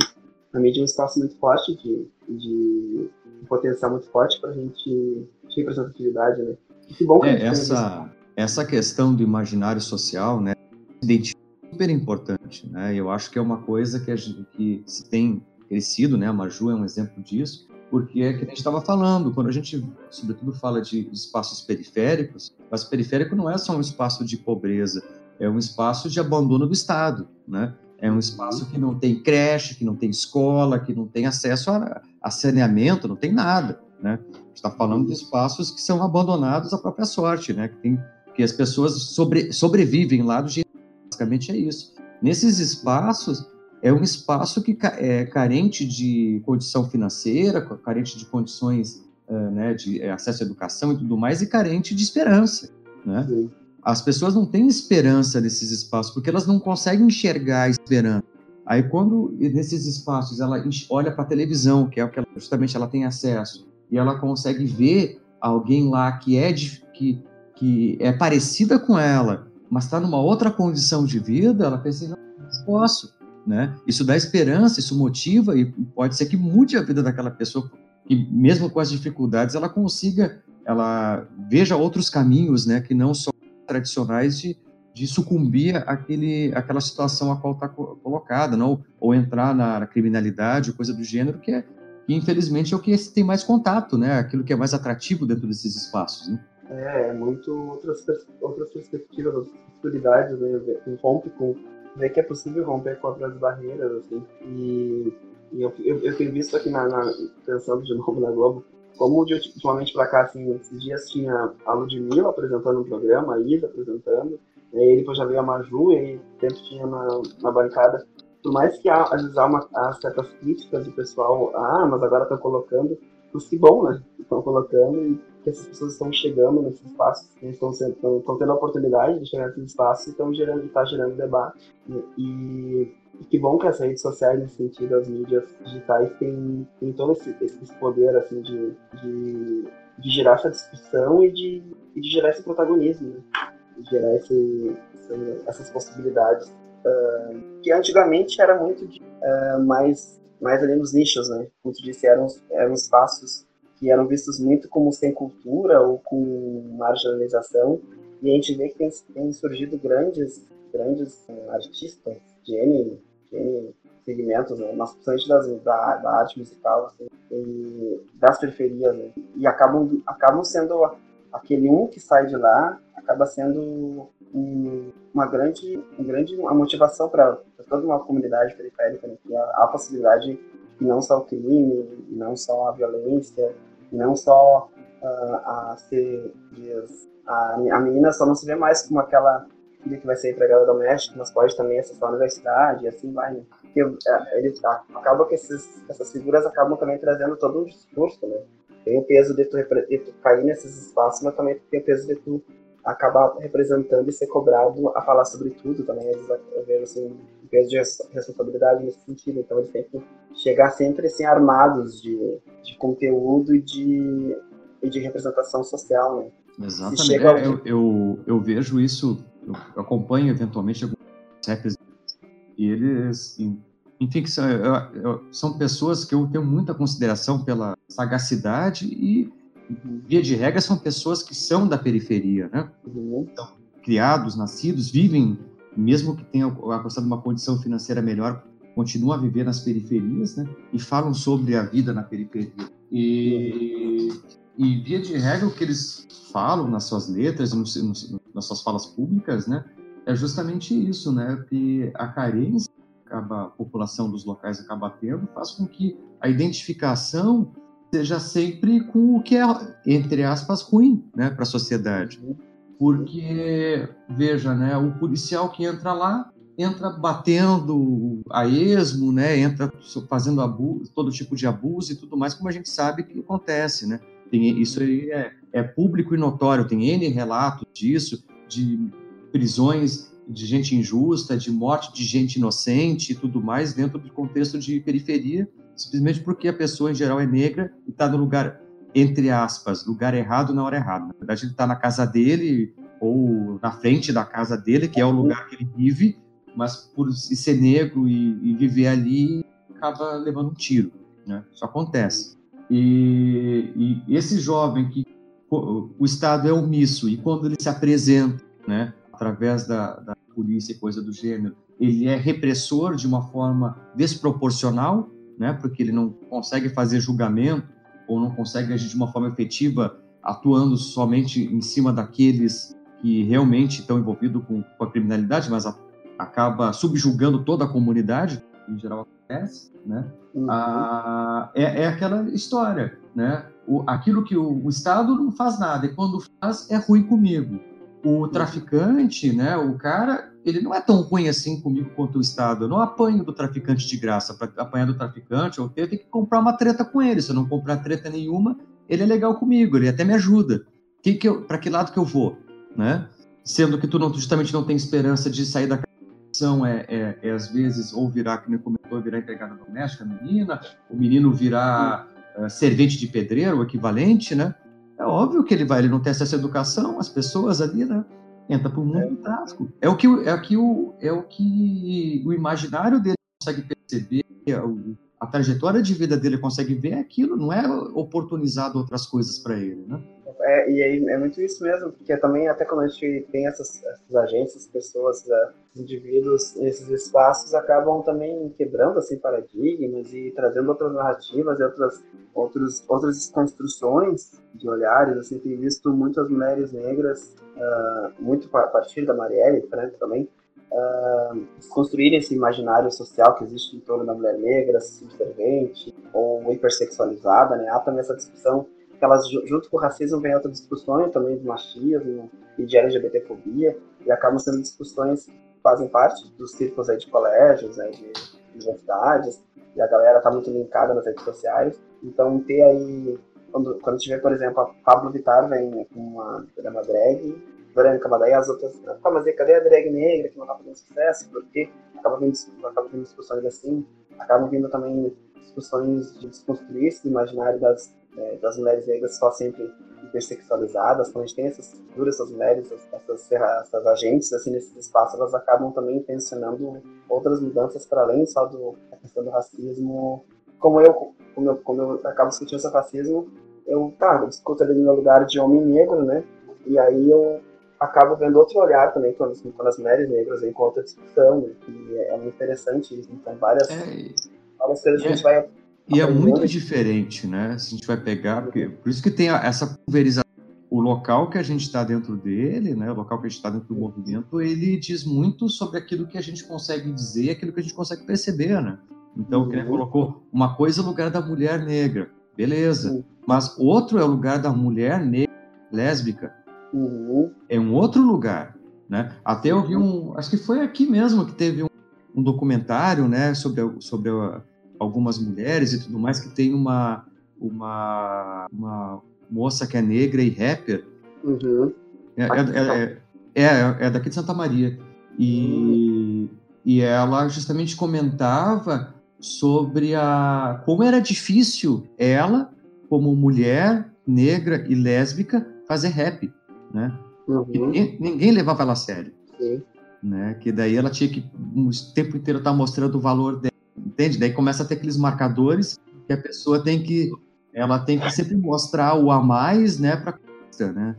a mídia é um espaço muito forte de, de um potencial muito forte para a gente de representatividade, né? E que bom que é, essa essa questão do imaginário social, né? é super importante, né? Eu acho que é uma coisa que a gente que se tem crescido, né? A Maju é um exemplo disso. porque é que a gente estava falando, quando a gente, sobretudo, fala de espaços periféricos, mas periférico não é só um espaço de pobreza, é um espaço de abandono do Estado, né? É um espaço que não tem creche, que não tem escola, que não tem acesso a, a saneamento, não tem nada, né? Está falando de espaços que são abandonados à própria sorte, né? Que, tem, que as pessoas sobre, sobrevivem lá do jeito basicamente é isso. Nesses espaços, é um espaço que é carente de condição financeira, carente de condições uh, né, de é, acesso à educação e tudo mais, e carente de esperança. Né? As pessoas não têm esperança nesses espaços, porque elas não conseguem enxergar a esperança. Aí, quando nesses espaços ela olha para a televisão, que é o que ela, justamente ela tem acesso, e ela consegue ver alguém lá que é, de, que, que é parecida com ela, mas está numa outra condição de vida, ela pensa, não, não posso né? Isso dá esperança, isso motiva e pode ser que mude a vida daquela pessoa, que mesmo com as dificuldades ela consiga, ela veja outros caminhos, né, que não são tradicionais de, de sucumbir àquele, àquela situação a qual está colocada, não? ou entrar na, na criminalidade, coisa do gênero, que é que infelizmente é o que tem mais contato, né? Aquilo que é mais atrativo dentro desses espaços. Né? É, é muito outras, outras perspectivas, outras possibilidades, né? Rompe com ver que é possível romper contra as barreiras, assim. E, e eu, eu, eu, tenho visto aqui, na, na, pensando de novo na Globo, como de ultimamente para cá, assim, esses dias tinha a Ludmilla apresentando um programa, a Isa apresentando, e aí depois já veio a Maju, e aí tempo tinha na, na bancada. Por mais que há, às vezes há, uma, há certas críticas do pessoal, ah, mas agora estão colocando, mas que bom, né? Estão colocando e que essas pessoas estão chegando nesses espaços, estão, estão, estão tendo a oportunidade de chegar nesses espaços e estão gerando, está gerando debate. E, e, que bom que as redes sociais, nesse sentido, as mídias digitais, têm, têm todo esse, esse poder assim, de, de, de gerar essa discussão e de, e de gerar esse protagonismo, né? de gerar esse, essas possibilidades. Uh, que antigamente era muito de, uh, mais, mais ali nos nichos, né? Como tu disse, eram, eram espaços que eram vistos muito como sem cultura ou com marginalização. E a gente vê que tem, tem surgido grandes, grandes uh, artistas de N, de N segmentos, né? mas principalmente das, da, da arte musical, assim, e das periferias, né? e acabam, acabam sendo aquele um que sai de lá, acaba sendo um, uma grande, um grande uma motivação para toda uma comunidade periférica, né? que há a possibilidade que não só o crime, não só a violência, não só uh, a ser a, a menina só não se vê mais como aquela filha que vai ser empregada doméstica, mas pode também acessar a universidade e assim vai. Né? Porque é, ele acaba que esses, essas figuras acabam também trazendo todo um discurso, né? Tem o peso de tu, de tu cair nesses espaços, mas também tem o peso de tu acabar representando e ser cobrado a falar sobre tudo também. Às vezes eu vejo assim, um peso de responsabilidade nesse sentido. Então eles têm que chegar sempre assim, armados de, de conteúdo e de, e de representação social, né? Exatamente. É, eu, eu, eu, vejo isso, eu acompanho eventualmente alguns rappers e eles, enfim, são, são pessoas que eu tenho muita consideração pela sagacidade e via de regra, são pessoas que são da periferia, né? Uhum. Então, criados, nascidos, vivem, mesmo que tenham alcançado uma condição financeira melhor, continuam a viver nas periferias, né? E falam sobre a vida na periferia. E, e via de regra, o que eles falam nas suas letras, nos, nos, nas suas falas públicas, né? É justamente isso, né? Que a carência que a população dos locais acaba tendo faz com que a identificação seja sempre com o que é, entre aspas, ruim né, para a sociedade. Porque, veja, né, o policial que entra lá, entra batendo a esmo, né, entra fazendo abuso, todo tipo de abuso e tudo mais, como a gente sabe que acontece. Né? Tem, isso aí é, é público e notório, tem N relatos disso, de prisões de gente injusta, de morte de gente inocente e tudo mais, dentro do contexto de periferia, simplesmente porque a pessoa em geral é negra e está no lugar, entre aspas, lugar errado na hora errada. Na verdade, ele está na casa dele ou na frente da casa dele, que é o lugar que ele vive, mas por ser negro e, e viver ali, acaba levando um tiro. Né? Isso acontece. E, e, esse jovem que o Estado é omisso e quando ele se apresenta, né, através da, da polícia e coisa do gênero, ele é repressor de uma forma desproporcional, né, porque ele não consegue fazer julgamento ou não consegue agir de uma forma efetiva, atuando somente em cima daqueles que realmente estão envolvidos com, com a criminalidade, mas a, acaba subjugando toda a comunidade, em geral acontece, né? Uhum. Ah, é, é, aquela história, né? O, aquilo que o, o, Estado não faz nada, e quando faz é ruim comigo. O traficante, né? O cara, ele não é tão ruim assim comigo quanto o Estado. Eu não apanho do traficante de graça. Para apanhar do traficante, eu tenho que comprar uma treta com ele. Se eu não comprar treta nenhuma, ele é legal comigo, ele até me ajuda. Que que Para que lado que eu vou, né? Sendo que tu não, justamente não tem esperança de sair da são é, é, é, às vezes ou virar, como comentou, virar empregada doméstica, menina, o menino virar uh, servente de pedreiro, o equivalente, né? É óbvio que ele vai, ele não tem acesso à educação, as pessoas ali, né? Entra para o mundo do tráfico. É o que, é o que o, é o que o imaginário dele consegue perceber, a, a trajetória de vida dele consegue ver aquilo, não é oportunizado outras coisas para ele, né? É, e aí é muito isso mesmo, porque também até quando a gente tem essas, essas agências, pessoas, uh, indivíduos, esses espaços acabam também quebrando assim paradigmas e trazendo outras narrativas e outras outros, outras construções de olhares. Assim, tem visto muitas mulheres negras, uh, muito a partir da Marielle, Franco também, uh, esse imaginário social que existe em torno da mulher negra, subservente ou hipersexualizada, né? Há também essa discussão que elas, junto com o racismo, vem outras discussões também de machismo e de LGBTfobia, e acabam sendo discussões que fazem parte dos círculos aí de colégios, né, de universidades, e a galera tá muito linkada nas redes sociais. Então, ter aí, quando, quando tiver, por exemplo, a Pablo Vittar vem com uma, uma drag branca, mas daí as outras, ah, mas e cadê a drag negra que não tá fazendo sucesso? Porque acaba vindo, acaba vindo discussões assim, acabam vindo também discussões de desconstruir esse imaginário das é, das mulheres negras só sempre hipersexualizadas, quando a gente tem essas figuras, essas mulheres, essas, essas agentes assim, nesses espaços, elas acabam também intencionando outras mudanças para além só do, da questão do racismo. Como eu, como eu, como eu acabo discutindo esse racismo, eu, tá, eu discuto ali no meu lugar de homem negro, né? E aí eu acabo vendo outro olhar também quando, quando as mulheres negras outra discussão, né? e é, é muito interessante isso. Então, várias, é, várias coisas que a gente vai e é muito diferente, né? Se a gente vai pegar, porque, por isso que tem essa pulverização. O local que a gente está dentro dele, né? O local que a gente está dentro do movimento, ele diz muito sobre aquilo que a gente consegue dizer, aquilo que a gente consegue perceber, né? Então, uhum. que ele colocou uma coisa é o lugar da mulher negra, beleza? Uhum. Mas outro é o lugar da mulher negra lésbica. Uhum. É um outro lugar, né? Até eu vi um, acho que foi aqui mesmo que teve um, um documentário, né? Sobre sobre a algumas mulheres e tudo mais, que tem uma, uma, uma moça que é negra e rapper. Uhum. É, é, é, é, é daqui de Santa Maria. E, uhum. e ela justamente comentava sobre a como era difícil ela, como mulher negra e lésbica, fazer rap, né? Uhum. Ninguém, ninguém, levava ela a sério. Sim. Né? Que daí ela tinha que o tempo inteiro estar tá mostrando o valor dela entende? Daí começa a ter aqueles marcadores que a pessoa tem que, ela tem que sempre mostrar o a mais, né, para né?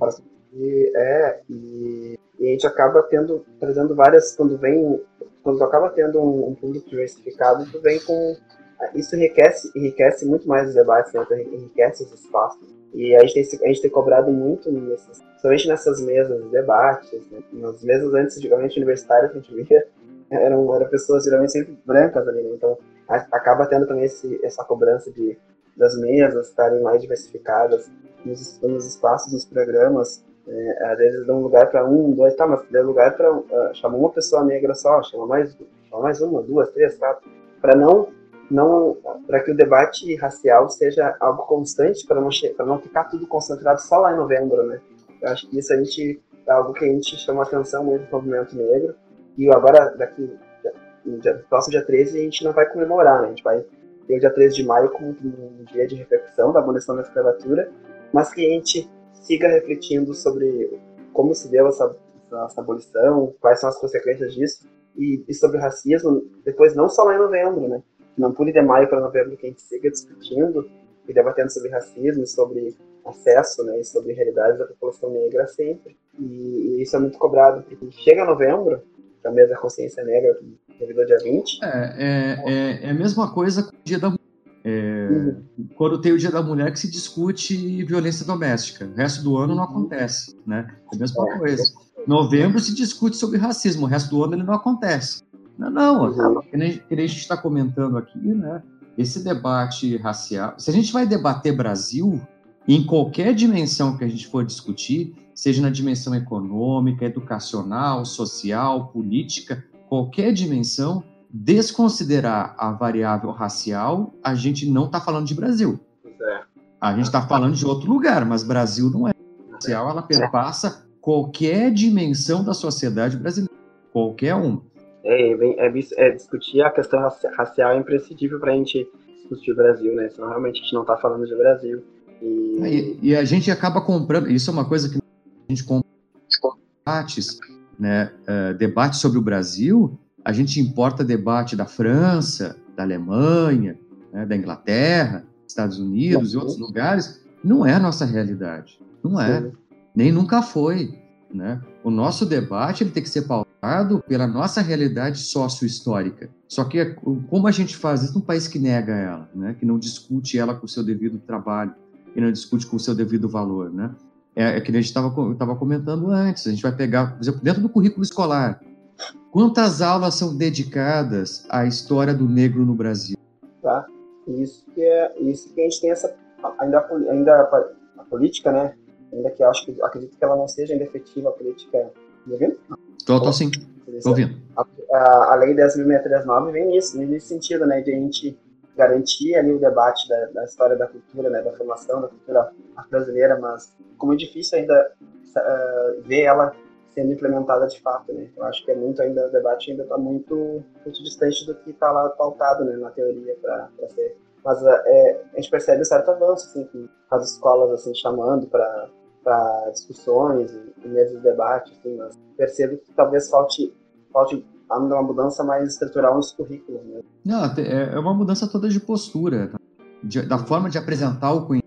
E, é, e, e, a gente acaba tendo, trazendo várias, quando vem, quando tu acaba tendo um, um público diversificado, tu vem com, isso enriquece, enriquece muito mais os debates, né, enriquece os espaços. E a gente tem, a gente tem cobrado muito, nessas, principalmente nessas mesas de debates, né, nas mesas antes, antigamente universitárias, a gente via eram, eram pessoas geralmente sempre brancas ali, né? Então a, acaba tendo também esse, essa cobrança de das mesas estarem mais diversificadas nos, nos espaços, nos programas. É, às vezes dão lugar para um, dois, tá, mas deu lugar para uh, chamar uma pessoa negra só, chama mais, chama mais uma, duas, três, quatro, para não não para que o debate racial seja algo constante, para não não ficar tudo concentrado só lá em novembro, né? Eu acho que isso a gente é algo que a gente chama atenção muito no movimento negro e agora, daqui, dia, próximo dia 13, a gente não vai comemorar, né? A gente vai ter o dia 13 de maio como um dia de reflexão da abolição da escravatura, mas que a gente siga refletindo sobre como se deu essa, essa abolição, quais são as consequências disso, e, e, sobre o racismo, depois não só lá em novembro, né? Não pule de maio para novembro, que a gente siga discutindo e debatendo sobre racismo, sobre acesso, né, e sobre realidades da população negra sempre. E, e isso é muito cobrado, porque chega novembro, da mesa consciência negra devido ao dia 20. É, é, é, é, a mesma coisa com o dia da. É, quando tem o Dia da Mulher que se discute violência doméstica. O resto do ano não acontece, né? É a mesma é. coisa. Novembro se discute sobre racismo, o resto do ano ele não acontece. Não, não, uhum. que, a gente está comentando aqui, né? Esse debate racial. Se a gente vai debater Brasil, em qualquer dimensão que a gente for discutir, seja na dimensão econômica, educacional, social, política, qualquer dimensão, desconsiderar a variável racial, a gente não está falando de Brasil. É. A gente está falando de outro lugar, mas Brasil não é. Racial ela perpassa qualquer dimensão da sociedade brasileira, qualquer uma. É, é, é, discutir a questão racial é imprescindível para a gente discutir o Brasil, né? Senão realmente a gente não está falando de Brasil. E... e... E, a gente acaba comprando, isso é uma coisa que a gente compra debates, né? Uh, debates sobre o Brasil, a gente importa debate da França, da Alemanha, né? da Inglaterra, Estados Unidos e outros lugares. Não é a nossa realidade. Não é. Sim. Nem nunca foi. Né? O nosso debate ele tem que ser pautado pela nossa realidade sócio-histórica. Só que como a gente faz isso num país que nega ela, né? que não discute ela com o seu devido trabalho, e não discute com o seu devido valor. Né? É, é que a gente estava comentando antes, a gente vai pegar, por exemplo, dentro do currículo escolar, quantas aulas são dedicadas à história do negro no Brasil? Tá, isso que, é, isso que a gente tem essa, ainda, ainda a, a política, né, ainda que acho que acredito que ela não seja ainda efetiva a política. Tá ouvindo? Tô, tô sim. Tô ouvindo. A, a, a lei 10.639 vem nisso, nesse sentido, né, de a gente garantir ali o debate da, da, história da cultura, né, da formação da cultura brasileira, mas como é difícil ainda uh, ver ela sendo implementada de fato, né? Eu acho que é muito ainda o debate ainda está muito, muito distante do que está lá pautado, né, na teoria para ser. Mas é, a gente percebe um certo avanço, assim, com as escolas assim chamando para para discussões e, mesmo debates, assim, mas percebo que talvez falte falte uma mudança mais estrutural nos currículos. Né? Não, é, é uma mudança toda de postura, tá? de, da forma de apresentar o conhecimento,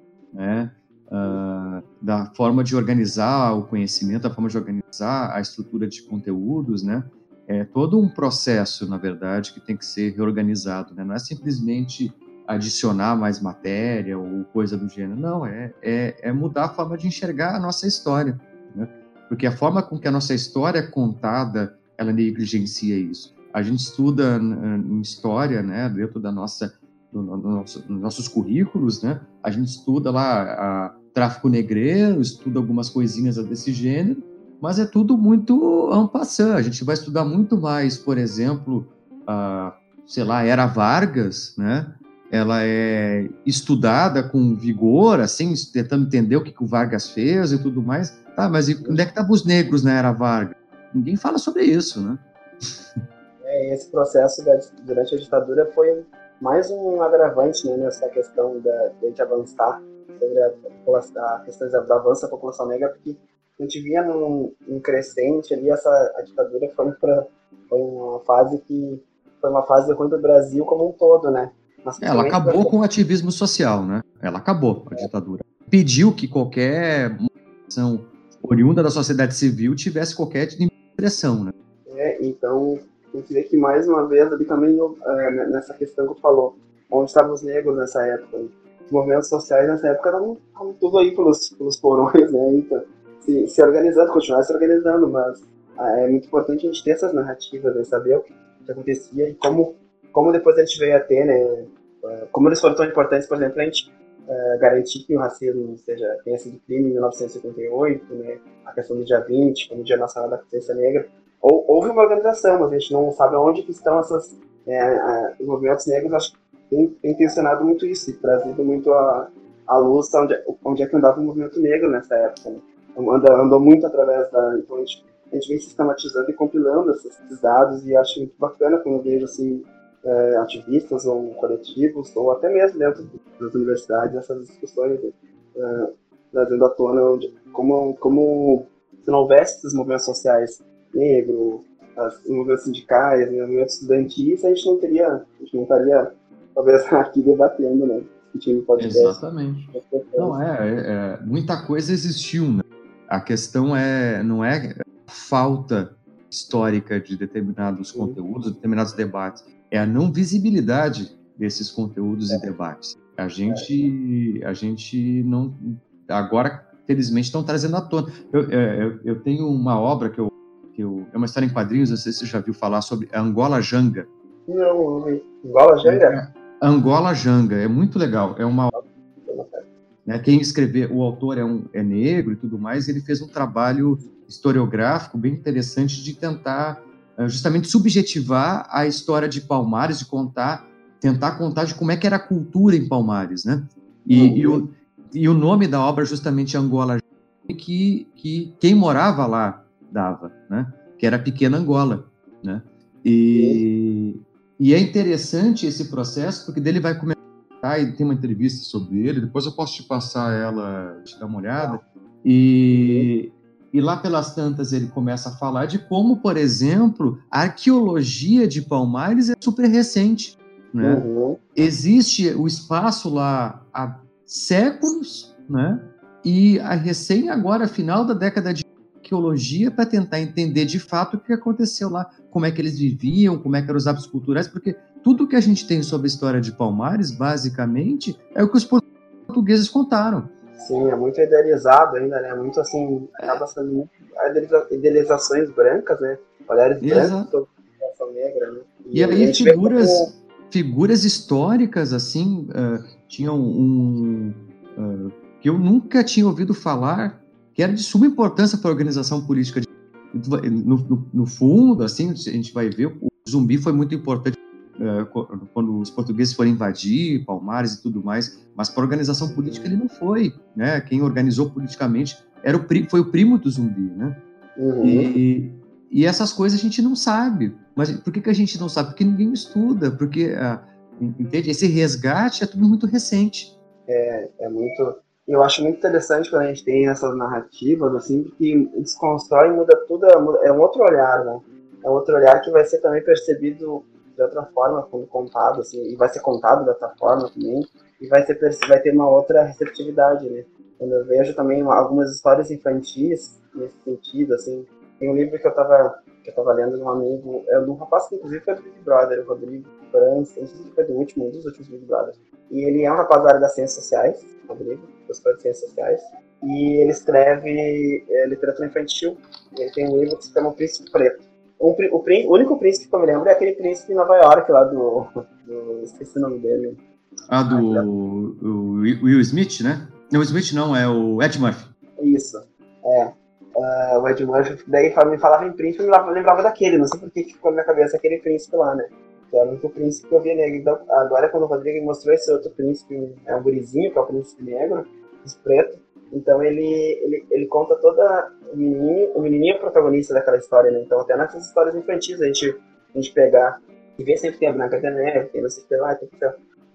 da forma de organizar o conhecimento, da forma de organizar a estrutura de conteúdos, né? É todo um processo, na verdade, que tem que ser reorganizado, né? Não é simplesmente adicionar mais matéria ou coisa do gênero, não, é, é, é mudar a forma de enxergar a nossa história, né? Porque a forma com que a nossa história é contada, ela negligencia isso. A gente estuda em história, né, dentro da nossa no, no nosso, nos nossos currículos, né? A gente estuda lá a, tráfico negreiro, estuda algumas coisinhas desse gênero, mas é tudo muito ampassant. A gente vai estudar muito mais, por exemplo, a, sei lá, Era Vargas, né? Ela é estudada com vigor, assim, tentando entender o que, que o Vargas fez e tudo mais. Tá, mas onde é que estavam os negros na Era Vargas? Ninguém fala sobre isso, né? É, esse processo da, durante a ditadura foi mais um agravante né, nessa questão da, de a gente avançar sobre a, a questão do avanço da população negra, porque a gente via num, crescente ali, essa a ditadura foi, pra, foi uma fase que foi uma fase ruim do Brasil como um todo, né? Mas, Ela acabou com o ativismo social, né? Ela acabou a ditadura. Pediu que qualquer ação oriunda da sociedade civil tivesse qualquer expressão, né? É, então a gente vê que mais uma vez ali também é, nessa questão que tu falou, onde estavam os negros nessa época. Os movimentos sociais nessa época estavam tudo aí pelos, pelos porões, né? Então, se, se organizando, continuar se organizando, mas ah, é muito importante a gente ter essas narrativas, né? saber o que, que acontecia e como, como depois a gente veio a ter, né? Ah, como eles foram tão importantes, por exemplo, a gente uh, garantir que o racismo seja, tenha sido crime em 1958, né? A questão do dia 20, como Dia Nacional da Consciência Negra, ou, houve uma organização, mas a gente não sabe onde estão essas é, os movimentos negros. Acho que tem, intencionado muito isso e trazido muito a, a luz onde, onde é que andava o movimento negro nessa época. Né? Anda, andou muito através da. Então a gente, a gente vem sistematizando e compilando esses, esses dados e acho muito bacana quando vejo assim, é, ativistas ou coletivos, ou até mesmo dentro das universidades, essas discussões é, trazendo à tona onde, como, como se não houvesse esses movimentos sociais negro, as movimentos sindicais, movimentos estudantis, a gente não teria, a gente não estaria talvez aqui debatendo, né? Discutindo podcast. Exatamente. Não, é, é, é, muita coisa existiu, né? A questão é, não é falta histórica de determinados Sim. conteúdos, determinados debates, é a não visibilidade desses conteúdos é. e debates. A gente, a gente não. Agora, felizmente, estão trazendo à tona. Eu, é, eu, eu, tenho uma obra que eu, que eu. É uma história em quadrinhos, não sei se você já viu falar sobre Angola Janga. Não. Angola Janga? É, Angola Janga, é muito legal. É uma. Né, quem escreveu, o autor é, um, é negro e tudo mais, ele fez um trabalho historiográfico bem interessante de tentar eh, justamente subjetivar a história de Palmares, de contar, tentar contar de como é que era a cultura em Palmares, né? E, uhum. e, o, e o nome da obra é justamente Angola, que, que quem morava lá dava, né? Que era Pequena Angola, né? E, e é interessante esse processo, porque dele vai começar, e tem uma entrevista sobre ele, depois eu posso te passar ela, te dar uma olhada, e, e lá pelas tantas ele começa a falar de como, por exemplo, a arqueologia de Palmares é super recente. Né? Uhum. Existe o espaço lá há séculos, né? e a recém agora, final da década de arqueologia, para tentar entender de fato o que aconteceu lá, como é que eles viviam, como é que eram os hábitos culturais, porque tudo que a gente tem sobre a história de Palmares, basicamente, é o que os portugueses contaram. Sim, é muito idealizado ainda, né? Muito assim, acaba sendo muito idealizações brancas, né? Olhares brancos, população negra, né? E, e aí figuras, como... figuras históricas, assim, uh, tinham um... Uh, que eu nunca tinha ouvido falar, que era de suma importância para a organização política. De, no, no, no fundo, assim, a gente vai ver, o zumbi foi muito importante é, quando os portugueses foram invadir Palmares e tudo mais, mas para a organização política ele não foi, né? Quem organizou politicamente era o foi o primo do zumbi, né? Uhum. E, e essas coisas a gente não sabe. Mas por que, que a gente não sabe? Porque ninguém estuda, porque uh, entende? Esse resgate é tudo muito recente. É, é muito. Eu acho muito interessante quando a gente tem essas narrativas assim, porque desconstrói e muda tudo, é um outro olhar, né? É um outro olhar que vai ser também percebido de outra forma quando contado, assim, e vai ser contado dessa forma também, e vai, ser, vai ter uma outra receptividade, né? Quando eu vejo também algumas histórias infantis nesse sentido, assim, tem um livro que eu tava, que eu tava lendo de um amigo, é de um rapaz que inclusive foi do Big Brother, o Rodrigo Franz, não sei se foi do último, um dos últimos Big Brothers. E ele é um rapaz da área das ciências sociais, Rodrigo, professor de ciências sociais, e ele escreve é, literatura infantil, ele tem um livro que se chama O Príncipe Preto o, o, o, único príncipe que eu me lembro é aquele príncipe de Nova York lá do. do esqueci o nome dele. Ah, do o Will Smith, né? Não, o Smith não, é o Ed Murphy. Isso, é. Uh, o Ed Murphy, daí me falava em príncipe, eu lembrava, lembrava daquele, não sei por que ficou na minha cabeça aquele príncipe lá, né? Que era o único príncipe que eu via negro. Então, agora quando o Rodrigo mostrou esse outro príncipe, é um gurizinho, que é o príncipe negro, preto, então ele, ele, ele conta toda o menininho, o menininho é o protagonista daquela história, né? Então até nessas histórias infantis a gente, a gente pegar e ver sempre tem a Branca de Neve, tem não sei o que lá, tem que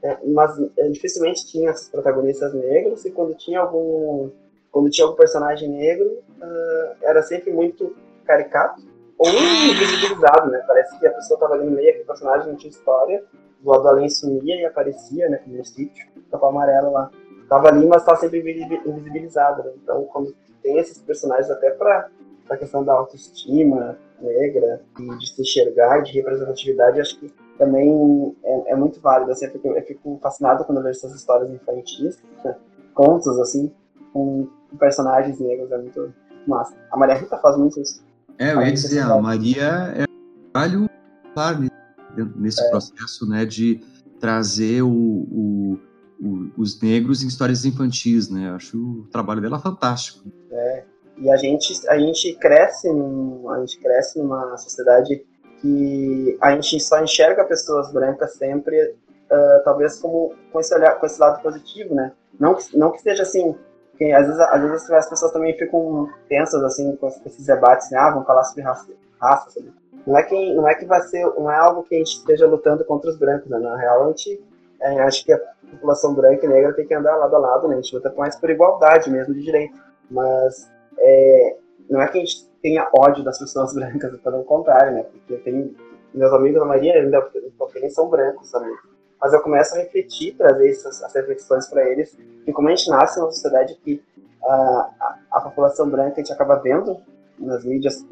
é, mas é, dificilmente tinha esses protagonistas negros e quando tinha algum quando tinha algum personagem negro uh, era sempre muito caricato ou invisibilizado, né? Parece que a pessoa estava ali no meio, aquele personagem não tinha história, do lado além sumia e aparecia, né? Como no sítio, capa amarelo lá tava ali, mas tá sempre invisibilizada. Né? Então, quando tem esses personagens até para a questão da autoestima negra e de se enxergar, de representatividade, acho que também é, é muito válido. Assim, eu, eu fico fascinado quando vejo essas histórias infantis, né? contos assim, com personagens negros, é muito massa. A Maria Rita faz muito isso. É, eu ia dizer, a Maria é um trabalho nesse é. processo, né, de trazer o, o o, os negros em histórias infantis, né? Eu acho o trabalho dela fantástico. É, e a gente, a gente cresce, num, a gente cresce numa sociedade que a gente só enxerga pessoas brancas sempre, uh, talvez como com esse olhar, com esse lado positivo, né? Não que, não que seja assim, que às vezes, às vezes as pessoas também ficam tensas assim com esses debates, né? Ah, vão falar sobre raça, raça. Não é que não é que vai ser, não é algo que a gente esteja lutando contra os brancos, né? Na real, a gente é, acho que a população branca e negra tem que andar lado a lado, né? A gente luta mais por igualdade mesmo de direito. Mas é, não é que a gente tenha ódio das pessoas brancas, pelo contrário, né? Porque tem meus amigos, a maioria ainda são brancos também. Mas eu começo a refletir, trazer essas, essas reflexões para eles, que como a gente nasce numa sociedade que a, a, a, população branca a gente acaba vendo nas mídias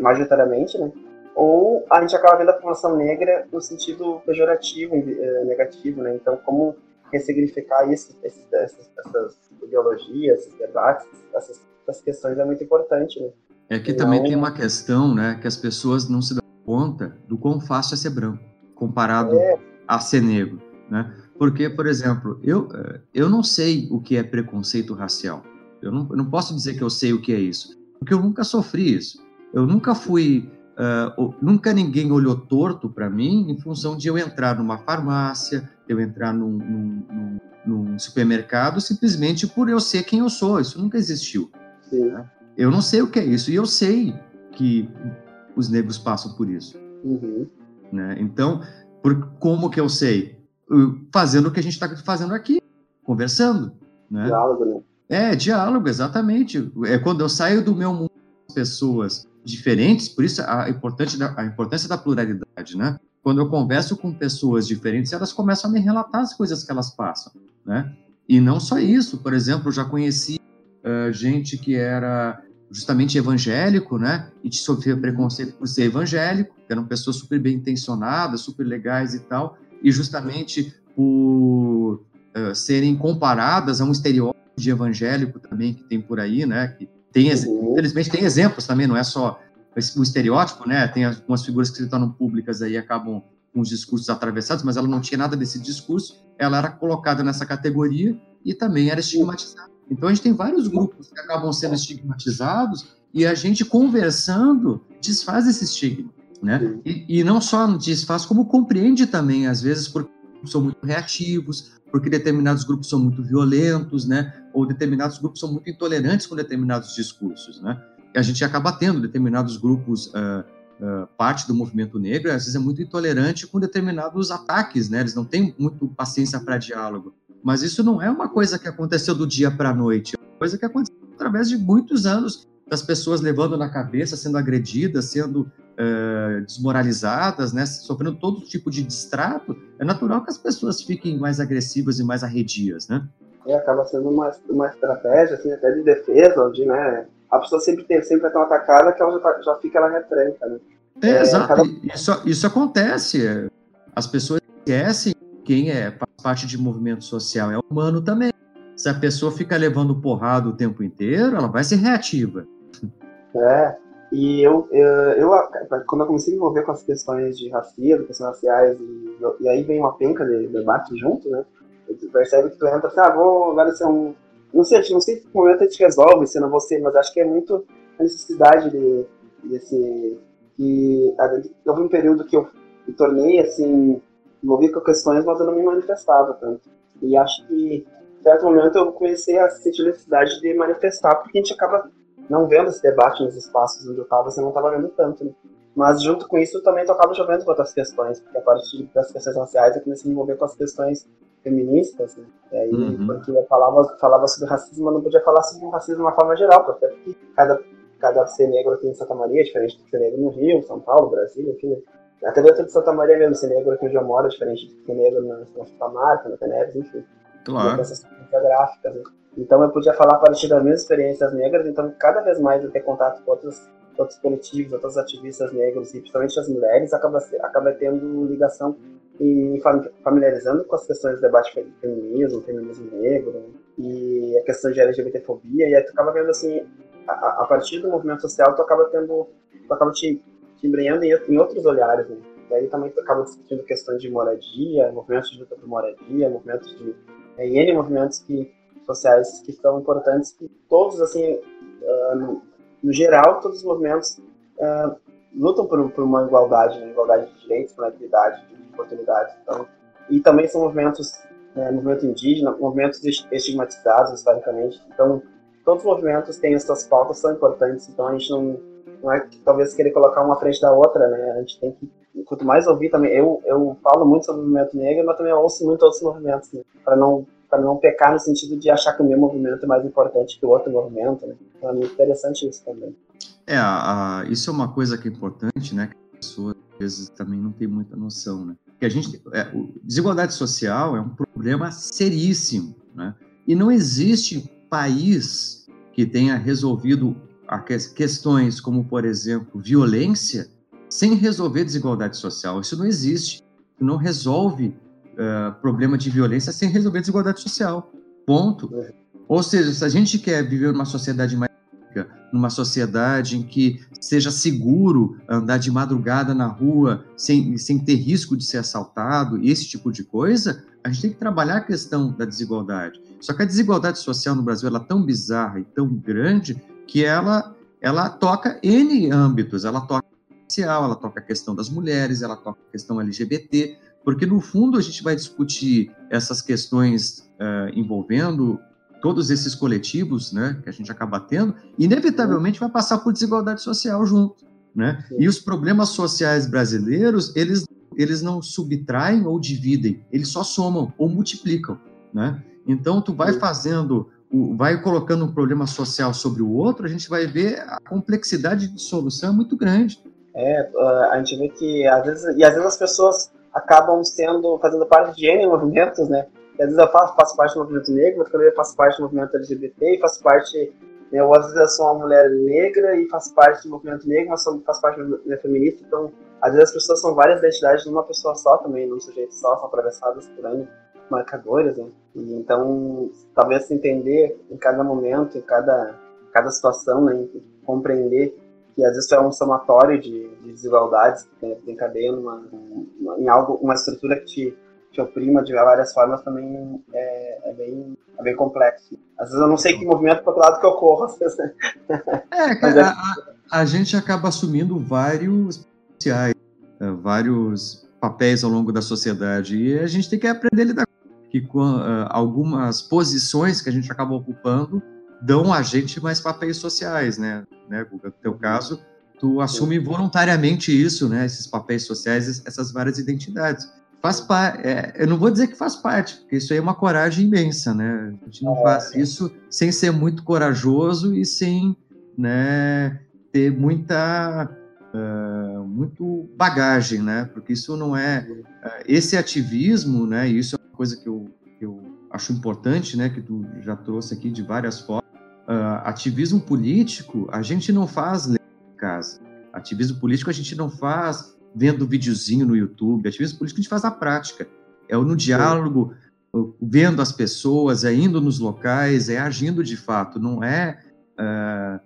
majoritariamente, né? ou a gente acaba vendo a população negra no sentido pejorativo, eh, negativo, né? Então, como ressignificar isso, esses, essas, essas, ideologias, esses debates, essas, essas, questões é muito importante, né? É que também tem uma questão, né, que as pessoas não se dão conta do quão fácil é ser branco, comparado é. A ser negro, né? Porque, por exemplo, eu, eh, eu não sei o que é preconceito racial. Eu não, eu não posso dizer que eu sei o que é isso, porque eu nunca sofri isso. Eu nunca fui Uh, nunca ninguém olhou torto para mim em função de eu entrar numa farmácia, eu entrar num, num, num, num, supermercado simplesmente por eu ser quem eu sou. Isso nunca existiu. Né? Eu não sei o que é isso e eu sei que os negros passam por isso. Uhum. Né? Então, por, como que eu sei? Fazendo o que a gente está fazendo aqui, conversando. Né? Diálogo, né? É, diálogo, exatamente. É quando eu saio do meu mundo, pessoas diferentes, por isso a, importante da, a importância da pluralidade, né? Quando eu converso com pessoas diferentes, elas começam a me relatar as coisas que elas passam, né? E não só isso, por exemplo, eu já conheci uh, gente que era justamente evangélico, né? E te sofria preconceito por ser evangélico, que eram pessoas super bem intencionadas, super legais e tal, e justamente por uh, serem comparadas a um estereótipo de evangélico também que tem por aí, né? Que tem, uhum. Infelizmente tem exemplos também, não é só o estereótipo, né? Tem algumas figuras que se tornam públicas aí acabam com os discursos atravessados, mas ela não tinha nada desse discurso, ela era colocada nessa categoria e também era estigmatizada. Então a gente tem vários grupos que acabam sendo estigmatizados e a gente conversando desfaz esse estigma, né? E, e não só desfaz, como compreende também, às vezes, porque são muito reativos, porque determinados grupos são muito violentos, né? Ou determinados grupos são muito intolerantes com determinados discursos, né? E a gente acaba tendo determinados grupos, uh, uh, parte do movimento negro, às vezes é muito intolerante com determinados ataques, né? Eles não têm muito paciência para diálogo. Mas isso não é uma coisa que aconteceu do dia para a noite, é uma coisa que aconteceu através de muitos anos das pessoas levando na cabeça, sendo agredidas, sendo uh, desmoralizadas, né, sofrendo todo tipo de distrato, é natural que as pessoas fiquem mais agressivas e mais arredias, né? É, acaba sendo uma, uma estratégia, assim, até de defesa, onde, né, a pessoa sempre tem, sempre é tão atacada que ela já, tá, já fica, ela retranca, né? É, é exato, cada... isso, isso acontece, as pessoas esquecem quem é parte de movimento social, é humano também. Se a pessoa fica levando porrada o tempo inteiro, ela vai ser reativa. É, e eu, eu, eu, quando eu comecei a me envolver com as questões de racismo, questões raciais, e, e aí vem uma penca de debate junto, né? Tu percebe que tu entra assim, ah, vou agora ser um. Não sei, não sei que momento a gente resolve, se não você, mas acho que é muito a necessidade de, desse. Que, houve um período que eu me tornei, assim, envolvido com questões, mas eu não me manifestava tanto. E acho que, em certo momento, eu comecei a sentir necessidade de manifestar, porque a gente acaba não vendo esse debate nos espaços onde eu estava, você não estava vendo tanto, né? Mas junto com isso também tocava jogando com outras questões, porque a partir das questões raciais eu comecei a me envolver com as questões feministas, né? E aí, uhum. porque eu falava, falava sobre racismo, mas não podia falar sobre racismo de uma forma geral, até porque cada, cada ser negro aqui em Santa Maria é diferente do ser negro no Rio, São Paulo, Brasil, enfim. Né? Até dentro de Santa Maria mesmo, ser negro aqui onde eu moro é diferente do ser negro na, na Santa Marta, na Teneves, enfim. Claro. Essas geográficas, né? Então eu podia falar a partir das minhas experiências negras, então cada vez mais eu ter contato com outros, outros coletivos, outros ativistas negros, e principalmente as mulheres, acaba, acaba tendo ligação e familiarizando com as questões do debate feminismo, feminismo negro, e a questão de LGBTfobia, e aí tu acaba vendo assim, a, a partir do movimento social, tu acaba tendo, tu acaba te, te embrenhando em, em outros olhares, né? Aí também tu acaba discutindo questões de moradia, movimentos de luta por moradia, movimentos de... É, N movimentos que sociais que são importantes, que todos, assim, uh, no, no, geral, todos os movimentos uh, lutam por, por, uma igualdade, uma igualdade de direitos, equidade de oportunidades. Então, e também são movimentos, né, movimento indígena, movimentos estigmatizados historicamente. Então, todos os movimentos têm as suas pautas, são importantes, então a gente não, não é talvez querer colocar uma frente da outra, né? A gente tem que, quanto mais ouvir também, eu, eu falo muito sobre o movimento negro, mas também ouço muito outros movimentos, né? Para não para não pecar no sentido de achar que o meu movimento é mais importante que o outro movimento, né? Então é muito interessante isso também. É, a, isso é uma coisa que é importante, né? Que as pessoas às vezes também não têm muita noção, né? Que a gente, é, desigualdade social é um problema seríssimo, né? E não existe país que tenha resolvido questões como, por exemplo, violência sem resolver desigualdade social. Isso não existe. Não resolve uh, problema de violência sem resolver desigualdade social. Ponto. Ou seja, se a gente quer viver numa sociedade mais numa sociedade em que seja seguro andar de madrugada na rua sem, sem ter risco de ser assaltado, esse tipo de coisa, a gente tem que trabalhar a questão da desigualdade. Só que a desigualdade social no Brasil é tão bizarra e tão grande que ela, ela toca N âmbitos, ela toca social, ela toca a questão das mulheres, ela toca a questão LGBT, porque no fundo a gente vai discutir essas questões uh, envolvendo todos esses coletivos, né, que a gente acaba tendo, inevitavelmente vai passar por desigualdade social junto, né? E os problemas sociais brasileiros, eles eles não subtraem ou dividem, eles só somam ou multiplicam, né? Então tu vai fazendo, vai colocando um problema social sobre o outro, a gente vai ver a complexidade de solução é muito grande. É, a gente vê que às vezes e às vezes as pessoas acabam sendo fazendo parte de N movimentos, né? às vezes eu faço, faço parte do movimento negro, mas também faço parte do movimento LGBT, e faço parte, né, ou às vezes eu sou uma mulher negra e faço parte do movimento negro, mas faço parte do movimento feminista, então às vezes as pessoas são várias identidades numa pessoa só também, num sujeito só, são atravessadas por N marcadores, né? E, então, talvez se entender em cada momento, em cada, cada situação, né, compreender que às vezes é um somatório de, de desigualdades que desencadeiam numa, uma, em algo, uma estrutura que te te oprima de várias formas também é, é, bem, é bem complexo. Às vezes eu não sei que movimento para outro lado que ocorra. É, cara, é... A, a, gente acaba assumindo vários sociais, é, vários papéis ao longo da sociedade e a gente tem que aprender a lidar que uh, algumas posições que a gente acaba ocupando dão a gente mais papéis sociais, né? né no teu caso, tu assume voluntariamente isso, né? Esses papéis sociais, essas várias identidades faz parte. É, eu não vou dizer que faz parte, porque isso aí é uma coragem imensa, né? A gente não é. faz isso sem ser muito corajoso e sem né, ter muita. Uh, muito bagagem, né? Porque isso não é uh, esse ativismo, né? Isso é coisa que eu, que eu acho importante, né? Que tu já trouxe aqui de várias formas. Uh, ativismo político a gente não faz em casa. Ativismo político a gente não faz vendo videozinho no YouTube. Ativismo político a gente faz na prática. É no diálogo, vendo as pessoas, é indo nos locais, é agindo de fato, não é, uh,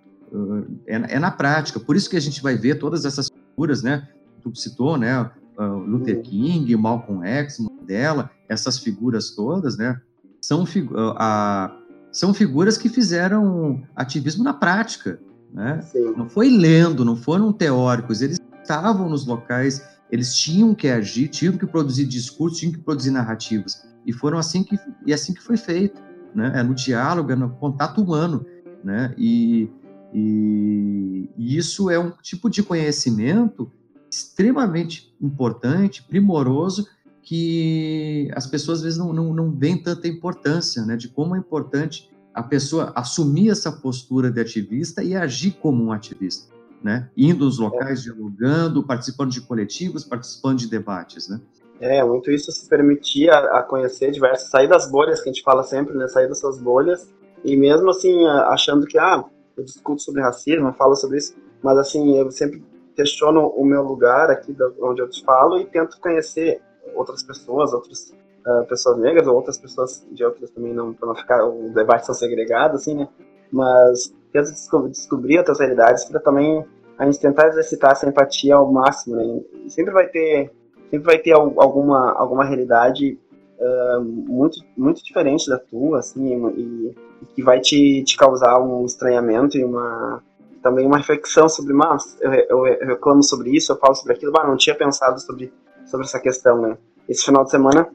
é, é, na prática. Por isso que a gente vai ver todas essas figuras, né? Tu citou, né? Uh, Luther King, Malcolm X, Mandela, essas figuras todas, né? São, figu uh, são figuras que fizeram ativismo na prática, né? Não foi lendo, não foram teóricos, eles estavam nos locais, eles tinham que agir, tinham que produzir discursos, tinham que produzir narrativas. E foram assim que e assim que foi feito, né? É no diálogo, é no contato humano, né? E, e, e isso é um tipo de conhecimento extremamente importante, primoroso, que as pessoas às vezes não, não, não veem tanta importância, né? De como é importante a pessoa assumir essa postura de ativista e agir como um ativista né? Indo nos locais, dialogando, participando de coletivos, participando de debates, né? É, muito isso se permitir a, conhecer diversas, sair das bolhas que a gente fala sempre, né? Sair das suas bolhas e mesmo assim achando que ah, eu discuto sobre racismo, falo sobre isso, mas assim eu sempre questiono o meu lugar aqui da, onde eu te falo e tento conhecer outras pessoas, outras uh, pessoas negras ou outras pessoas de outras também não para não ficar o debate são segregado assim, né? Mas tenta descobrir, descobrir outras realidades para também a gente tentar exercitar essa empatia ao máximo, né? Sempre vai ter, sempre vai ter alguma, alguma realidade uh, muito, muito diferente da tua, assim, e, que vai te, te causar um estranhamento e uma também uma reflexão sobre, mas eu, eu reclamo sobre isso, eu falo sobre aquilo, mas não tinha pensado sobre, sobre essa questão, né? Esse final de semana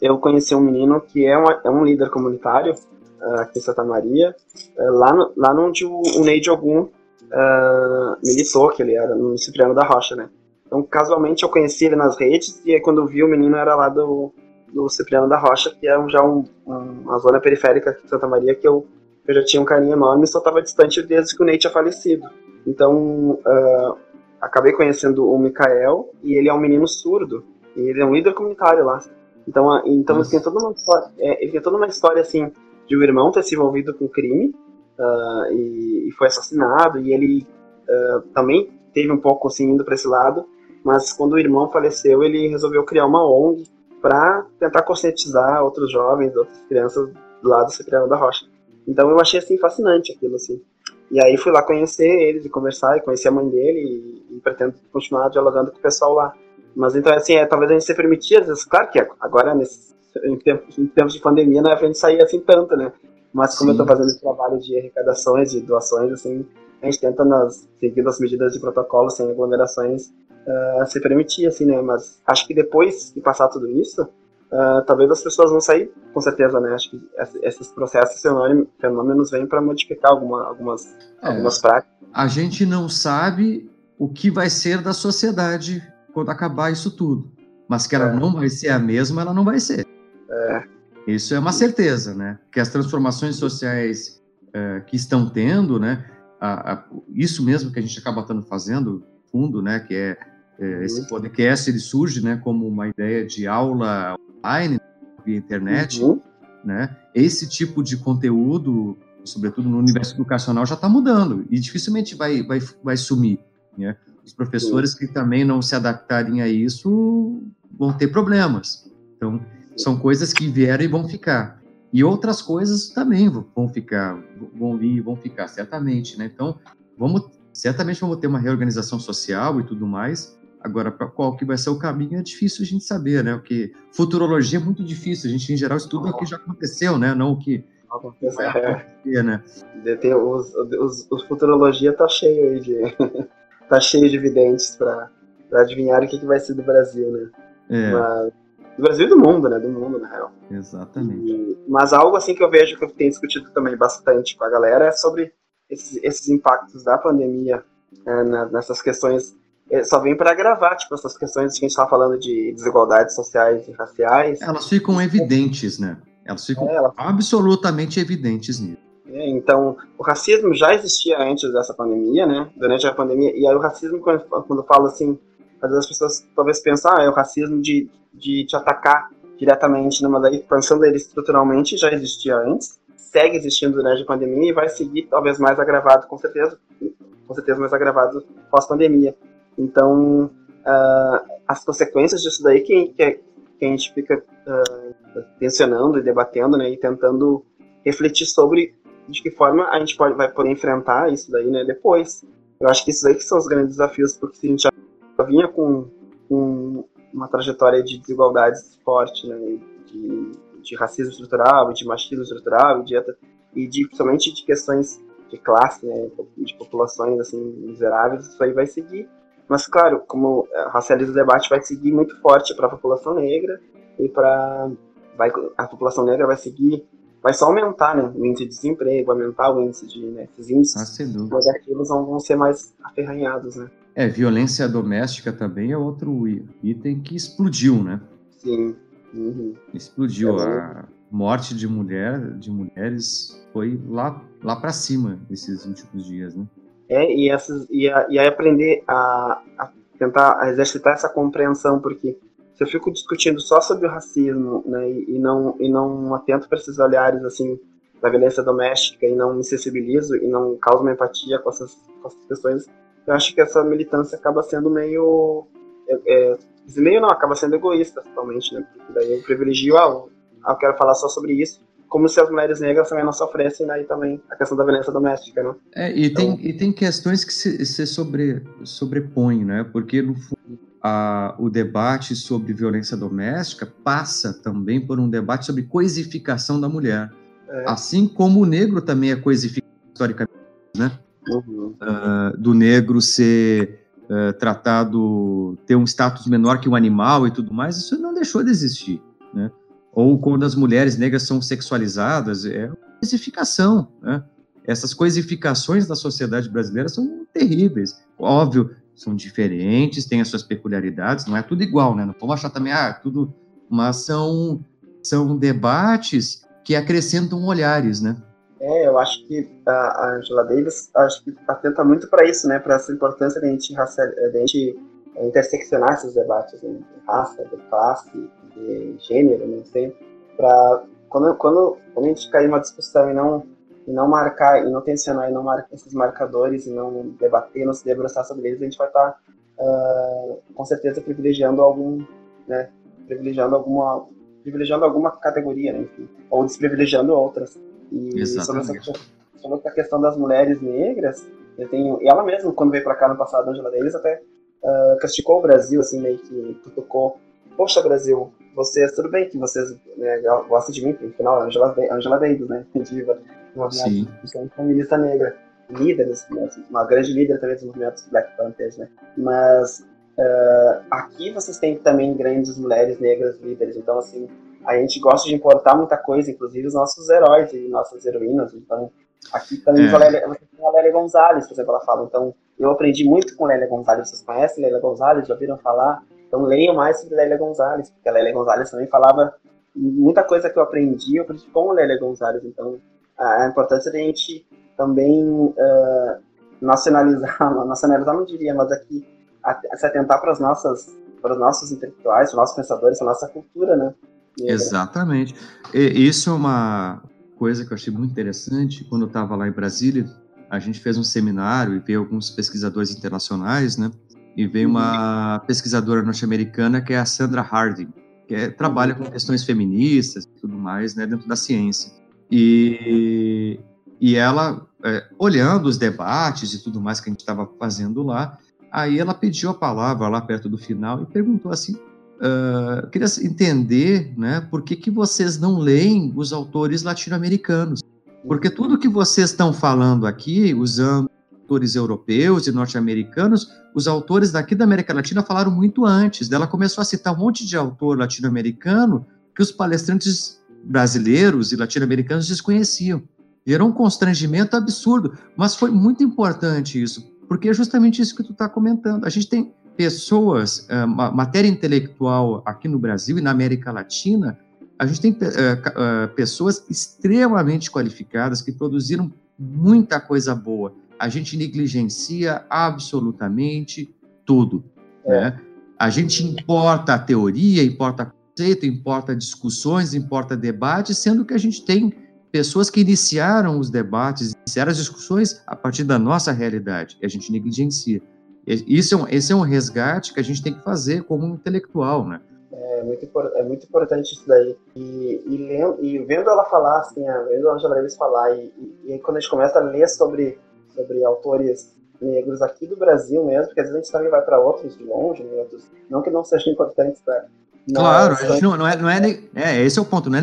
eu conheci um menino que é, uma, é um líder comunitário uh, aqui em Santa Maria, uh, lá, no, lá onde o, o Neide Ogum uh, militou, que ele era no Cipriano da Rocha, né? Então, casualmente, eu conheci ele nas redes, e aí, quando eu vi o menino, era lá do, do Cipriano da Rocha, que é já um, um, uma zona periférica de Santa Maria que eu, eu já tinha um carinho enorme só estava distante desde que o Ney tinha falecido. Então, uh, acabei conhecendo o Mikael, e ele é um menino surdo, e ele é um líder comunitário lá. Então, então ele tem toda uma história, é, ele tem toda uma história assim de o um irmão ter se envolvido com crime uh, e, e, foi assassinado, e ele uh, também teve um pouco assim indo para esse lado, mas quando o irmão faleceu, ele resolveu criar uma ONG para tentar conscientizar outros jovens, outras crianças do lado do Cipriano da Rocha. Então eu achei assim fascinante aquilo assim. E aí fui lá conhecer eles e conversar e conhecer a mãe dele e, pretendo continuar dialogando com o pessoal lá. Mas então assim, é, talvez a gente se permitir, às vezes, claro que agora nesse, em, tempos, em tempos de pandemia não é pra gente sair assim tanto, né? Mas como Sim. eu estou fazendo esse trabalho de arrecadações e doações, assim, a gente tenta, nas, seguindo as medidas de protocolo, sem aglomerações, uh, se permitir, assim, né? Mas acho que depois de passar tudo isso, uh, talvez as pessoas vão sair, com certeza, né? Acho que esses processos, fenômenos vêm para modificar alguma, algumas, é, algumas práticas. A gente não sabe o que vai ser da sociedade quando acabar isso tudo. Mas que ela é. não vai ser a mesma, ela não vai ser. É. Isso é uma certeza, né? Que as transformações sociais é, que estão tendo, né? A, a, isso mesmo que a gente acaba estando fazendo, fundo, né? Que é, é, esse uhum. podcast, ele surge, né? Como uma ideia de aula online via internet, uhum. né? Esse tipo de conteúdo, sobretudo no universo educacional, já está mudando e dificilmente vai, vai, vai sumir, né? Os professores que também não se adaptarem a isso vão ter problemas. Então, são coisas que vieram e vão ficar. E outras coisas também vão ficar, vão vir e vão ficar, certamente, né? Então, vamos, certamente vamos ter uma reorganização social e tudo mais. Agora, para qual que vai ser o caminho é difícil a gente saber, né? Porque futurologia é muito difícil. A gente, em geral, estuda o que já aconteceu, né? Não o que vai acontecer, né? Os, os, os futurologia tá cheio aí de... tá cheio de videntes para adivinhar o que, que vai ser do Brasil, né? É. Mas do Brasil e do mundo, né? Do mundo, na real. Exatamente. E, mas algo assim que eu vejo que eu tenho discutido também bastante com a galera é sobre esses, esses impactos da pandemia é, nessas questões. É, só vem para agravar, tipo, essas questões que a gente estava falando de desigualdades sociais e raciais. Elas ficam evidentes, né? Elas ficam é, absolutamente evidentes nisso. É, então, o racismo já existia antes dessa pandemia, né? Durante a pandemia. E aí o racismo, quando, quando eu falo assim, às vezes as pessoas talvez pensam, ah, é o racismo de, de te atacar diretamente, numa daí, pensando ele estruturalmente, já existia antes, segue existindo durante a pandemia e vai seguir talvez mais agravado, com certeza, com certeza mais agravado pós-pandemia. Então, uh, as consequências disso daí que, que, que a gente fica uh, tensionando e debatendo, né, e tentando refletir sobre de que forma a gente pode, vai poder enfrentar isso daí, né, depois. Eu acho que isso daí que são os grandes desafios, porque se a gente já vinha com, com uma trajetória de desigualdades forte, né, de, de racismo estrutural, de machismo estrutural, de, e de, principalmente de questões de classe, né, de populações assim miseráveis, isso aí vai seguir. Mas claro, como racialismo debate vai seguir muito forte para a população negra e para a população negra vai seguir vai só aumentar né, o índice de desemprego, aumentar o índice de. Né, esses índices ah, negativos vão, vão ser mais aferranhados. Né? É, violência doméstica também é outro item que explodiu, né? Sim. Uhum. Explodiu. É a morte de, mulher, de mulheres foi lá, lá para cima esses últimos dias, né? É, e, essas, e, a, e aí aprender a, a tentar a exercitar essa compreensão, porque se eu fico discutindo só sobre o racismo, né, e, não e não atento para esses olhares assim da violência doméstica e não me sensibilizo e não causo uma empatia com essas, com essas questões, eu acho que essa militância acaba sendo meio é, é, meio não, acaba sendo egoísta totalmente, né? Porque daí eu privilegio, ah, eu quero falar só sobre isso, como se as mulheres negras também não sofressem aí né, também a questão da violência doméstica, né? É, e, então, tem, e tem questões que se, se sobre, sobrepõem, né? Porque no fundo a, o debate sobre violência doméstica passa também por um debate sobre coisificação da mulher. É. Assim como o negro também é coisificado historicamente, né? Uhum. Uh, do negro ser uh, tratado, ter um status menor que o um animal e tudo mais, isso não deixou de existir, né? Ou quando as mulheres negras são sexualizadas, é coisificação, né? Essas coisificações da sociedade brasileira são terríveis. Óbvio, são diferentes, têm as suas peculiaridades, não é tudo igual, né? Não vamos achar também, ah, tudo. Mas são, são debates que acrescentam olhares, né? É, eu acho que a Angela Davis acho que atenta muito para isso, né? Para essa importância de a gente, gente interseccionar esses debates né? de raça, de classe, de gênero, né? Sempre para quando, quando, quando a gente cair numa discussão e não e não marcar, e não tensionar, e não marcar esses marcadores, e não debater, não se debruçar sobre eles, a gente vai estar, uh, com certeza, privilegiando algum, né, privilegiando alguma privilegiando alguma categoria, né, enfim, ou desprivilegiando outras. E sobre essa, sobre essa questão das mulheres negras, eu tenho, ela mesma, quando veio para cá no passado, Angela Davis, até uh, castigou o Brasil, assim, meio que tocou. Poxa, Brasil, vocês, tudo bem que vocês né, gostam de mim, porque afinal, Angela, Angela Davis, né, diva, uma feminista negra, líder, né, uma grande líder também dos movimentos Black Panthers, né, mas uh, aqui vocês têm também grandes mulheres negras líderes, então, assim, a gente gosta de importar muita coisa, inclusive os nossos heróis e nossas heroínas, então, aqui também é. a Lélia, você tem a Lélia Gonzalez, por exemplo, ela fala, então, eu aprendi muito com Lélia Gonzalez. Vocês conhecem Lélia Gonzalez? Já ouviram falar? Então leiam mais sobre Lélia Gonzalez, porque a Lélia Gonzalez também falava muita coisa que eu aprendi, eu aprendi com a Lélia Gonzalez. Então a importância de a gente também uh, nacionalizar, nacionalizar não diria, mas aqui se atentar para as nossas para os nossos intelectuais, para os nossos pensadores, para a nossa cultura, né? Exatamente. E isso é uma coisa que eu achei muito interessante quando eu estava lá em Brasília a gente fez um seminário e veio alguns pesquisadores internacionais, né? E veio uma pesquisadora norte-americana que é a Sandra Harding, que é, trabalha com questões feministas e tudo mais, né, dentro da ciência. E, e ela, é, olhando os debates e tudo mais que a gente estava fazendo lá, aí ela pediu a palavra lá perto do final e perguntou assim, uh, queria entender, né, por que, que vocês não leem os autores latino-americanos? Porque tudo que vocês estão falando aqui, usando autores europeus e norte-americanos, os autores daqui da América Latina falaram muito antes. Ela começou a citar um monte de autor latino-americano que os palestrantes brasileiros e latino-americanos desconheciam. Gerou um constrangimento absurdo, mas foi muito importante isso, porque é justamente isso que tu está comentando. A gente tem pessoas, eh, matéria intelectual aqui no Brasil e na América Latina, a gente tem uh, uh, pessoas extremamente qualificadas que produziram muita coisa boa. A gente negligencia absolutamente tudo. É. Né? A gente importa a teoria, importa conceito, importa discussões, importa debates, sendo que a gente tem pessoas que iniciaram os debates, iniciaram as discussões a partir da nossa realidade, e a gente negligencia. Isso é um, esse é um resgate que a gente tem que fazer como um intelectual, né? É muito, é muito importante isso daí. E, e, lendo, e vendo ela falar, assim, vendo a Angela Davis falar, e, e, e, quando a gente começa a ler sobre, sobre autores negros aqui do Brasil mesmo, porque às vezes a gente também vai para outros de longe, outros, não que não sejam importantes para. Claro, a gente não, não, é, não é, é. Esse é o ponto, não é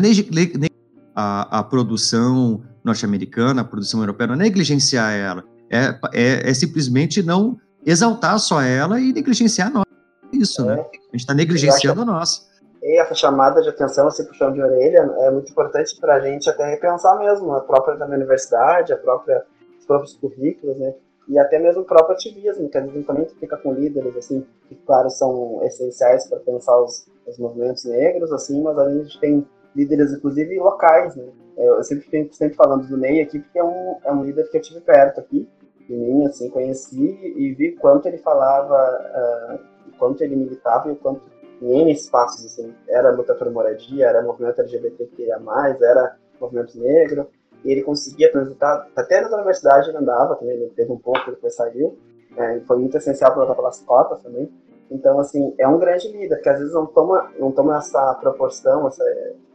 a, a produção norte-americana, a produção europeia, não é negligenciar ela. É, é, é simplesmente não exaltar só ela e negligenciar nós isso, é. né? A gente está negligenciando a nossa. E essa chamada de atenção, esse puxão de orelha, é muito importante para a gente até repensar mesmo a própria da universidade, a própria, os próprios currículos, né? E até mesmo o próprio ativismo, que às vezes também fica com líderes, assim, que, claro, são essenciais para pensar os, os movimentos negros, assim, mas a gente tem líderes, inclusive, locais, né? Eu sempre fico sempre falando do Ney aqui, porque é um, é um líder que eu tive perto aqui, de mim, assim, conheci e vi quanto ele falava uh, quanto ele militava e o quanto em N espaços, assim, era luta por moradia, era movimento LGBTQIA+, era movimento negro, e ele conseguia transitar, até na universidade ele andava também, ele teve um pouco, depois saiu, é, foi muito essencial para lutar pelas cotas também, então, assim, é um grande líder, que às vezes não toma, não toma essa proporção, essa,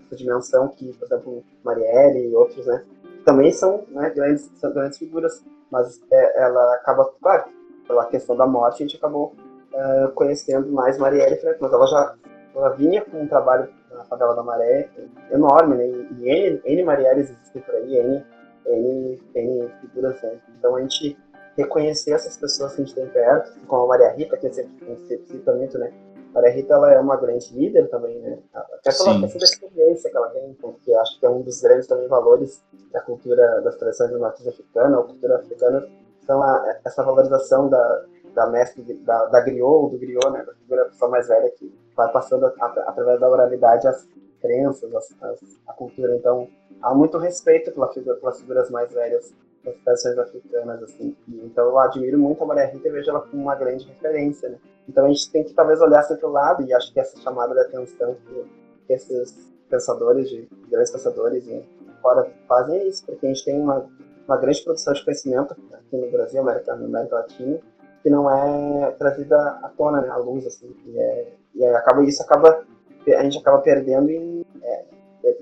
essa dimensão que, por exemplo, Marielle e outros, né, também são, né, grandes, são grandes figuras, mas é, ela acaba, claro, pela questão da morte, a gente acabou uh, conhecendo mais Marielle Franco, mas ela já ela vinha com um trabalho na favela da Maré enorme, né? E N, N Marielles existem por aí, N, N, N figuras, né? Então a gente reconhecer essas pessoas que a gente tem perto, como a Maria Rita, que é sempre, sempre cita muito, né? Maria Rita ela é uma grande líder também, né? Até pela questão da experiência que ela tem, porque acho que é um dos grandes também valores da cultura das tradições do norte africana, a cultura africana, são a, essa valorização da, da mestre, da, da griot, do griot, né, da figura da pessoa mais velha que vai passando a, a, através da oralidade as crenças, as, as, a cultura. Então, há muito respeito pela figura, pelas figuras mais velhas das tradições africanas, assim. Então, eu admiro muito a Maria Rita e vejo ela como uma grande referência, né. Então, a gente tem que talvez olhar sempre o lado e acho que essa chamada de atenção que, esses pensadores, de grandes pensadores e fora fazem é isso, porque a gente tem uma, uma grande produção de conhecimento aqui no Brasil, América, na América Latina, que não é trazida à tona, né, à luz, assim, e, é, e acaba, isso acaba a gente acaba perdendo em. É,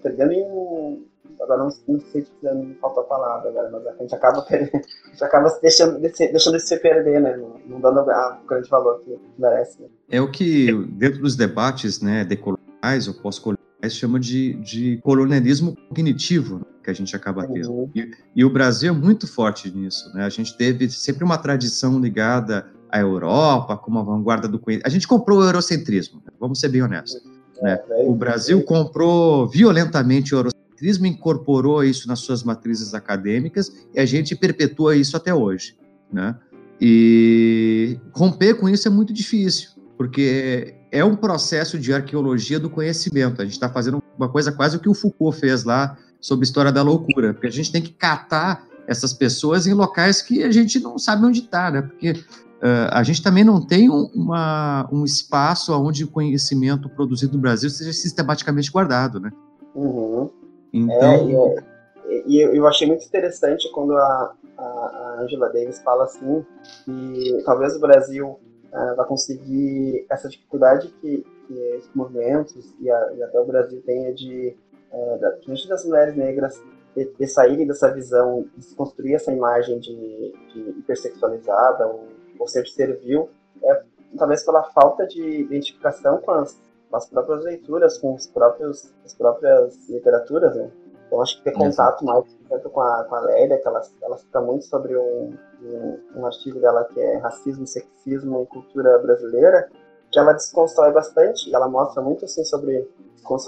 perdendo em. Agora não, não sei se me faltou a palavra agora, mas a gente acaba, perdendo, a gente acaba deixando, se, deixando de se perder, né? Não, não dando o grande valor que merece. Né? É o que, dentro dos debates né, decoloniais ou pós-coloniais, chama de, de colonialismo cognitivo, né, que a gente acaba tendo. Uhum. E, e, o Brasil é muito forte nisso, né? A gente teve sempre uma tradição ligada à Europa, como a vanguarda do conhecimento. A gente comprou o eurocentrismo, né? vamos ser bem honestos. Né? É, o Brasil comprou violentamente o eurocentrismo, incorporou isso nas suas matrizes acadêmicas e a gente perpetua isso até hoje. Né? E romper com isso é muito difícil, porque é um processo de arqueologia do conhecimento. A gente está fazendo uma coisa quase o que o Foucault fez lá sobre história da loucura, porque a gente tem que catar essas pessoas em locais que a gente não sabe onde está, né? Porque uh, a gente também não tem um, uma, um espaço onde o conhecimento produzido no Brasil seja sistematicamente guardado, né? Uhum. Então... É, e, eu, eu achei muito interessante quando a, a Angela Davis fala assim que talvez o Brasil uh, vai conseguir essa dificuldade que, que esses movimentos e, a, e, até o Brasil tenha de, uh, da, das mulheres negras, de, de, saírem dessa visão, de construir essa imagem de, de hipersexualizada ou, ou sempre servil, é talvez pela falta de identificação com as, as próprias leituras, com os próprios, as próprias literaturas, né? Então acho que ter contato mais exemplo, com a, com a Lélia, que ela, ela cita muito sobre um, um, um, artigo dela que é Racismo, Sexismo e Cultura Brasileira, que ela desconstrói bastante, ela mostra muito assim sobre,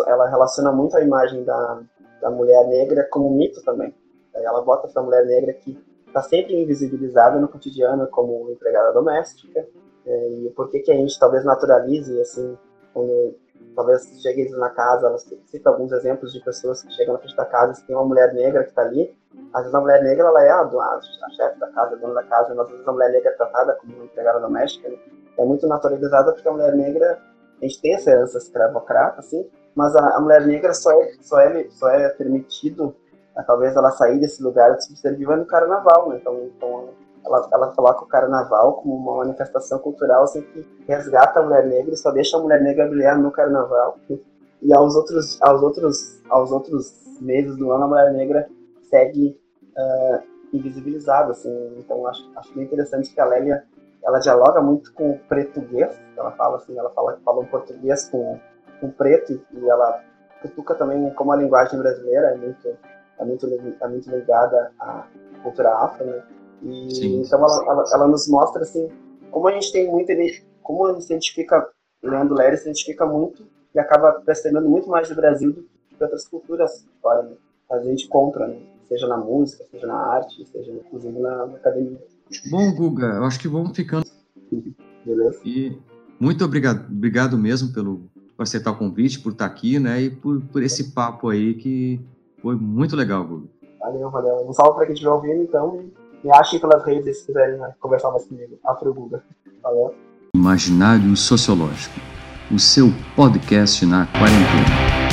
ela relaciona muito a imagem da, da mulher negra como mito também. Ela bota essa mulher negra que está sempre invisibilizada no cotidiano como empregada doméstica, é, e por que que a gente talvez naturalize, assim, quando talvez cheguem na casa, ela cita alguns exemplos de pessoas que chegam na frente da casa e tem uma mulher negra que está ali. Às vezes a mulher negra ela é a, a, a chefe da casa, a dona da casa, mas às vezes a mulher negra é tratada como uma empregada doméstica. Né? É muito naturalizada porque a mulher negra, a gente tem essa herança escravocrata, assim, mas a, a, mulher negra só é, só é, só é permitido, talvez ela sair desse lugar de subserviva no carnaval, né? Então, então ela, ela coloca o carnaval como uma manifestação cultural assim, que resgata a mulher negra e só deixa a mulher negra brilhar no carnaval. E aos outros, aos outros, aos outros meses do ano a mulher negra segue uh, invisibilizada. Assim. Então acho, acho bem interessante que a Lélia ela dialoga muito com o português. Ela fala assim, ela fala fala um português com, com preto e ela cutuca também como a linguagem brasileira é muito é muito, é muito ligada à cultura afro, né? E, Sim. então ela, ela, ela, nos mostra assim como a gente tem muito como a gente identifica lendo Léria se identifica muito e acaba percebendo muito mais do Brasil do que outras culturas fora né? a gente compra né? seja na música seja na arte seja inclusive na, na academia bom Guga eu acho que vamos ficando beleza e muito obrigado obrigado mesmo pelo por aceitar o convite por estar aqui né e por, por esse papo aí que foi muito legal Guga valeu valeu um salve para quem estiver ouvindo então me achem pelas redes se quiserem né, conversar mais comigo. Afro Guga. Valeu. Imaginário Sociológico, o seu podcast na quarentena.